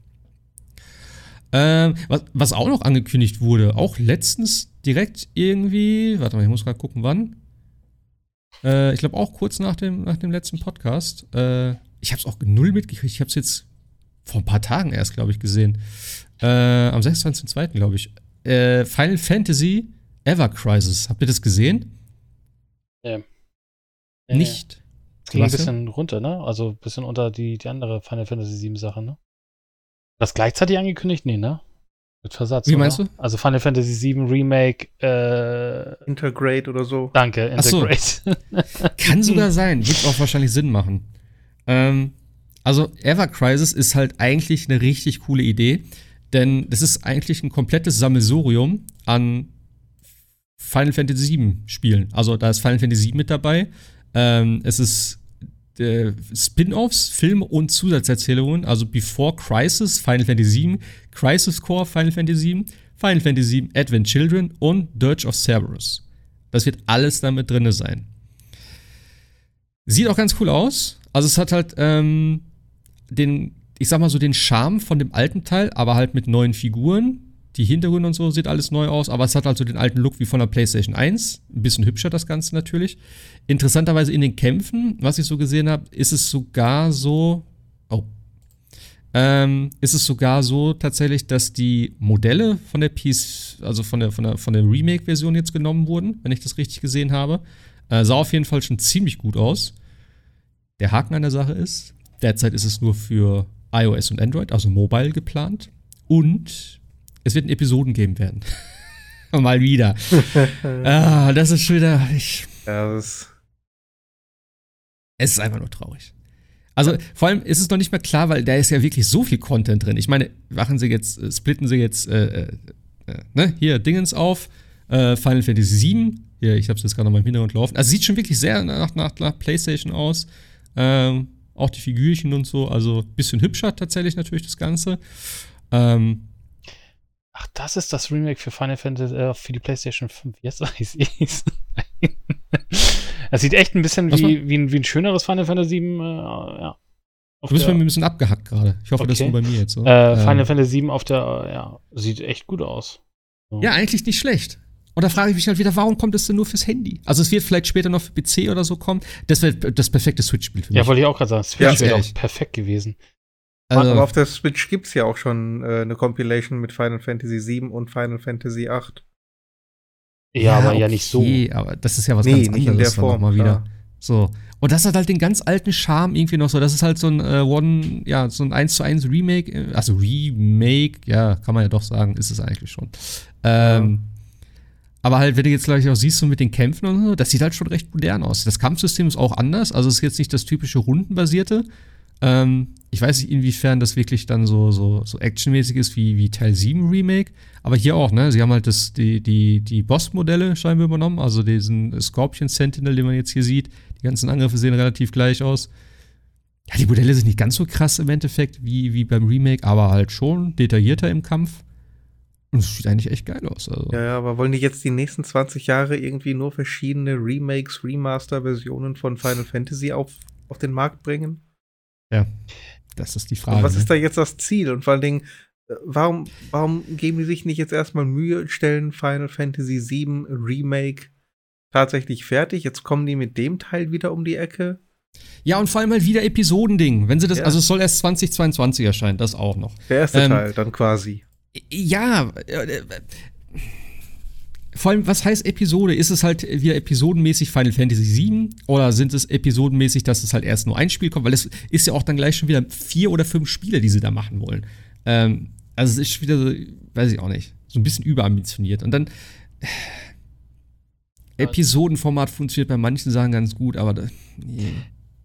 Ähm, was, was auch noch angekündigt wurde, auch letztens direkt irgendwie, warte mal, ich muss gerade gucken, wann. Äh, ich glaube auch kurz nach dem, nach dem letzten Podcast. Äh, ich habe es auch null mitgekriegt. Ich habe es jetzt vor ein paar Tagen erst, glaube ich, gesehen. Äh, am 26.02. glaube ich. Äh, Final Fantasy Ever Crisis. Habt ihr das gesehen? Äh, Nicht. ging ein bisschen runter, ne? Also ein bisschen unter die, die andere Final Fantasy 7 Sache, ne? Das gleichzeitig angekündigt? Nee, ne? Mit Versatz. Wie oder? meinst du? Also Final Fantasy 7 Remake, äh, Integrate oder so. danke, Ach so. Integrate. <laughs> Kann sogar sein, wird auch wahrscheinlich Sinn machen. Ähm, also Ever Crisis ist halt eigentlich eine richtig coole Idee, denn das ist eigentlich ein komplettes Sammelsurium an Final Fantasy VII Spielen. Also da ist Final Fantasy VII mit dabei. Ähm, es ist äh, Spin-offs, Filme und Zusatzerzählungen, also Before Crisis, Final Fantasy VII, Crisis Core, Final Fantasy VII, Final Fantasy VII, Advent Children und Dirge of Cerberus. Das wird alles damit drin sein. Sieht auch ganz cool aus. Also es hat halt ähm, den, ich sag mal so, den Charme von dem alten Teil, aber halt mit neuen Figuren. Die Hintergründe und so sieht alles neu aus, aber es hat halt so den alten Look wie von der PlayStation 1. Ein bisschen hübscher das Ganze natürlich. Interessanterweise in den Kämpfen, was ich so gesehen habe, ist es sogar so. Oh. Ähm, ist es sogar so tatsächlich, dass die Modelle von der PS, also von der, von der, von der Remake-Version jetzt genommen wurden, wenn ich das richtig gesehen habe. Äh, sah auf jeden Fall schon ziemlich gut aus. Der Haken an der Sache ist, derzeit ist es nur für iOS und Android, also mobile geplant. Und es wird Episoden geben werden. <laughs> Mal wieder. <laughs> ah, das ist schon wieder. Ich, Ja, das es ist einfach nur traurig. Also vor allem ist es noch nicht mehr klar, weil da ist ja wirklich so viel Content drin. Ich meine, machen sie jetzt, äh, splitten sie jetzt, äh, äh, äh, ne, hier Dingens auf, äh, Final Fantasy VII. Hier, ich habe es jetzt gerade noch mal im Hintergrund laufen. Also sieht schon wirklich sehr nach, nach, nach PlayStation aus. Ähm, auch die Figürchen und so. Also bisschen hübscher tatsächlich natürlich das Ganze. Ähm, Ach, das ist das Remake für Final Fantasy, äh, für die PlayStation 5. Jetzt weiß ich's. <laughs> Das sieht echt ein bisschen wie, wie, ein, wie ein schöneres Final Fantasy 7, äh, ja. Auf du bist der- mir ein bisschen abgehackt gerade. Ich hoffe, das ist Okay. nur bei mir jetzt so. Äh, Final Ähm, Fantasy 7 auf der, ja, sieht echt gut aus. So. Ja, eigentlich nicht schlecht. Und da frage ich mich halt wieder, warum kommt es denn nur fürs Handy? Also es wird vielleicht später noch für PC oder so kommen. Das wäre das perfekte Switch-Spiel für mich. Ja, wollte ich auch gerade sagen. Switch Ja, wäre doch perfekt gewesen. Also, Aber auf der Switch gibt's ja auch schon äh, eine Compilation mit Final Fantasy VII und Final Fantasy VIII. Ja, aber ja nicht so. okay, aber das ist ja was nee, ganz nicht anderes in der Form. mal wieder. klar. So. Und das hat halt den ganz alten Charme irgendwie noch so. Das ist halt so ein äh, One, ja, so ein 1 zu 1 Remake. äh, Also Remake, ja, kann man ja doch sagen, ist es eigentlich schon. Ähm, Aber halt, wenn du jetzt gleich auch siehst, so mit den Kämpfen und so, das sieht halt schon recht modern aus. Das Kampfsystem ist auch anders. Also es ist jetzt nicht das typische Rundenbasierte. Ähm, ich weiß nicht, inwiefern das wirklich dann so, so, so actionmäßig ist wie, wie Teil 7 Remake. Aber hier auch, ne? Sie haben halt das, die, die, die Boss-Modelle scheinbar übernommen. Also diesen Scorpion Sentinel, den man jetzt hier sieht. Die ganzen Angriffe sehen relativ gleich aus. Ja, die Modelle sind nicht ganz so krass im Endeffekt wie, wie beim Remake, aber halt schon detaillierter im Kampf. Und es sieht eigentlich echt geil aus. Also. Ja, aber wollen die jetzt die nächsten 20 Jahre irgendwie nur verschiedene Remakes, Remaster-Versionen von Final Fantasy auf, auf den Markt bringen? Das ist die Frage. Und was ne? ist da jetzt das Ziel? Und vor allen Dingen, äh, warum, warum geben die sich nicht jetzt erstmal Mühe und stellen Final Fantasy VII Remake tatsächlich fertig? Jetzt kommen die mit dem Teil wieder um die Ecke. Ja, und vor allem halt wieder Episodending. Wenn sie das, Ja. also es soll erst 2022 erscheinen, das auch noch. Der erste Ähm, Teil dann quasi. Ja, äh, äh, vor allem, was heißt Episode? Ist es halt wieder episodenmäßig Final Fantasy VII oder sind es episodenmäßig, dass es halt erst nur ein Spiel kommt? Weil es ist ja auch dann gleich schon wieder vier oder fünf Spiele, die sie da machen wollen. Ähm, also es ist wieder so, weiß ich auch nicht, so ein bisschen überambitioniert. Und dann äh, Episodenformat funktioniert bei manchen Sachen ganz gut, aber da, nee,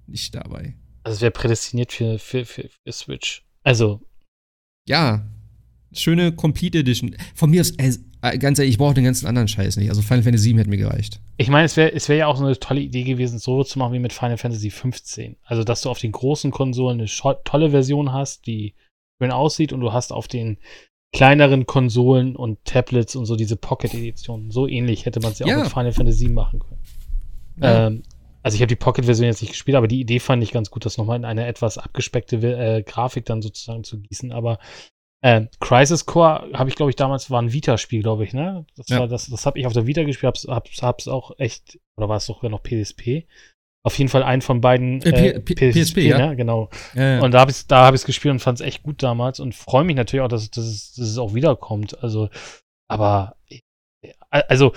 nicht dabei. Also es wäre prädestiniert für, für, für, für Switch. Also, Ja, schöne Complete Edition. Von mir aus, äh, ganz ehrlich, ich brauche den ganzen anderen Scheiß nicht. Also Final Fantasy VII hätte mir gereicht. ich meine, es wäre es wär ja auch so eine tolle Idee gewesen, so zu machen wie mit Final Fantasy 15. Also, dass du auf den großen Konsolen eine tolle Version hast, die schön aussieht und du hast auf den kleineren Konsolen und Tablets und so diese Pocket-Editionen. So ähnlich hätte man es ja, Ja. auch mit Final Fantasy 7 machen können. Ja. Ähm, also ich habe die Pocket-Version jetzt nicht gespielt, aber die Idee fand ich ganz gut, das nochmal in eine etwas abgespeckte äh, Grafik dann sozusagen zu gießen. Aber äh, Crisis Core habe ich, glaube ich, damals war ein Vita-Spiel, glaube ich, ne? Das, Ja. war das, das habe ich auf der Vita gespielt, hab's, hab's, hab's auch echt, oder war es sogar noch PSP? Auf jeden Fall einen von beiden Äh, P- P- PSP, ja. ne? Genau. Äh, Und da habe ich da hab ich's gespielt und fand es echt gut damals und freue mich natürlich auch, dass, dass, es, dass es auch wiederkommt. Also, aber äh, also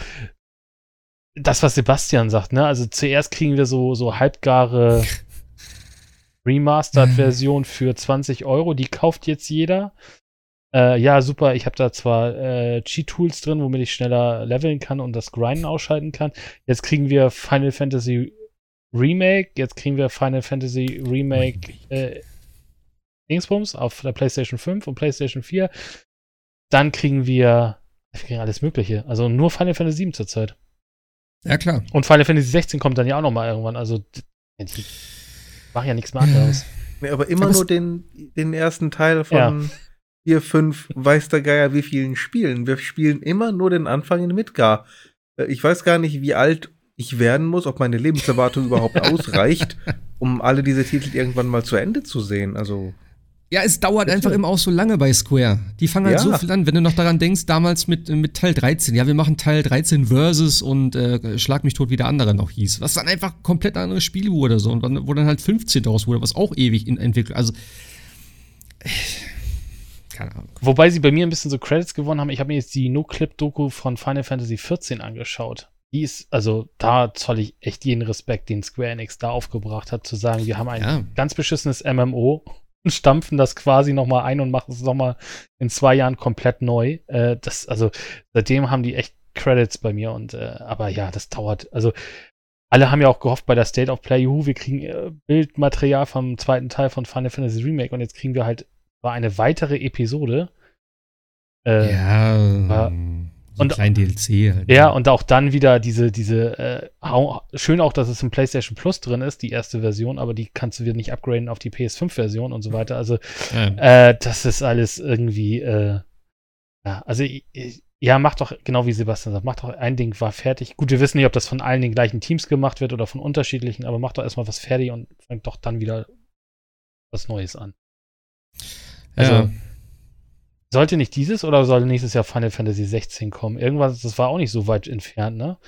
das, was Sebastian sagt, ne? Also zuerst kriegen wir so, so halbgare <laughs> Remastered-Version für 20 Euro. Die kauft jetzt jeder. Äh, ja, super. Ich habe da zwar äh, Cheat-Tools drin, womit ich schneller leveln kann und das Grinden ausschalten kann. Jetzt kriegen wir Final Fantasy Remake. Jetzt kriegen wir Final Fantasy Remake äh, Dingsbums auf der PlayStation 5 und PlayStation 4. Dann kriegen wir, wir kriegen alles Mögliche. Also nur Final Fantasy 7 zurzeit. Ja, klar. Und Final Fantasy 16 kommt dann ja auch noch mal irgendwann. Also die machen ja nichts mehr anderes. Ja, <laughs> aber immer aber nur den, den ersten Teil von ja. 4, 5, weiß der Geier wie vielen Spielen. Wir spielen immer nur den Anfang in Midgar. Äh, ich weiß gar nicht, wie alt ich werden muss, ob meine Lebenserwartung überhaupt <laughs> ausreicht, um alle diese Titel irgendwann mal zu Ende zu sehen. Also. Ja, es dauert Bitte? einfach immer auch so lange bei Square. Die fangen halt ja. so viel an, wenn du noch daran denkst, damals mit, mit Teil 13. Ja, wir machen Teil 13 Versus und äh, Schlag mich tot, wie der andere noch hieß. Was dann einfach komplett anderes Spiel wurde, so. Und dann, wo dann halt 15 daraus wurde, was auch ewig in Entwicklung. Also. Keine Ahnung. Wobei sie bei mir ein bisschen so Credits gewonnen haben. Ich habe mir jetzt die No-Clip-Doku von Final Fantasy 14 angeschaut. Die ist, also da zoll ich echt jeden Respekt, den Square Enix da aufgebracht hat, zu sagen, wir haben ein ja. ganz beschissenes MMO und stampfen das quasi nochmal ein und machen es nochmal in zwei Jahren komplett neu. Äh, das, also seitdem haben die echt Credits bei mir und äh, aber ja, das dauert. Also alle haben ja auch gehofft bei der State of Play, juhu, wir kriegen äh, Bildmaterial vom zweiten Teil von Final Fantasy Remake und jetzt kriegen wir halt war eine weitere Episode. Äh, ja. War, so und, kleinen DLC halt. Ja, und auch dann wieder diese, diese, äh, schön auch, dass es im PlayStation Plus drin ist, die erste Version, aber die kannst du wieder nicht upgraden auf die PS5-Version und so weiter. Also, ja. äh, das ist alles irgendwie, äh, ja, also, ja, mach doch, genau wie Sebastian sagt, mach doch ein Ding war fertig. Gut, wir wissen nicht, ob das von allen den gleichen Teams gemacht wird oder von unterschiedlichen, aber mach doch erstmal was fertig und fang doch dann wieder was Neues an. Also, ja. Sollte nicht dieses oder soll nächstes Jahr Final Fantasy 16 kommen? Irgendwas, das war auch nicht so weit entfernt, ne?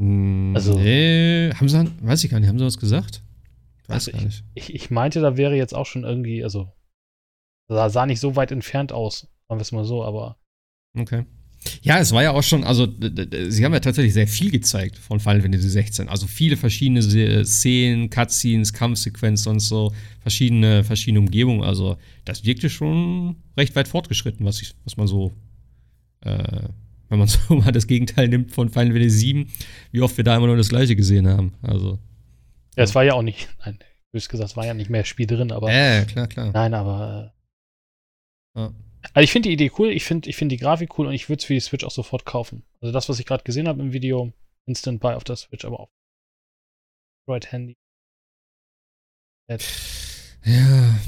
Hm, also, nee, haben sie, weiß ich gar nicht, haben sie was gesagt? Ich weiß also gar nicht. Ich, ich, meinte, da wäre jetzt auch schon irgendwie, also, sah, sah nicht so weit entfernt aus, sagen wir es mal so, aber. Okay. Ja, es war ja auch schon, also sie haben ja tatsächlich sehr viel gezeigt von Final Fantasy 16. Also viele verschiedene Szenen, Cutscenes, Kampfsequenzen und so, verschiedene, verschiedene Umgebungen. Also das wirkte schon recht weit fortgeschritten, was, ich, was man so, äh, wenn man <laughs> so mal das Gegenteil nimmt von Final Fantasy 7, wie oft wir da immer nur das gleiche gesehen haben. Also. Ja, es war ja auch nicht, nein, bös gesagt, es war ja nicht mehr Spiel drin, aber. Ja, klar, klar. Nein, aber. Äh, ja. Also ich finde die Idee cool, ich finde ich find die Grafik cool und ich würde es für die Switch auch sofort kaufen. Also das, was ich gerade gesehen habe im Video, Instant Buy auf der Switch, aber auch Android Handy. Jetzt. Ja.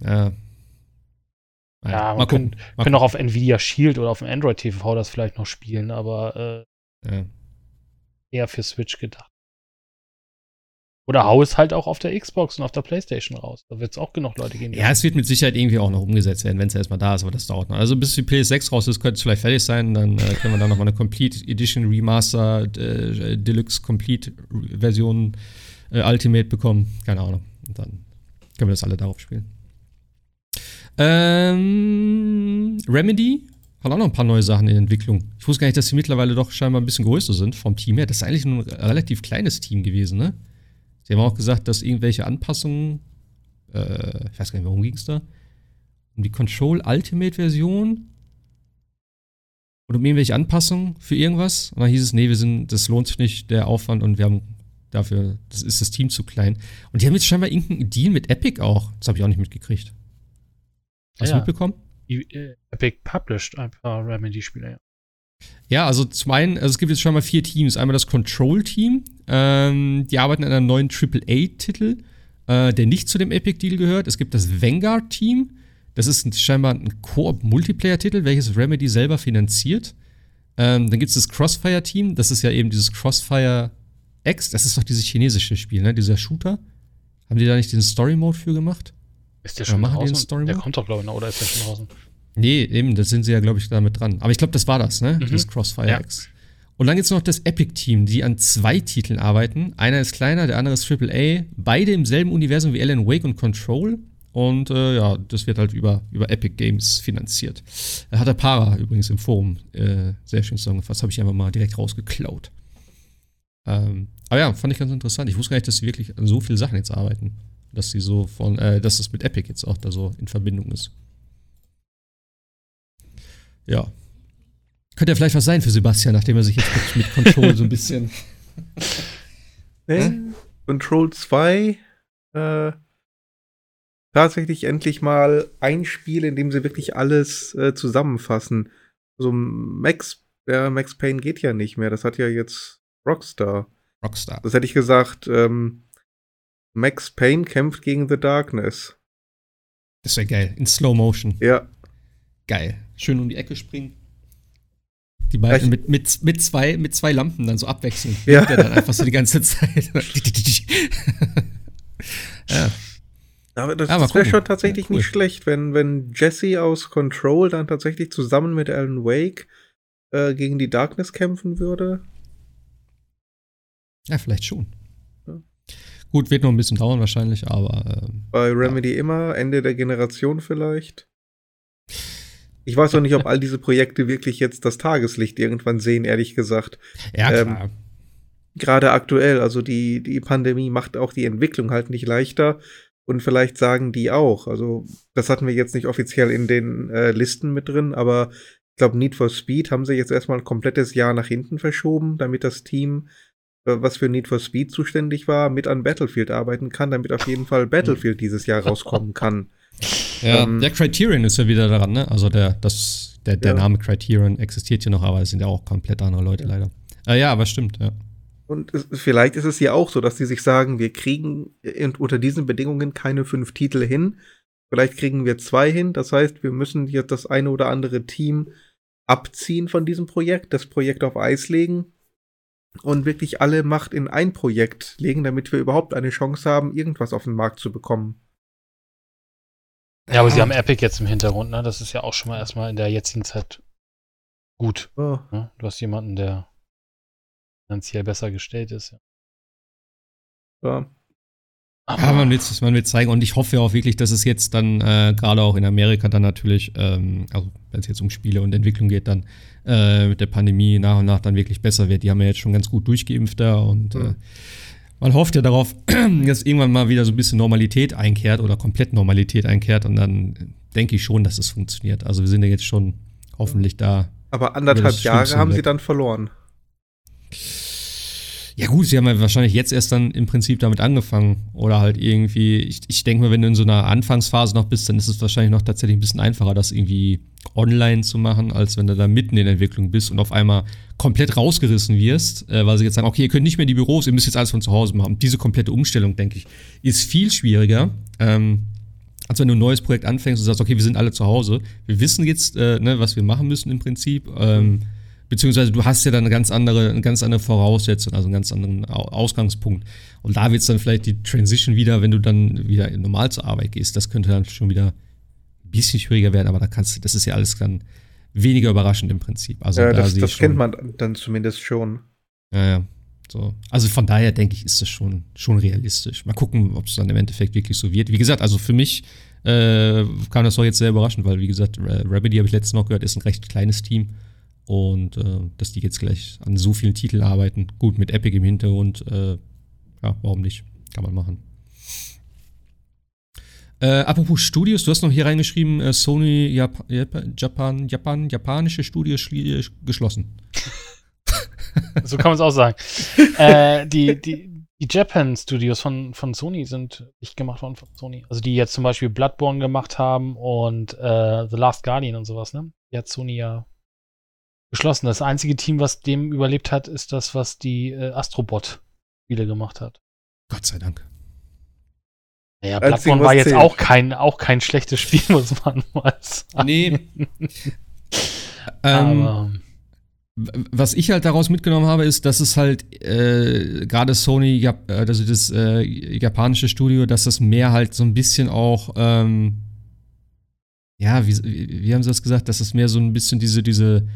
Ja. Ja, man können, können auch auf Nvidia Shield oder auf dem Android TV das vielleicht noch spielen, aber äh, ja. eher für Switch gedacht. Oder hau es halt auch auf der Xbox und auf der Playstation raus. Da wird es auch genug Leute geben. Ja, es wird mit Sicherheit irgendwie auch noch umgesetzt werden, wenn es erstmal da ist, aber das dauert noch. Also bis die PS6 raus ist, könnte es vielleicht fertig sein. Dann äh, können wir da nochmal eine Complete Edition Remaster, äh, Deluxe Complete Version äh, Ultimate bekommen. Keine Ahnung. Und dann können wir das alle darauf spielen. Ähm, Remedy hat auch noch ein paar neue Sachen in Entwicklung. Ich wusste gar nicht, dass sie mittlerweile doch scheinbar ein bisschen größer sind vom Team her. Das ist eigentlich ein relativ kleines Team gewesen, ne? Sie haben auch gesagt, dass irgendwelche Anpassungen, äh, ich weiß gar nicht, worum ging es da? Um die Control Ultimate Version? Oder um irgendwelche Anpassungen für irgendwas? Und dann hieß es, nee, wir sind, das lohnt sich nicht, der Aufwand und wir haben dafür, das ist das Team zu klein. Und die haben jetzt scheinbar irgendeinen Deal mit Epic auch. Das habe ich auch nicht mitgekriegt. Hast ja, du mitbekommen? Äh, Epic published ein paar Remedy-Spiele, ja. Ja, also zum einen, also es gibt jetzt schon mal vier Teams. Einmal das Control-Team, ähm, die arbeiten an einem neuen AAA-Titel, äh, der nicht zu dem Epic-Deal gehört. Es gibt das Vanguard-Team, das ist scheinbar ein Koop-Multiplayer-Titel, welches Remedy selber finanziert. Ähm, dann gibt es das Crossfire-Team, das ist ja eben dieses Crossfire X, das ist doch dieses chinesische Spiel, ne? Dieser Shooter. Haben die da nicht den Story-Mode für gemacht? Ist der schon draußen? Der kommt doch, glaube ich, noch, oder ist der schon draußen? Nee, eben, das sind sie ja, glaube ich, damit dran. Aber ich glaube, das war das, ne? Mhm. Das Crossfire ja. X. Und dann gibt es noch das Epic-Team, die an zwei Titeln arbeiten. Einer ist kleiner, der andere ist AAA. Beide im selben Universum wie Alan Wake und Control. Und äh, ja, das wird halt über, über Epic Games finanziert. Hat der Para übrigens im Forum äh, sehr schön zusammengefasst. Habe ich einfach mal direkt rausgeklaut. Ähm, aber ja, fand ich ganz interessant. Ich wusste gar nicht, dass sie wirklich an so viele Sachen jetzt arbeiten. Dass sie so von, äh, dass es mit Epic jetzt auch da so in Verbindung ist. Ja. Könnte ja vielleicht was sein für Sebastian, nachdem er sich jetzt mit, mit Control so ein bisschen. <laughs> Nee, Control 2, äh, tatsächlich endlich mal ein Spiel, in dem sie wirklich alles äh, zusammenfassen. So also Max, ja, Max Payne geht ja nicht mehr. Das hat ja jetzt Rockstar. Rockstar. Das hätte ich gesagt, ähm, Max Payne kämpft gegen The Darkness. Das wäre geil. In Slow Motion. Ja. Geil. Schön um die Ecke springen. Die beiden mit, mit, mit, zwei, mit zwei Lampen dann so abwechseln. Ja. Der dann einfach so die ganze Zeit. <laughs> ja. Aber das, das wäre schon tatsächlich ja, cool. nicht schlecht, wenn, wenn Jesse aus Control dann tatsächlich zusammen mit Alan Wake äh, gegen die Darkness kämpfen würde. Ja, vielleicht schon. Ja. Gut, wird noch ein bisschen dauern wahrscheinlich, aber. Äh, Bei Remedy ja. immer, Ende der Generation vielleicht. Ich weiß noch nicht, ob all diese Projekte wirklich jetzt das Tageslicht irgendwann sehen, ehrlich gesagt. Ja, klar. Ähm, Gerade aktuell, also die, die Pandemie macht auch die Entwicklung halt nicht leichter. Und vielleicht sagen die auch, also das hatten wir jetzt nicht offiziell in den äh, Listen mit drin, aber ich glaube, Need for Speed haben sie jetzt erstmal ein komplettes Jahr nach hinten verschoben, damit das Team, äh, was für Need for Speed zuständig war, mit an Battlefield arbeiten kann, damit auf jeden Fall Battlefield dieses Jahr rauskommen kann. <laughs> Ja, ähm, der Criterion ist ja wieder daran, ne? Also der, das, der, der ja. Name Criterion existiert ja noch, aber es sind ja auch komplett andere Leute leider. Äh, ja, aber stimmt, ja. Und es, vielleicht ist es ja auch so, dass die sich sagen, wir kriegen unter diesen Bedingungen keine fünf Titel hin. Vielleicht kriegen wir zwei hin. Das heißt, wir müssen jetzt das eine oder andere Team abziehen von diesem Projekt, das Projekt auf Eis legen und wirklich alle Macht in ein Projekt legen, damit wir überhaupt eine Chance haben, irgendwas auf den Markt zu bekommen. Ja, aber sie haben Epic jetzt im Hintergrund, ne? Das ist ja auch schon mal erstmal in der jetzigen Zeit gut. Oh. Ne? Du hast jemanden, der finanziell besser gestellt ist. Ja. ja. Ja, man will es man will zeigen und ich hoffe auch wirklich, dass es jetzt dann äh, gerade auch in Amerika dann natürlich, ähm, also wenn es jetzt um Spiele und Entwicklung geht, dann äh, mit der Pandemie nach und nach dann wirklich besser wird. Die haben ja jetzt schon ganz gut durchgeimpft da und mhm. äh, man hofft ja darauf, <clears throat> dass irgendwann mal wieder so ein bisschen Normalität einkehrt oder komplett Normalität einkehrt und dann denke ich schon, dass es funktioniert. Also wir sind ja jetzt schon hoffentlich da. Aber anderthalb Jahre haben sie dann verloren. Ja gut, sie haben ja wahrscheinlich jetzt erst dann im Prinzip damit angefangen. Oder halt irgendwie, ich, ich denke mal, wenn du in so einer Anfangsphase noch bist, dann ist es wahrscheinlich noch tatsächlich ein bisschen einfacher, das irgendwie online zu machen, als wenn du da mitten in der Entwicklung bist und auf einmal komplett rausgerissen wirst, äh, weil sie jetzt sagen, okay, ihr könnt nicht mehr in die Büros, ihr müsst jetzt alles von zu Hause machen. Diese komplette Umstellung, denke ich, ist viel schwieriger. Ähm, als wenn du ein neues Projekt anfängst und sagst, okay, wir sind alle zu Hause, wir wissen jetzt, äh, ne, was wir machen müssen im Prinzip. Ähm, Beziehungsweise du hast ja dann eine ganz andere, eine ganz andere Voraussetzung, also einen ganz anderen Ausgangspunkt. Und da wird es dann vielleicht die Transition wieder, wenn du dann wieder normal zur Arbeit gehst. Das könnte dann schon wieder ein bisschen schwieriger werden, aber da kannst du, das ist ja alles dann weniger überraschend im Prinzip. Also ja, da das, das kennt man dann zumindest schon. Ja, ja. So. Also von daher denke ich, ist das schon, schon realistisch. Mal gucken, ob es dann im Endeffekt wirklich so wird. Wie gesagt, also für mich äh, kam das doch jetzt sehr überraschend, weil wie gesagt, Remedy habe ich letztens noch gehört, ist ein recht kleines Team. Und äh, dass die jetzt gleich an so vielen Titeln arbeiten. Gut, mit Epic im Hintergrund, äh, ja, warum nicht? Kann man machen. Äh, apropos Studios, du hast noch hier reingeschrieben, äh, Sony Jap Japan, Japan, japanische Studios geschlossen. <laughs> so kann man es auch sagen. äh, die, die, die Japan Studios von, von Sony sind nicht gemacht worden von Sony. Also die jetzt zum Beispiel Bloodborne gemacht haben und äh, The Last Guardian und sowas, ne? Die hat Sony ja geschlossen. Das einzige Team, was dem überlebt hat, ist das, was die äh, Astrobot-Spiele gemacht hat. Gott sei Dank. Naja, Bloodborne war jetzt auch kein, auch kein schlechtes Spiel, <laughs> muss man mal sagen. Nee. ähm, was ich halt daraus mitgenommen habe, ist, dass es halt äh, gerade Sony, Jap also das äh, japanische Studio, dass das mehr halt so ein bisschen auch, ähm, ja, wie, wie haben sie das gesagt, dass es mehr so ein bisschen diese, diese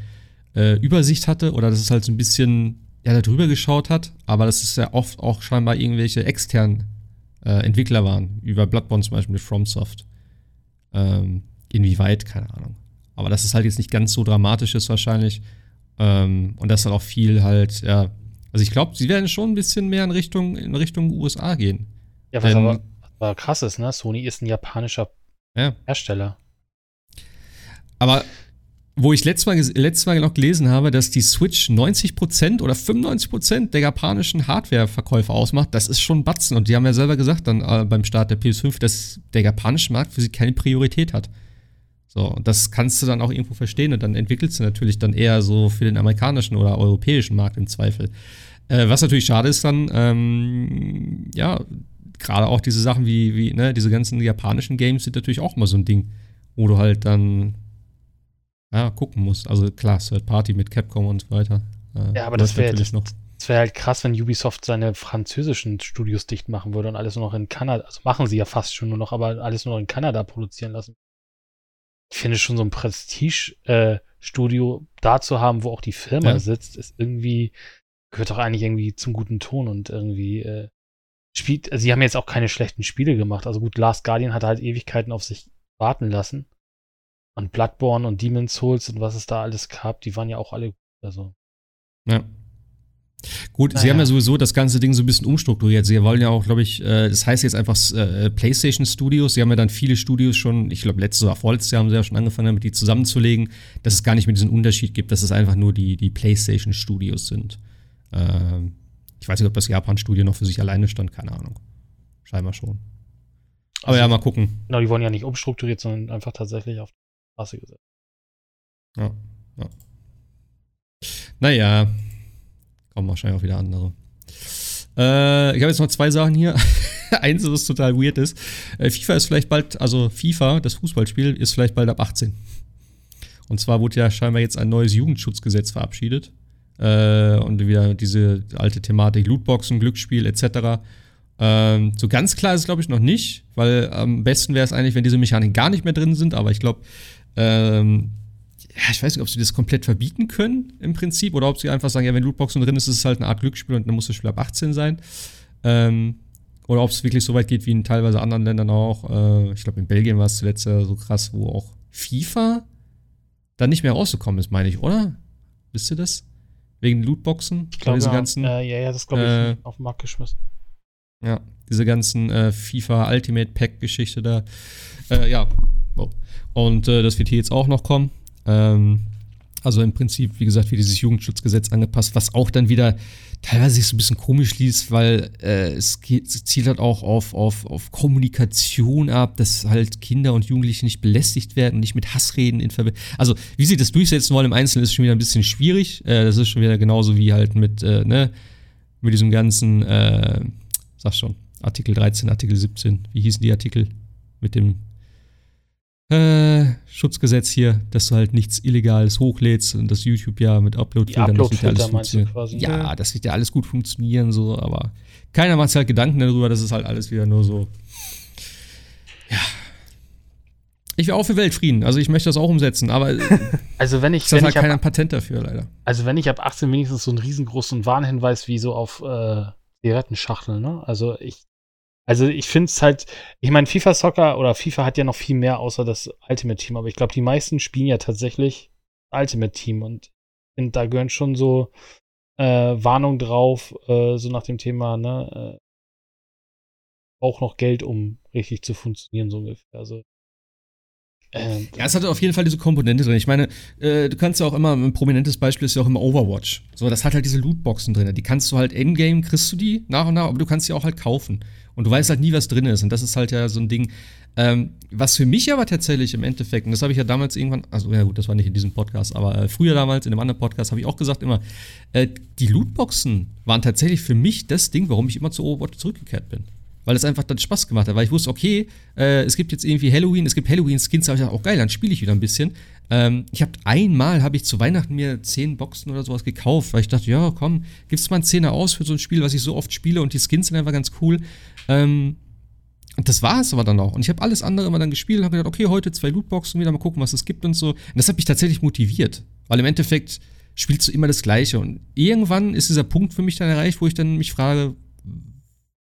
äh, Übersicht hatte oder dass es halt so ein bisschen ja, da drüber geschaut hat, aber dass es ja oft auch scheinbar irgendwelche externen äh, Entwickler waren, über Bloodborne zum Beispiel mit FromSoft. Ähm, inwieweit, keine Ahnung. Aber dass es halt jetzt nicht ganz so dramatisch ist wahrscheinlich. Ähm, und dass dann auch viel halt, ja, also ich glaube, sie werden schon ein bisschen mehr in Richtung, in Richtung USA gehen. Ja, was Denn- aber, aber krass ist, ne? Sony ist ein japanischer Ja. Hersteller. Aber wo ich letztes Mal, letztes Mal noch gelesen habe, dass die Switch 90% oder 95% der japanischen Hardware-Verkäufe ausmacht, das ist schon Batzen. Und die haben ja selber gesagt dann äh, beim Start der PS5, dass der japanische Markt für sie keine Priorität hat. So, und das kannst du dann auch irgendwo verstehen und dann entwickelst du natürlich dann eher so für den amerikanischen oder europäischen Markt im Zweifel. Äh, was natürlich schade ist dann, ähm, ja, gerade auch diese Sachen wie, wie, ne, diese ganzen japanischen Games sind natürlich auch mal so ein Ding, wo du halt dann ja, gucken musst. Also klar, Third Party mit Capcom und so weiter. Äh, Ja, aber das wäre natürlich das, das wäre halt krass, wenn Ubisoft seine französischen Studios dicht machen würde und alles nur noch in Kanada, also machen sie ja fast schon nur noch, aber alles nur noch in Kanada produzieren lassen. Ich finde schon so ein Prestige-Studio da zu haben, wo auch die Firma Ja. sitzt, ist irgendwie, gehört doch eigentlich irgendwie zum guten Ton und irgendwie äh, spielt, also sie haben jetzt auch keine schlechten Spiele gemacht. Also gut, Last Guardian hat halt Ewigkeiten auf sich warten lassen. Und Bloodborne und Demon's Souls und was es da alles gab, die waren ja auch alle gut. Also. Ja. Gut, sie Naja. haben ja sowieso das ganze Ding so ein bisschen umstrukturiert. Sie wollen ja auch, glaube ich, äh, das heißt jetzt einfach äh, PlayStation Studios. Sie haben ja dann viele Studios schon, ich glaube, letztes oder vorletztes Jahr haben sie ja schon angefangen, damit die zusammenzulegen, dass es gar nicht mehr diesen Unterschied gibt, dass es einfach nur die, die PlayStation Studios sind. Ähm, ich weiß nicht, ob das Japan-Studio noch für sich alleine stand, keine Ahnung. Scheinbar schon. Aber Also- ja, mal gucken. Genau, die wurden ja nicht umstrukturiert, sondern einfach tatsächlich auf Straße gesetzt. Ja, ja. Naja, kommen wahrscheinlich auch wieder andere. Äh, ich habe jetzt noch zwei Sachen hier. <laughs> Eins, was total weird ist. Äh, FIFA ist vielleicht bald, also FIFA, das Fußballspiel, ist vielleicht bald ab 18. Und zwar wurde ja scheinbar jetzt ein neues Jugendschutzgesetz verabschiedet. Äh, und wieder diese alte Thematik Lootboxen, Glücksspiel etc. Ähm, so ganz klar ist es, glaube ich, noch nicht, weil am besten wäre es eigentlich, wenn diese Mechaniken gar nicht mehr drin sind, aber ich glaube, ähm, ja, ich weiß nicht, ob sie das komplett verbieten können im Prinzip oder ob sie einfach sagen, ja, wenn Lootboxen drin ist, ist es halt eine Art Glücksspiel und dann muss das Spiel ab 18 sein. Ähm, oder ob es wirklich so weit geht wie in teilweise anderen Ländern auch. Äh, ich glaube, in Belgien war es zuletzt ja so krass, wo auch FIFA dann nicht mehr rausgekommen ist, meine ich, oder? Wisst ihr das? Wegen Lootboxen? Ich glaube, diese ja, ganzen, äh, ja, ja, das glaube ich äh, auf den Markt geschmissen. ja, diese ganzen äh, FIFA Ultimate Pack Geschichte da. Äh, ja. Und äh, das wird hier jetzt auch noch kommen. Ähm, also im Prinzip, wie gesagt, wird dieses Jugendschutzgesetz angepasst, was auch dann wieder teilweise sich so ein bisschen komisch liest, weil äh, es, geht, es zielt halt auch auf, auf, auf Kommunikation ab, dass halt Kinder und Jugendliche nicht belästigt werden, nicht mit Hassreden in Verbindung. Also, wie sie das durchsetzen wollen im Einzelnen, ist schon wieder ein bisschen schwierig. Äh, das ist schon wieder genauso wie halt mit, äh, ne, mit diesem ganzen, äh, sag schon, Artikel 13, Artikel 17, wie hießen die Artikel mit dem äh, Schutzgesetz hier, dass du halt nichts Illegales hochlädst und das YouTube ja mit Upload-Filtern, das wird ja alles funktionieren. quasi? Ja, das wird ja alles gut funktionieren, so, aber keiner macht sich halt Gedanken darüber, das ist halt alles wieder nur so. Ja. Ich wäre auch für Weltfrieden, also ich möchte das auch umsetzen, aber es <laughs> Also wenn ich, hat wenn halt ich, keiner ab, ein Patent dafür, leider. also wenn ich ab 18 wenigstens so einen riesengroßen Warnhinweis wie so auf äh, Zigarettenschachteln, ne? Also ich, also ich finde es halt, ich meine, FIFA Soccer oder FIFA hat ja noch viel mehr außer das Ultimate Team, aber ich glaube, die meisten spielen ja tatsächlich Ultimate Team und find, da gehören schon so äh, Warnungen drauf, äh, so nach dem Thema, ne? Äh, auch noch Geld, um richtig zu funktionieren, so ungefähr. Also ähm, Ja, es hat auf jeden Fall diese Komponente drin. Ich meine, äh, du kannst ja auch immer, ein prominentes Beispiel ist ja auch immer Overwatch. So, das hat halt diese Lootboxen drin. Die kannst du halt in-game, kriegst du die nach und nach, aber du kannst sie auch halt kaufen. Und du weißt halt nie, was drin ist. Und das ist halt ja so ein Ding. Ähm, was für mich aber tatsächlich im Endeffekt, und das habe ich ja damals irgendwann, also ja gut, das war nicht in diesem Podcast, aber äh, früher damals in einem anderen Podcast habe ich auch gesagt immer, äh, die Lootboxen waren tatsächlich für mich das Ding, warum ich immer zu Overwatch zurückgekehrt bin weil es einfach dann Spaß gemacht hat, weil ich wusste, okay, äh, es gibt jetzt irgendwie Halloween, es gibt Halloween-Skins, da habe ich gedacht, oh geil, dann spiele ich wieder ein bisschen. Ähm, ich habe einmal, habe ich zu Weihnachten mir zehn Boxen oder sowas gekauft, weil ich dachte, ja, komm, gib's mal einen Zehner aus für so ein Spiel, was ich so oft spiele und die Skins sind einfach ganz cool. Ähm, das war es aber dann auch. Und ich habe alles andere immer dann gespielt und habe gedacht, okay, heute zwei Lootboxen wieder, mal gucken, was es gibt und so. Und das hat mich tatsächlich motiviert, weil im Endeffekt spielst du immer das Gleiche. Und irgendwann ist dieser Punkt für mich dann erreicht, wo ich dann mich frage,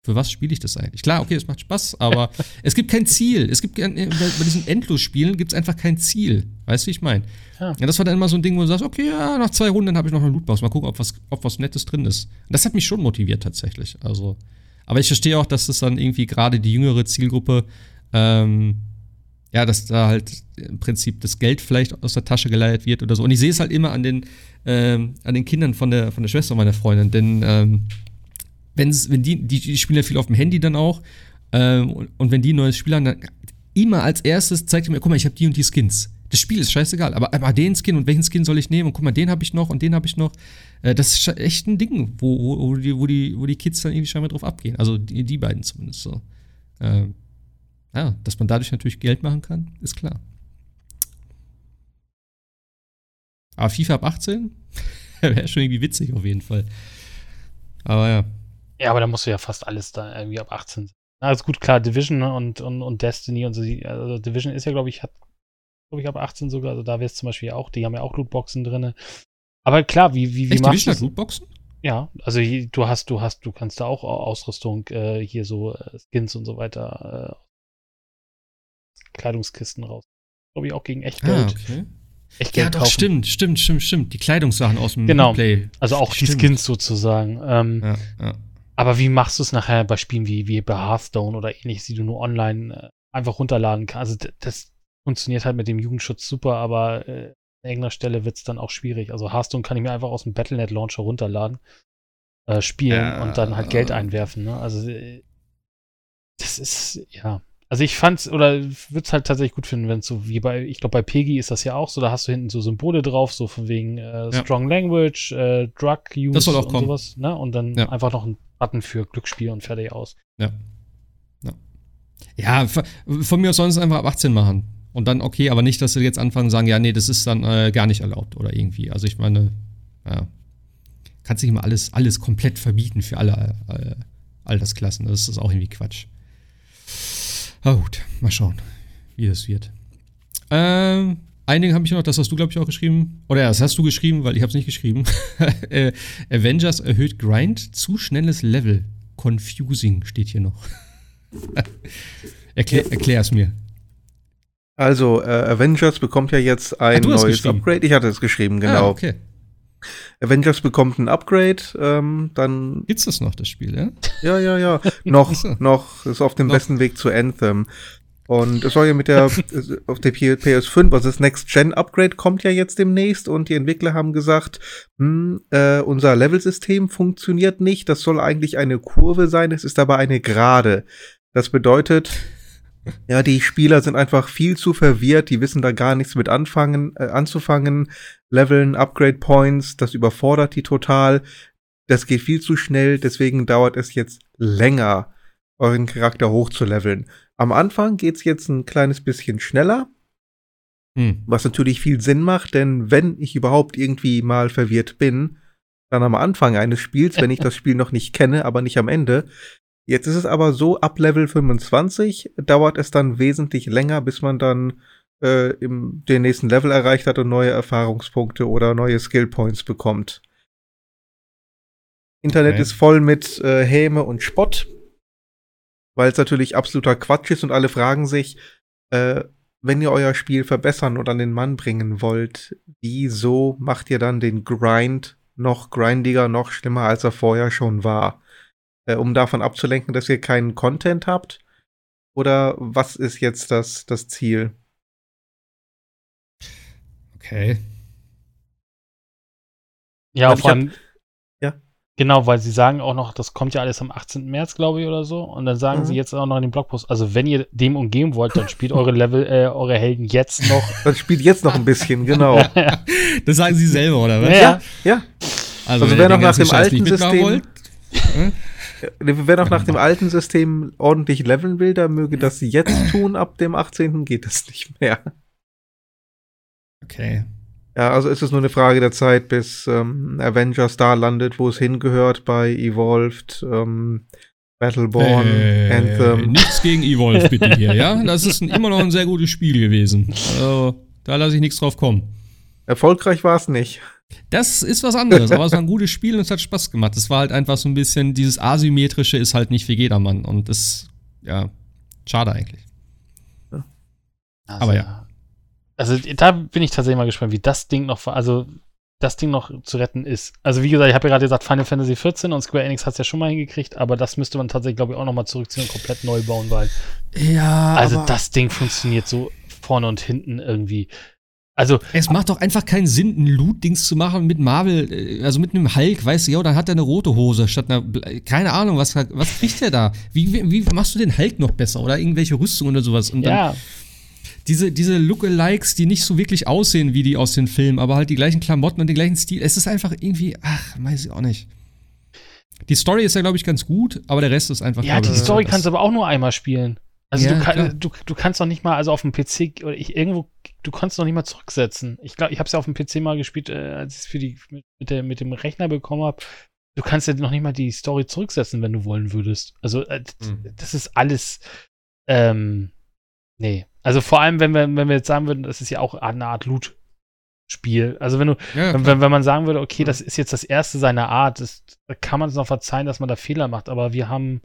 für was spiele ich das eigentlich? Klar, okay, es macht Spaß, aber <laughs> es gibt kein Ziel. Es gibt bei, diesen Endlosspielen gibt es einfach kein Ziel. Weißt du, wie ich meine? Ja. ja. Das war dann immer so ein Ding, wo du sagst, okay, ja, nach zwei Runden habe ich noch eine Lootbox. Mal gucken, ob was, ob was Nettes drin ist. Und das hat mich schon motiviert tatsächlich. Also, aber ich verstehe auch, dass das dann irgendwie gerade die jüngere Zielgruppe, ähm, ja, dass da halt im Prinzip das Geld vielleicht aus der Tasche geleiert wird oder so. Und ich sehe es halt immer an den, ähm, an den Kindern von der, von der Schwester meiner Freundin, denn ähm, wenn's, wenn die, die, die spielen ja viel auf dem Handy dann auch. Ähm, und, und, wenn die ein neues Spiel haben, dann immer als erstes zeigt ihr mir, guck mal, ich habe die und die Skins. Das Spiel ist scheißegal, aber, aber den Skin und welchen Skin soll ich nehmen? Und guck mal, den habe ich noch und den habe ich noch. Äh, das ist echt ein Ding, wo, wo, wo, die, wo, die, wo die Kids dann irgendwie scheinbar drauf abgehen. Also die, die beiden zumindest so. Ähm, ja, dass man dadurch natürlich Geld machen kann, ist klar. Aber FIFA ab 18 <laughs> wäre schon irgendwie witzig auf jeden Fall. Aber ja. Ja, aber da musst du ja fast alles da irgendwie ab 18 sein. Also gut, klar, Division und, und, und Destiny und so. Also Division ist ja, glaube ich, hat, glaube ich, ab 18 sogar. Also da wäre es zum Beispiel auch, die haben ja auch Lootboxen drin. Aber klar, wie, wie, wie Echt, machst du das? Lootboxen? Ja, also du hast, du hast, du kannst da auch Ausrüstung, äh, hier so äh, Skins und so weiter, äh, Kleidungskisten raus. Glaube ich auch gegen echt ah, Geld. Ah, okay. Echt Geld ja, doch, kaufen. stimmt, stimmt, stimmt, stimmt. Die Kleidungssachen aus dem genau. Play. Also auch stimmt. die Skins sozusagen. Ähm, ja, ja. Aber wie machst du es nachher bei Spielen wie, wie bei Hearthstone oder ähnliches, die du nur online äh, einfach runterladen kannst? Also das funktioniert halt mit dem Jugendschutz super, aber äh, an irgendeiner Stelle wird es dann auch schwierig. Also Hearthstone kann ich mir einfach aus dem Battlenet Launcher runterladen, äh, spielen ja, und dann halt Geld einwerfen. Ne? Also äh, das ist, ja. Also ich fand's oder würde es halt tatsächlich gut finden, wenn es so wie bei, ich glaube bei Peggy ist das ja auch so, da hast du hinten so Symbole drauf, so von wegen äh, Strong ja. Language, äh, Drug Use das soll auch und kommen. sowas, ne? Und dann ja. einfach noch ein Button für Glücksspiel und fertig aus. Ja. Ja, ja von mir aus sollen sie es einfach ab 18 machen. Und dann okay, aber nicht, dass sie jetzt anfangen und sagen, ja, nee, das ist dann äh, gar nicht erlaubt oder irgendwie. Also ich meine, ja, kannst nicht immer alles, alles komplett verbieten für alle äh, Altersklassen. Das ist auch irgendwie Quatsch. Aber gut, mal schauen, wie das wird. Ähm, ein Ding habe ich noch, das hast du, glaube ich, auch geschrieben. Oder ja, das hast du geschrieben, weil ich habe es nicht geschrieben. <laughs> Äh, Avengers erhöht Grind, zu schnelles Level. Confusing steht hier noch. <laughs> Erklär, erklär es mir. Also, äh, Avengers bekommt ja jetzt ein ah, neues Upgrade. Ich hatte es geschrieben, genau. Ah, okay. Avengers bekommt ein Upgrade, ähm, dann. Gibt's das noch, das Spiel, ja? Ja, ja, ja. noch, <laughs> so. noch, ist auf dem noch. besten Weg zu Anthem. Und es soll ja mit der, <laughs> auf der PS5, also das Next-Gen-Upgrade kommt ja jetzt demnächst und die Entwickler haben gesagt, hm, äh, unser Level-System funktioniert nicht, das soll eigentlich eine Kurve sein, es ist aber eine Gerade. Das bedeutet, ja, die Spieler sind einfach viel zu verwirrt, die wissen da gar nichts mit anfangen, äh, anzufangen. Leveln, Upgrade Points, das überfordert die total. Das geht viel zu schnell, deswegen dauert es jetzt länger, euren Charakter hochzuleveln. Am Anfang geht's jetzt ein kleines bisschen schneller, hm. was natürlich viel Sinn macht, denn wenn ich überhaupt irgendwie mal verwirrt bin, dann am Anfang eines Spiels, wenn ich das Spiel noch nicht kenne, aber nicht am Ende, Jetzt ist es aber so, ab Level 25 dauert es dann wesentlich länger, bis man dann äh, im, den nächsten Level erreicht hat und neue Erfahrungspunkte oder neue Skill Points bekommt. Internet okay. ist voll mit äh, Häme und Spott, weil es natürlich absoluter Quatsch ist und alle fragen sich, äh, wenn ihr euer Spiel verbessern und an den Mann bringen wollt, wieso macht ihr dann den Grind noch grindiger, noch schlimmer, als er vorher schon war? Äh, um davon abzulenken, dass ihr keinen Content habt? Oder was ist jetzt das, das Ziel? Okay. Ja, also von, ja. Genau, weil sie sagen auch noch, das kommt ja alles am 18. März, glaube ich, oder so. Und dann sagen mhm. sie jetzt auch noch in dem Blogpost, also wenn ihr dem umgehen wollt, dann spielt eure Level, äh, eure Helden jetzt noch. <laughs> Dann spielt jetzt noch ein bisschen, genau. <laughs> das sagen sie selber, oder was? Ja. ja. Also, also wer noch nach dem alten System. Wollt, Wer noch nach dem alten System ordentlich leveln will, der möge das jetzt tun. Ab dem 18. geht es nicht mehr. Okay. Ja, also ist es nur eine Frage der Zeit, bis ähm, Avengers da landet, wo es hingehört bei Evolved, ähm, Battleborn, äh, Anthem. Nichts gegen Evolved <laughs> bitte hier, ja? Das ist ein, immer noch ein sehr gutes Spiel gewesen. Also, da lasse ich nichts drauf kommen. Erfolgreich war es nicht. Das ist was anderes, aber es war ein gutes Spiel und es hat Spaß gemacht. Es war halt einfach so ein bisschen, dieses Asymmetrische ist halt nicht für jedermann und das, ja, schade eigentlich. Also, Aber ja. Also da bin ich tatsächlich mal gespannt, wie das Ding noch, also das Ding noch zu retten ist. Also wie gesagt, ich habe ja gerade gesagt, Final Fantasy 14 und Square Enix hat es ja schon mal hingekriegt, aber das müsste man tatsächlich, glaube ich, auch noch mal zurückziehen und komplett neu bauen, weil Ja, also das Ding funktioniert so vorne und hinten irgendwie. Also Es macht doch einfach keinen Sinn, ein Loot-Dings zu machen mit Marvel, äh, also mit einem Hulk, weißt du, ja, dann hat er eine rote Hose statt einer, keine Ahnung, was, was kriegt der da? Wie, wie, wie machst du den Hulk noch besser oder irgendwelche Rüstungen oder sowas? Und dann ja, diese, diese Lookalikes, die nicht so wirklich aussehen wie die aus den Filmen, aber halt die gleichen Klamotten und den gleichen Stil. Es ist einfach irgendwie, ach, weiß ich auch nicht. Die Story ist ja, glaube ich, ganz gut, aber der Rest ist einfach. ja, die Story kannst du aber auch nur einmal spielen. Also Ja, du, kann, du, du kannst doch nicht mal, also auf dem PC oder ich irgendwo, du kannst noch nicht mal zurücksetzen. Ich glaube, ich habe es ja auf dem PC mal gespielt, äh, als ich es für die mit, mit, der, mit dem Rechner bekommen habe. Du kannst ja noch nicht mal die Story zurücksetzen, wenn du wollen würdest. Also äh, Mhm. das ist alles, ähm, nee. Also vor allem, wenn wir, wenn wir jetzt sagen würden, das ist ja auch eine Art Loot-Spiel. Also wenn du, Ja, wenn, wenn man sagen würde, okay, das ist jetzt das erste seiner Art, das, da kann man es noch verzeihen, dass man da Fehler macht, aber wir haben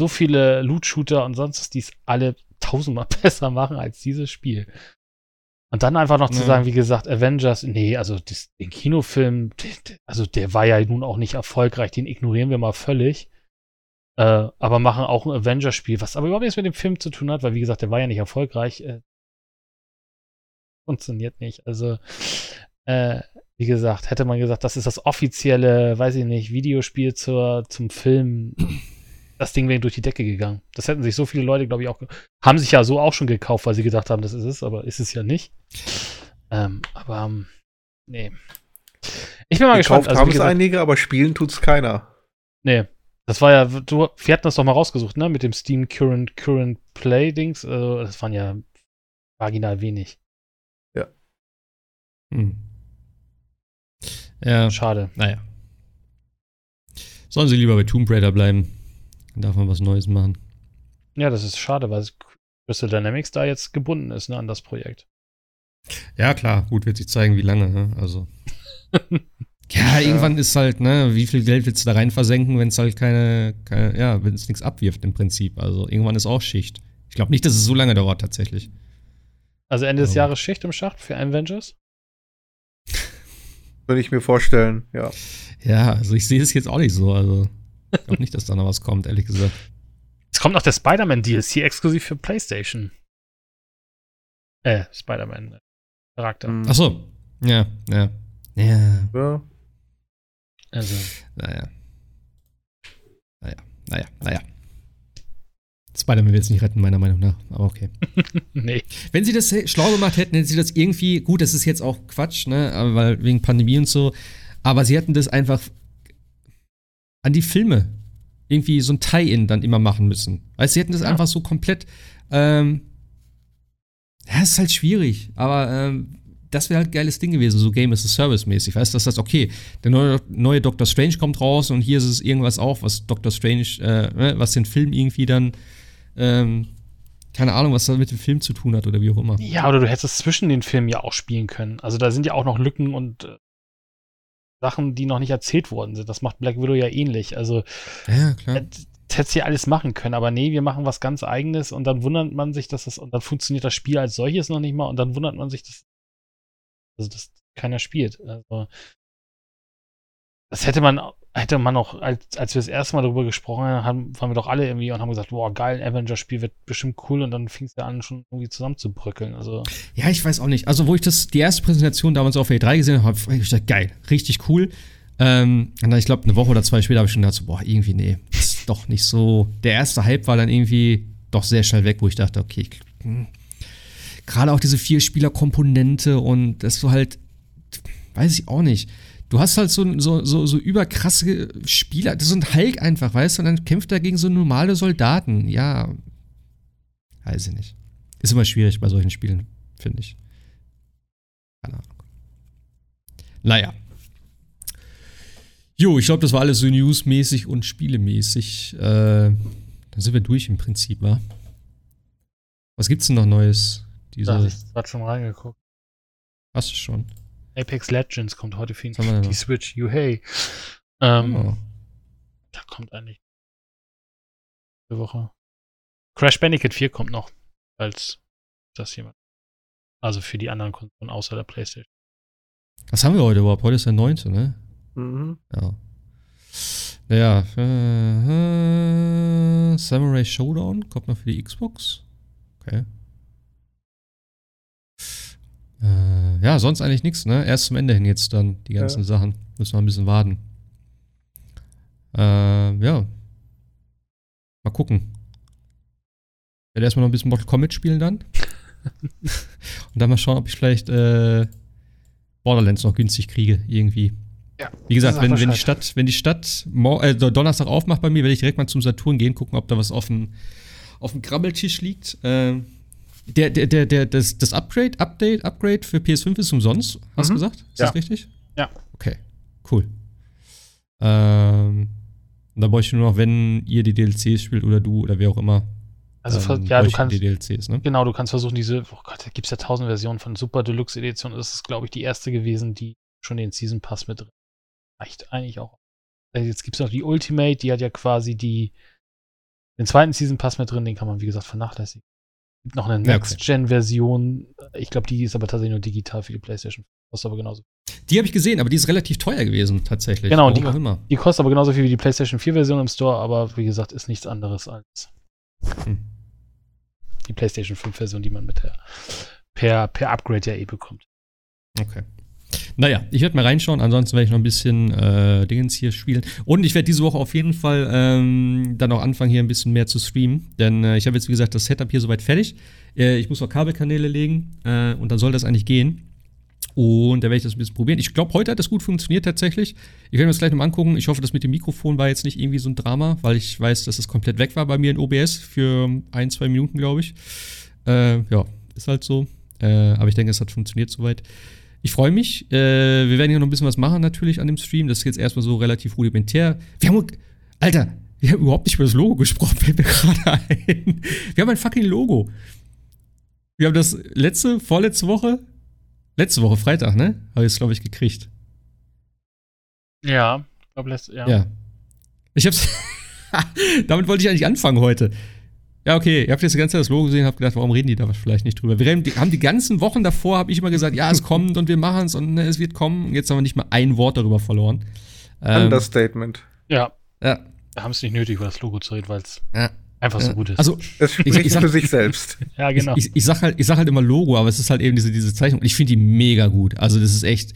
so viele Loot-Shooter und sonst was, die es alle tausendmal <laughs> besser machen als dieses Spiel. Und dann einfach noch zu Ja. sagen, wie gesagt, Avengers, nee, also das, den Kinofilm, also der war ja nun auch nicht erfolgreich, den ignorieren wir mal völlig. Äh, aber machen auch ein Avengers-Spiel, was aber überhaupt nichts mit dem Film zu tun hat, weil wie gesagt, der war ja nicht erfolgreich. Äh, funktioniert nicht. Also, äh, wie gesagt, hätte man gesagt, das ist das offizielle, weiß ich nicht, Videospiel zur, zum Film, <clears throat> das Ding wäre durch die Decke gegangen. Das hätten sich so viele Leute, glaube ich, auch, haben sich ja so auch schon gekauft, weil sie gedacht haben, das ist es, aber ist es ja nicht. Ähm, aber, ähm, nee. Ich bin mal gespannt. Gekauft Also, haben es einige, aber spielen tut's keiner. nee. Das war ja, du, wir hatten das doch mal rausgesucht, ne, mit dem Steam Current, Current Play Dings. Also, das waren ja marginal wenig. Hm. Ja, Schade. naja. Sollen sie lieber bei Tomb Raider bleiben? Dann darf man was Neues machen. Ja, das ist schade, weil Crystal Dynamics da jetzt gebunden ist, ne, an das Projekt. Ja, klar, gut, wird sich zeigen, wie lange, ne? Also. <laughs> ja, irgendwann ist halt, ne, wie viel Geld willst du da rein versenken, wenn es halt keine, keine ja, wenn es nichts abwirft im Prinzip. Also irgendwann ist auch Schicht. Ich glaube nicht, dass es so lange dauert tatsächlich. Also Ende des Ja. Jahres Schicht im Schacht für Avengers? Würde ich mir vorstellen, ja. Ja, also ich sehe es jetzt auch nicht so. Also ich glaube nicht, dass da noch was kommt, ehrlich gesagt. Es kommt noch der Spider-Man DLC exklusiv für PlayStation. Äh, Spider-Man. äh. Hm. Ach so. Ja, ja. Ja, Ja. Also, naja. Naja, naja, naja. Spider-Man wird es nicht retten, meiner Meinung nach. Aber okay. <laughs> nee. Wenn sie das schlau gemacht hätten, hätten sie das irgendwie, gut, das ist jetzt auch Quatsch, ne, aber weil wegen Pandemie und so, aber sie hätten das einfach an die Filme irgendwie so ein Tie-In dann immer machen müssen. Weißt du, sie hätten das Ja. einfach so komplett, ähm, ja, ist halt schwierig, aber ähm, das wäre halt ein geiles Ding gewesen, so Game as a Service mäßig. Weißt du, dass das okay, der neue, neue Doctor Strange kommt raus und hier ist es irgendwas auch, was Doctor Strange, äh, ne, was den Film irgendwie dann, ähm, keine Ahnung, was das mit dem Film zu tun hat oder wie auch immer. Ja, oder du hättest es zwischen den Filmen ja auch spielen können. Also da sind ja auch noch Lücken und äh, Sachen, die noch nicht erzählt worden sind. Das macht Black Widow ja ähnlich. Also Ja, klar. das hättest ja alles machen können, aber nee, wir machen was ganz eigenes und dann wundert man sich, dass das, und dann funktioniert das Spiel als solches noch nicht mal und dann wundert man sich, dass, also dass keiner spielt. Also das hätte man, hätte man auch, als, als wir das erste Mal darüber gesprochen haben, waren wir doch alle irgendwie und haben gesagt, boah, geil, ein Avengers-Spiel wird bestimmt cool und dann fing es ja an, schon irgendwie zusammenzubröckeln. Also, Ja, ich weiß auch nicht. Also, wo ich das, die erste Präsentation damals auf E3 gesehen habe, habe ich gedacht, geil, richtig cool. Ähm, und dann, ich glaube, eine Woche oder zwei später habe ich schon gedacht, so, boah, irgendwie, nee, das ist doch nicht so. Der erste Hype war dann irgendwie doch sehr schnell weg, wo ich dachte, okay, hm. gerade auch diese Vier-Spieler-Komponente und dass du halt, weiß ich auch nicht. Du hast halt so, so, so, so überkrasse Spieler, das ist so ein Hulk einfach, weißt du, und dann kämpft er gegen so normale Soldaten. Ja, weiß ich nicht. Ist immer schwierig bei solchen Spielen, finde ich. Keine Ahnung. Naja. Jo, ich glaube, das war alles so newsmäßig und spielemäßig. Äh, dann sind wir durch im Prinzip, wa? Was gibt's denn noch Neues? da habe Diese, ich gerade schon reingeguckt. hast du schon? Apex Legends kommt heute für die? Switch. You hey. Ähm, Oh. Da kommt eigentlich die Woche. Crash Bandicoot 4 kommt noch, als das jemand. Also für die anderen Konsolen außer der PlayStation. Was haben wir heute überhaupt? Heute ist der 9., ne? Mhm. Ja. Naja, äh, äh, Samurai Showdown kommt noch für die Xbox. Okay. Äh, ja, sonst eigentlich nichts, ne? Erst zum Ende hin jetzt dann die ganzen Ja. Sachen. Müssen wir ein bisschen warten. Äh, ja. Mal gucken. Ich werde erstmal noch ein bisschen Mortal Kombat spielen dann. <laughs> Und dann mal schauen, ob ich vielleicht äh, Borderlands noch günstig kriege, irgendwie. Ja. Wie gesagt, Sag wenn, wenn die. Stadt, wenn die Stadt äh, Donnerstag aufmacht bei mir, werde ich direkt mal zum Saturn gehen, gucken, ob da was auf dem, auf dem Krabbeltisch liegt. Ähm, der, der, der, der, das, das Upgrade, Update, Upgrade für PS5 ist umsonst, hast du Mhm. gesagt? Ist Ja. das richtig? Ja. Okay, cool. Ähm, da bräuchte ich nur noch, wenn ihr die DLCs spielt oder du oder wer auch immer. Also ähm, ja, du kannst, Die DLCs, ne? genau, du kannst versuchen, diese, oh Gott, da gibt es ja tausend Versionen von Super Deluxe Edition. Das ist, glaube ich, die erste gewesen, die schon den Season Pass mit drin. Reicht eigentlich auch. Äh, Jetzt gibt es noch die Ultimate, die hat ja quasi die, den zweiten Season Pass mit drin, den kann man, wie gesagt, vernachlässigen. Gibt noch eine. Next-Gen-Version. Ich glaube, die ist aber tatsächlich nur digital für die PlayStation. Kostet aber genauso. Die habe ich gesehen, aber die ist relativ teuer gewesen, tatsächlich. Genau, die-. Die kostet aber genauso viel wie die PlayStation 4-Version im Store, aber wie gesagt, ist nichts anderes als Hm. die PlayStation 5-Version, die man mit der per, per Upgrade ja eh bekommt. Okay. Naja, ich werde mal reinschauen, ansonsten werde ich noch ein bisschen äh, Dingens hier spielen. Und ich werde diese Woche auf jeden Fall ähm, dann auch anfangen, hier ein bisschen mehr zu streamen. Denn äh, ich habe jetzt, wie gesagt, das Setup hier soweit fertig. Äh, ich muss noch Kabelkanäle legen äh, und dann soll das eigentlich gehen. Und da werde ich das ein bisschen probieren. Ich glaube, heute hat das gut funktioniert tatsächlich. Ich werde mir das gleich nochmal angucken. Ich hoffe, das mit dem Mikrofon war jetzt nicht irgendwie so ein Drama, weil ich weiß, dass es komplett weg war bei mir in OBS für ein, zwei Minuten, glaube ich. Äh, ja, ist halt so. Äh, aber ich denke, es hat funktioniert soweit. Ich freue mich. Äh, wir werden hier noch ein bisschen was machen natürlich an dem Stream. Das ist jetzt erstmal so relativ rudimentär. Wir haben, Alter, wir haben überhaupt nicht über das Logo gesprochen, fällt mir <laughs> gerade ein. Wir haben ein fucking Logo. Wir haben das letzte, vorletzte Woche, letzte Woche Freitag, ne? Habe ich es, glaube ich, gekriegt. Ja, ich glaube, letztes ja. Ja. Ich hab's. <laughs> Damit wollte ich eigentlich anfangen heute. Ja, okay, ihr habt jetzt die ganze Zeit das Logo gesehen, habt gedacht, warum reden die da vielleicht nicht drüber? Wir haben die ganzen Wochen davor, habe ich immer gesagt, ja, es kommt und wir machen es und ne, es wird kommen. Und jetzt haben wir nicht mal ein Wort darüber verloren. Ähm, Understatement. Ja, ja, wir haben es nicht nötig, über das Logo zu reden, weil es ja, einfach so ja. gut ist. Also, Es spricht ich sag- für sich selbst. ja, genau. ich, ich, ich, sag halt, ich sag halt immer Logo, aber es ist halt eben diese, diese Zeichnung. Und ich finde die mega gut. Also, das ist echt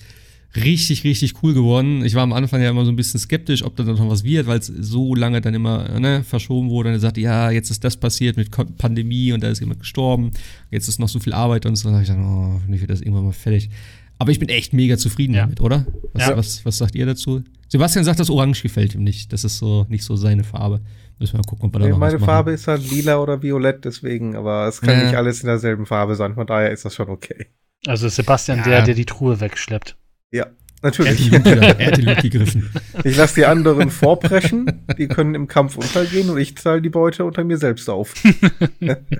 richtig, richtig cool geworden. Ich war am Anfang ja immer so ein bisschen skeptisch, ob da noch was wird, weil es so lange dann immer ne, verschoben wurde. Und er sagte, ja, jetzt ist das passiert mit Pandemie und da ist jemand gestorben. Jetzt ist noch so viel Arbeit und so. Da hab ich dann, oh, ich wird das irgendwann mal fertig. Aber ich bin echt mega zufrieden Ja. damit, oder? Was, Ja. was, was sagt ihr dazu? Sebastian sagt, das Orange gefällt ihm nicht. Das ist so nicht so seine Farbe. Müssen wir mal gucken, ob wir da Nee, noch meine. Farbe ist halt lila oder violett, deswegen, aber es kann Ja. nicht alles in derselben Farbe sein, von daher ist das schon okay. Also ist Sebastian Ja. der, der die Truhe wegschleppt. Ja, Er hat die natürlich. <laughs> Er hat die Luke gegriffen. Ich lasse die anderen vorpreschen, die können im Kampf untergehen und ich zahle die Beute unter mir selbst auf. <laughs>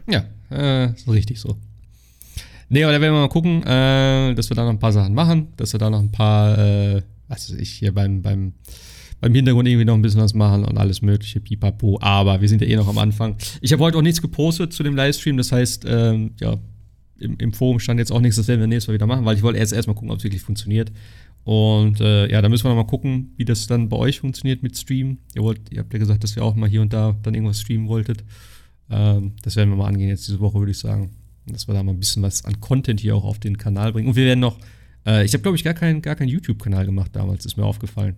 Ja, äh, ist richtig so. Nee, aber da werden wir mal gucken, äh, dass wir da noch ein paar Sachen machen, dass wir da noch ein paar, äh, was weiß ich, hier beim, beim, beim Hintergrund irgendwie noch ein bisschen was machen und alles mögliche, pipapo. Aber wir sind ja eh noch am Anfang. Ich habe heute auch nichts gepostet zu dem Livestream, das heißt, ähm, ja, im, im Forum stand jetzt auch nichts, das werden wir nächstes Mal wieder machen, weil ich wollte erst erstmal gucken, ob es wirklich funktioniert. Und äh, ja, da müssen wir noch mal gucken, wie das dann bei euch funktioniert mit Stream. Ihr, wollt, ihr habt ja gesagt, dass ihr auch mal hier und da dann irgendwas streamen wolltet. Ähm, das werden wir mal angehen jetzt diese Woche, würde ich sagen. Dass wir da mal ein bisschen was an Content hier auch auf den Kanal bringen. Und wir werden noch, äh, ich habe glaube ich gar keinen gar keinen YouTube-Kanal gemacht damals, ist mir aufgefallen.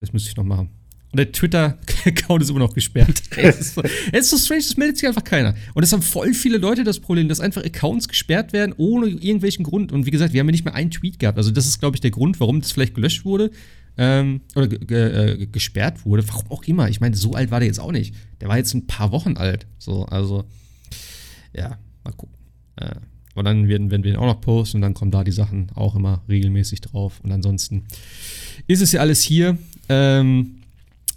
Das müsste ich noch machen. Und der Twitter-Account <laughs> ist immer noch gesperrt. <laughs> es, ist so, es ist so strange, es meldet sich einfach keiner. Und es haben voll viele Leute das Problem, dass einfach Accounts gesperrt werden, ohne irgendwelchen Grund. Und wie gesagt, wir haben ja nicht mehr einen Tweet gehabt. Also, das ist, glaube ich, der Grund, warum das vielleicht gelöscht wurde. Ähm, oder äh, gesperrt wurde. Warum auch immer. Ich meine, so alt war der jetzt auch nicht. Der war jetzt ein paar Wochen alt. So, also, ja, mal gucken. Äh, aber dann werden, werden wir ihn auch noch posten und dann kommen da die Sachen auch immer regelmäßig drauf. Und ansonsten ist es ja alles hier. Ähm,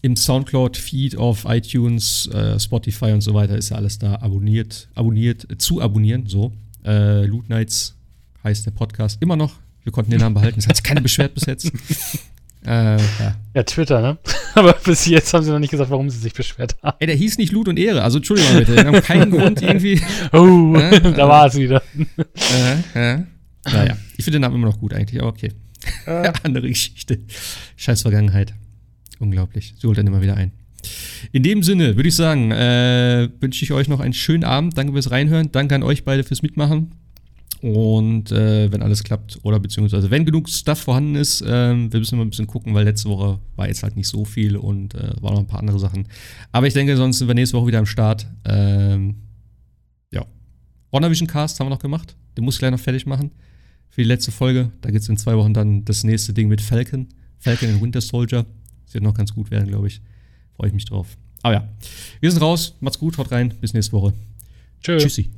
im Soundcloud-Feed auf iTunes, äh, Spotify und so weiter ist ja alles da abonniert, abonniert, äh, zu abonnieren, so. Äh, Loot Nights heißt der Podcast immer noch. Wir konnten den Namen behalten. Es hat sich keiner beschwert bis jetzt. <laughs> Äh, ja. ja. Twitter, ne? <laughs> Aber bis jetzt haben sie noch nicht gesagt, warum sie sich beschwert haben. Ey, der hieß nicht Lut und Ehre. Also, Entschuldigung bitte. Wir haben keinen Grund irgendwie. <laughs> Oh, äh, da war es wieder. Äh, äh. Naja, ich finde den Namen immer noch gut eigentlich, aber okay. Äh. Andere Geschichte. Scheiß Vergangenheit. Unglaublich. Sie holt dann immer wieder ein. In dem Sinne würde ich sagen, äh, wünsche ich euch noch einen schönen Abend. Danke fürs Reinhören. Danke an euch beide fürs Mitmachen. Und äh, wenn alles klappt, oder beziehungsweise wenn genug Stuff vorhanden ist, äh, wir müssen mal ein bisschen gucken, weil letzte Woche war jetzt halt nicht so viel und äh, waren noch ein paar andere Sachen. Aber ich denke, sonst sind wir nächste Woche wieder am Start. Ähm, ja. WandaVision Cast haben wir noch gemacht. Den muss ich gleich noch fertig machen. Für die letzte Folge. Da gibt es in zwei Wochen dann das nächste Ding mit Falcon. Falcon und Winter Soldier. Das wird noch ganz gut werden, glaube ich. Freue ich mich drauf. Aber ja, wir sind raus. Macht's gut, haut rein. Bis nächste Woche. Tschö. Tschüssi.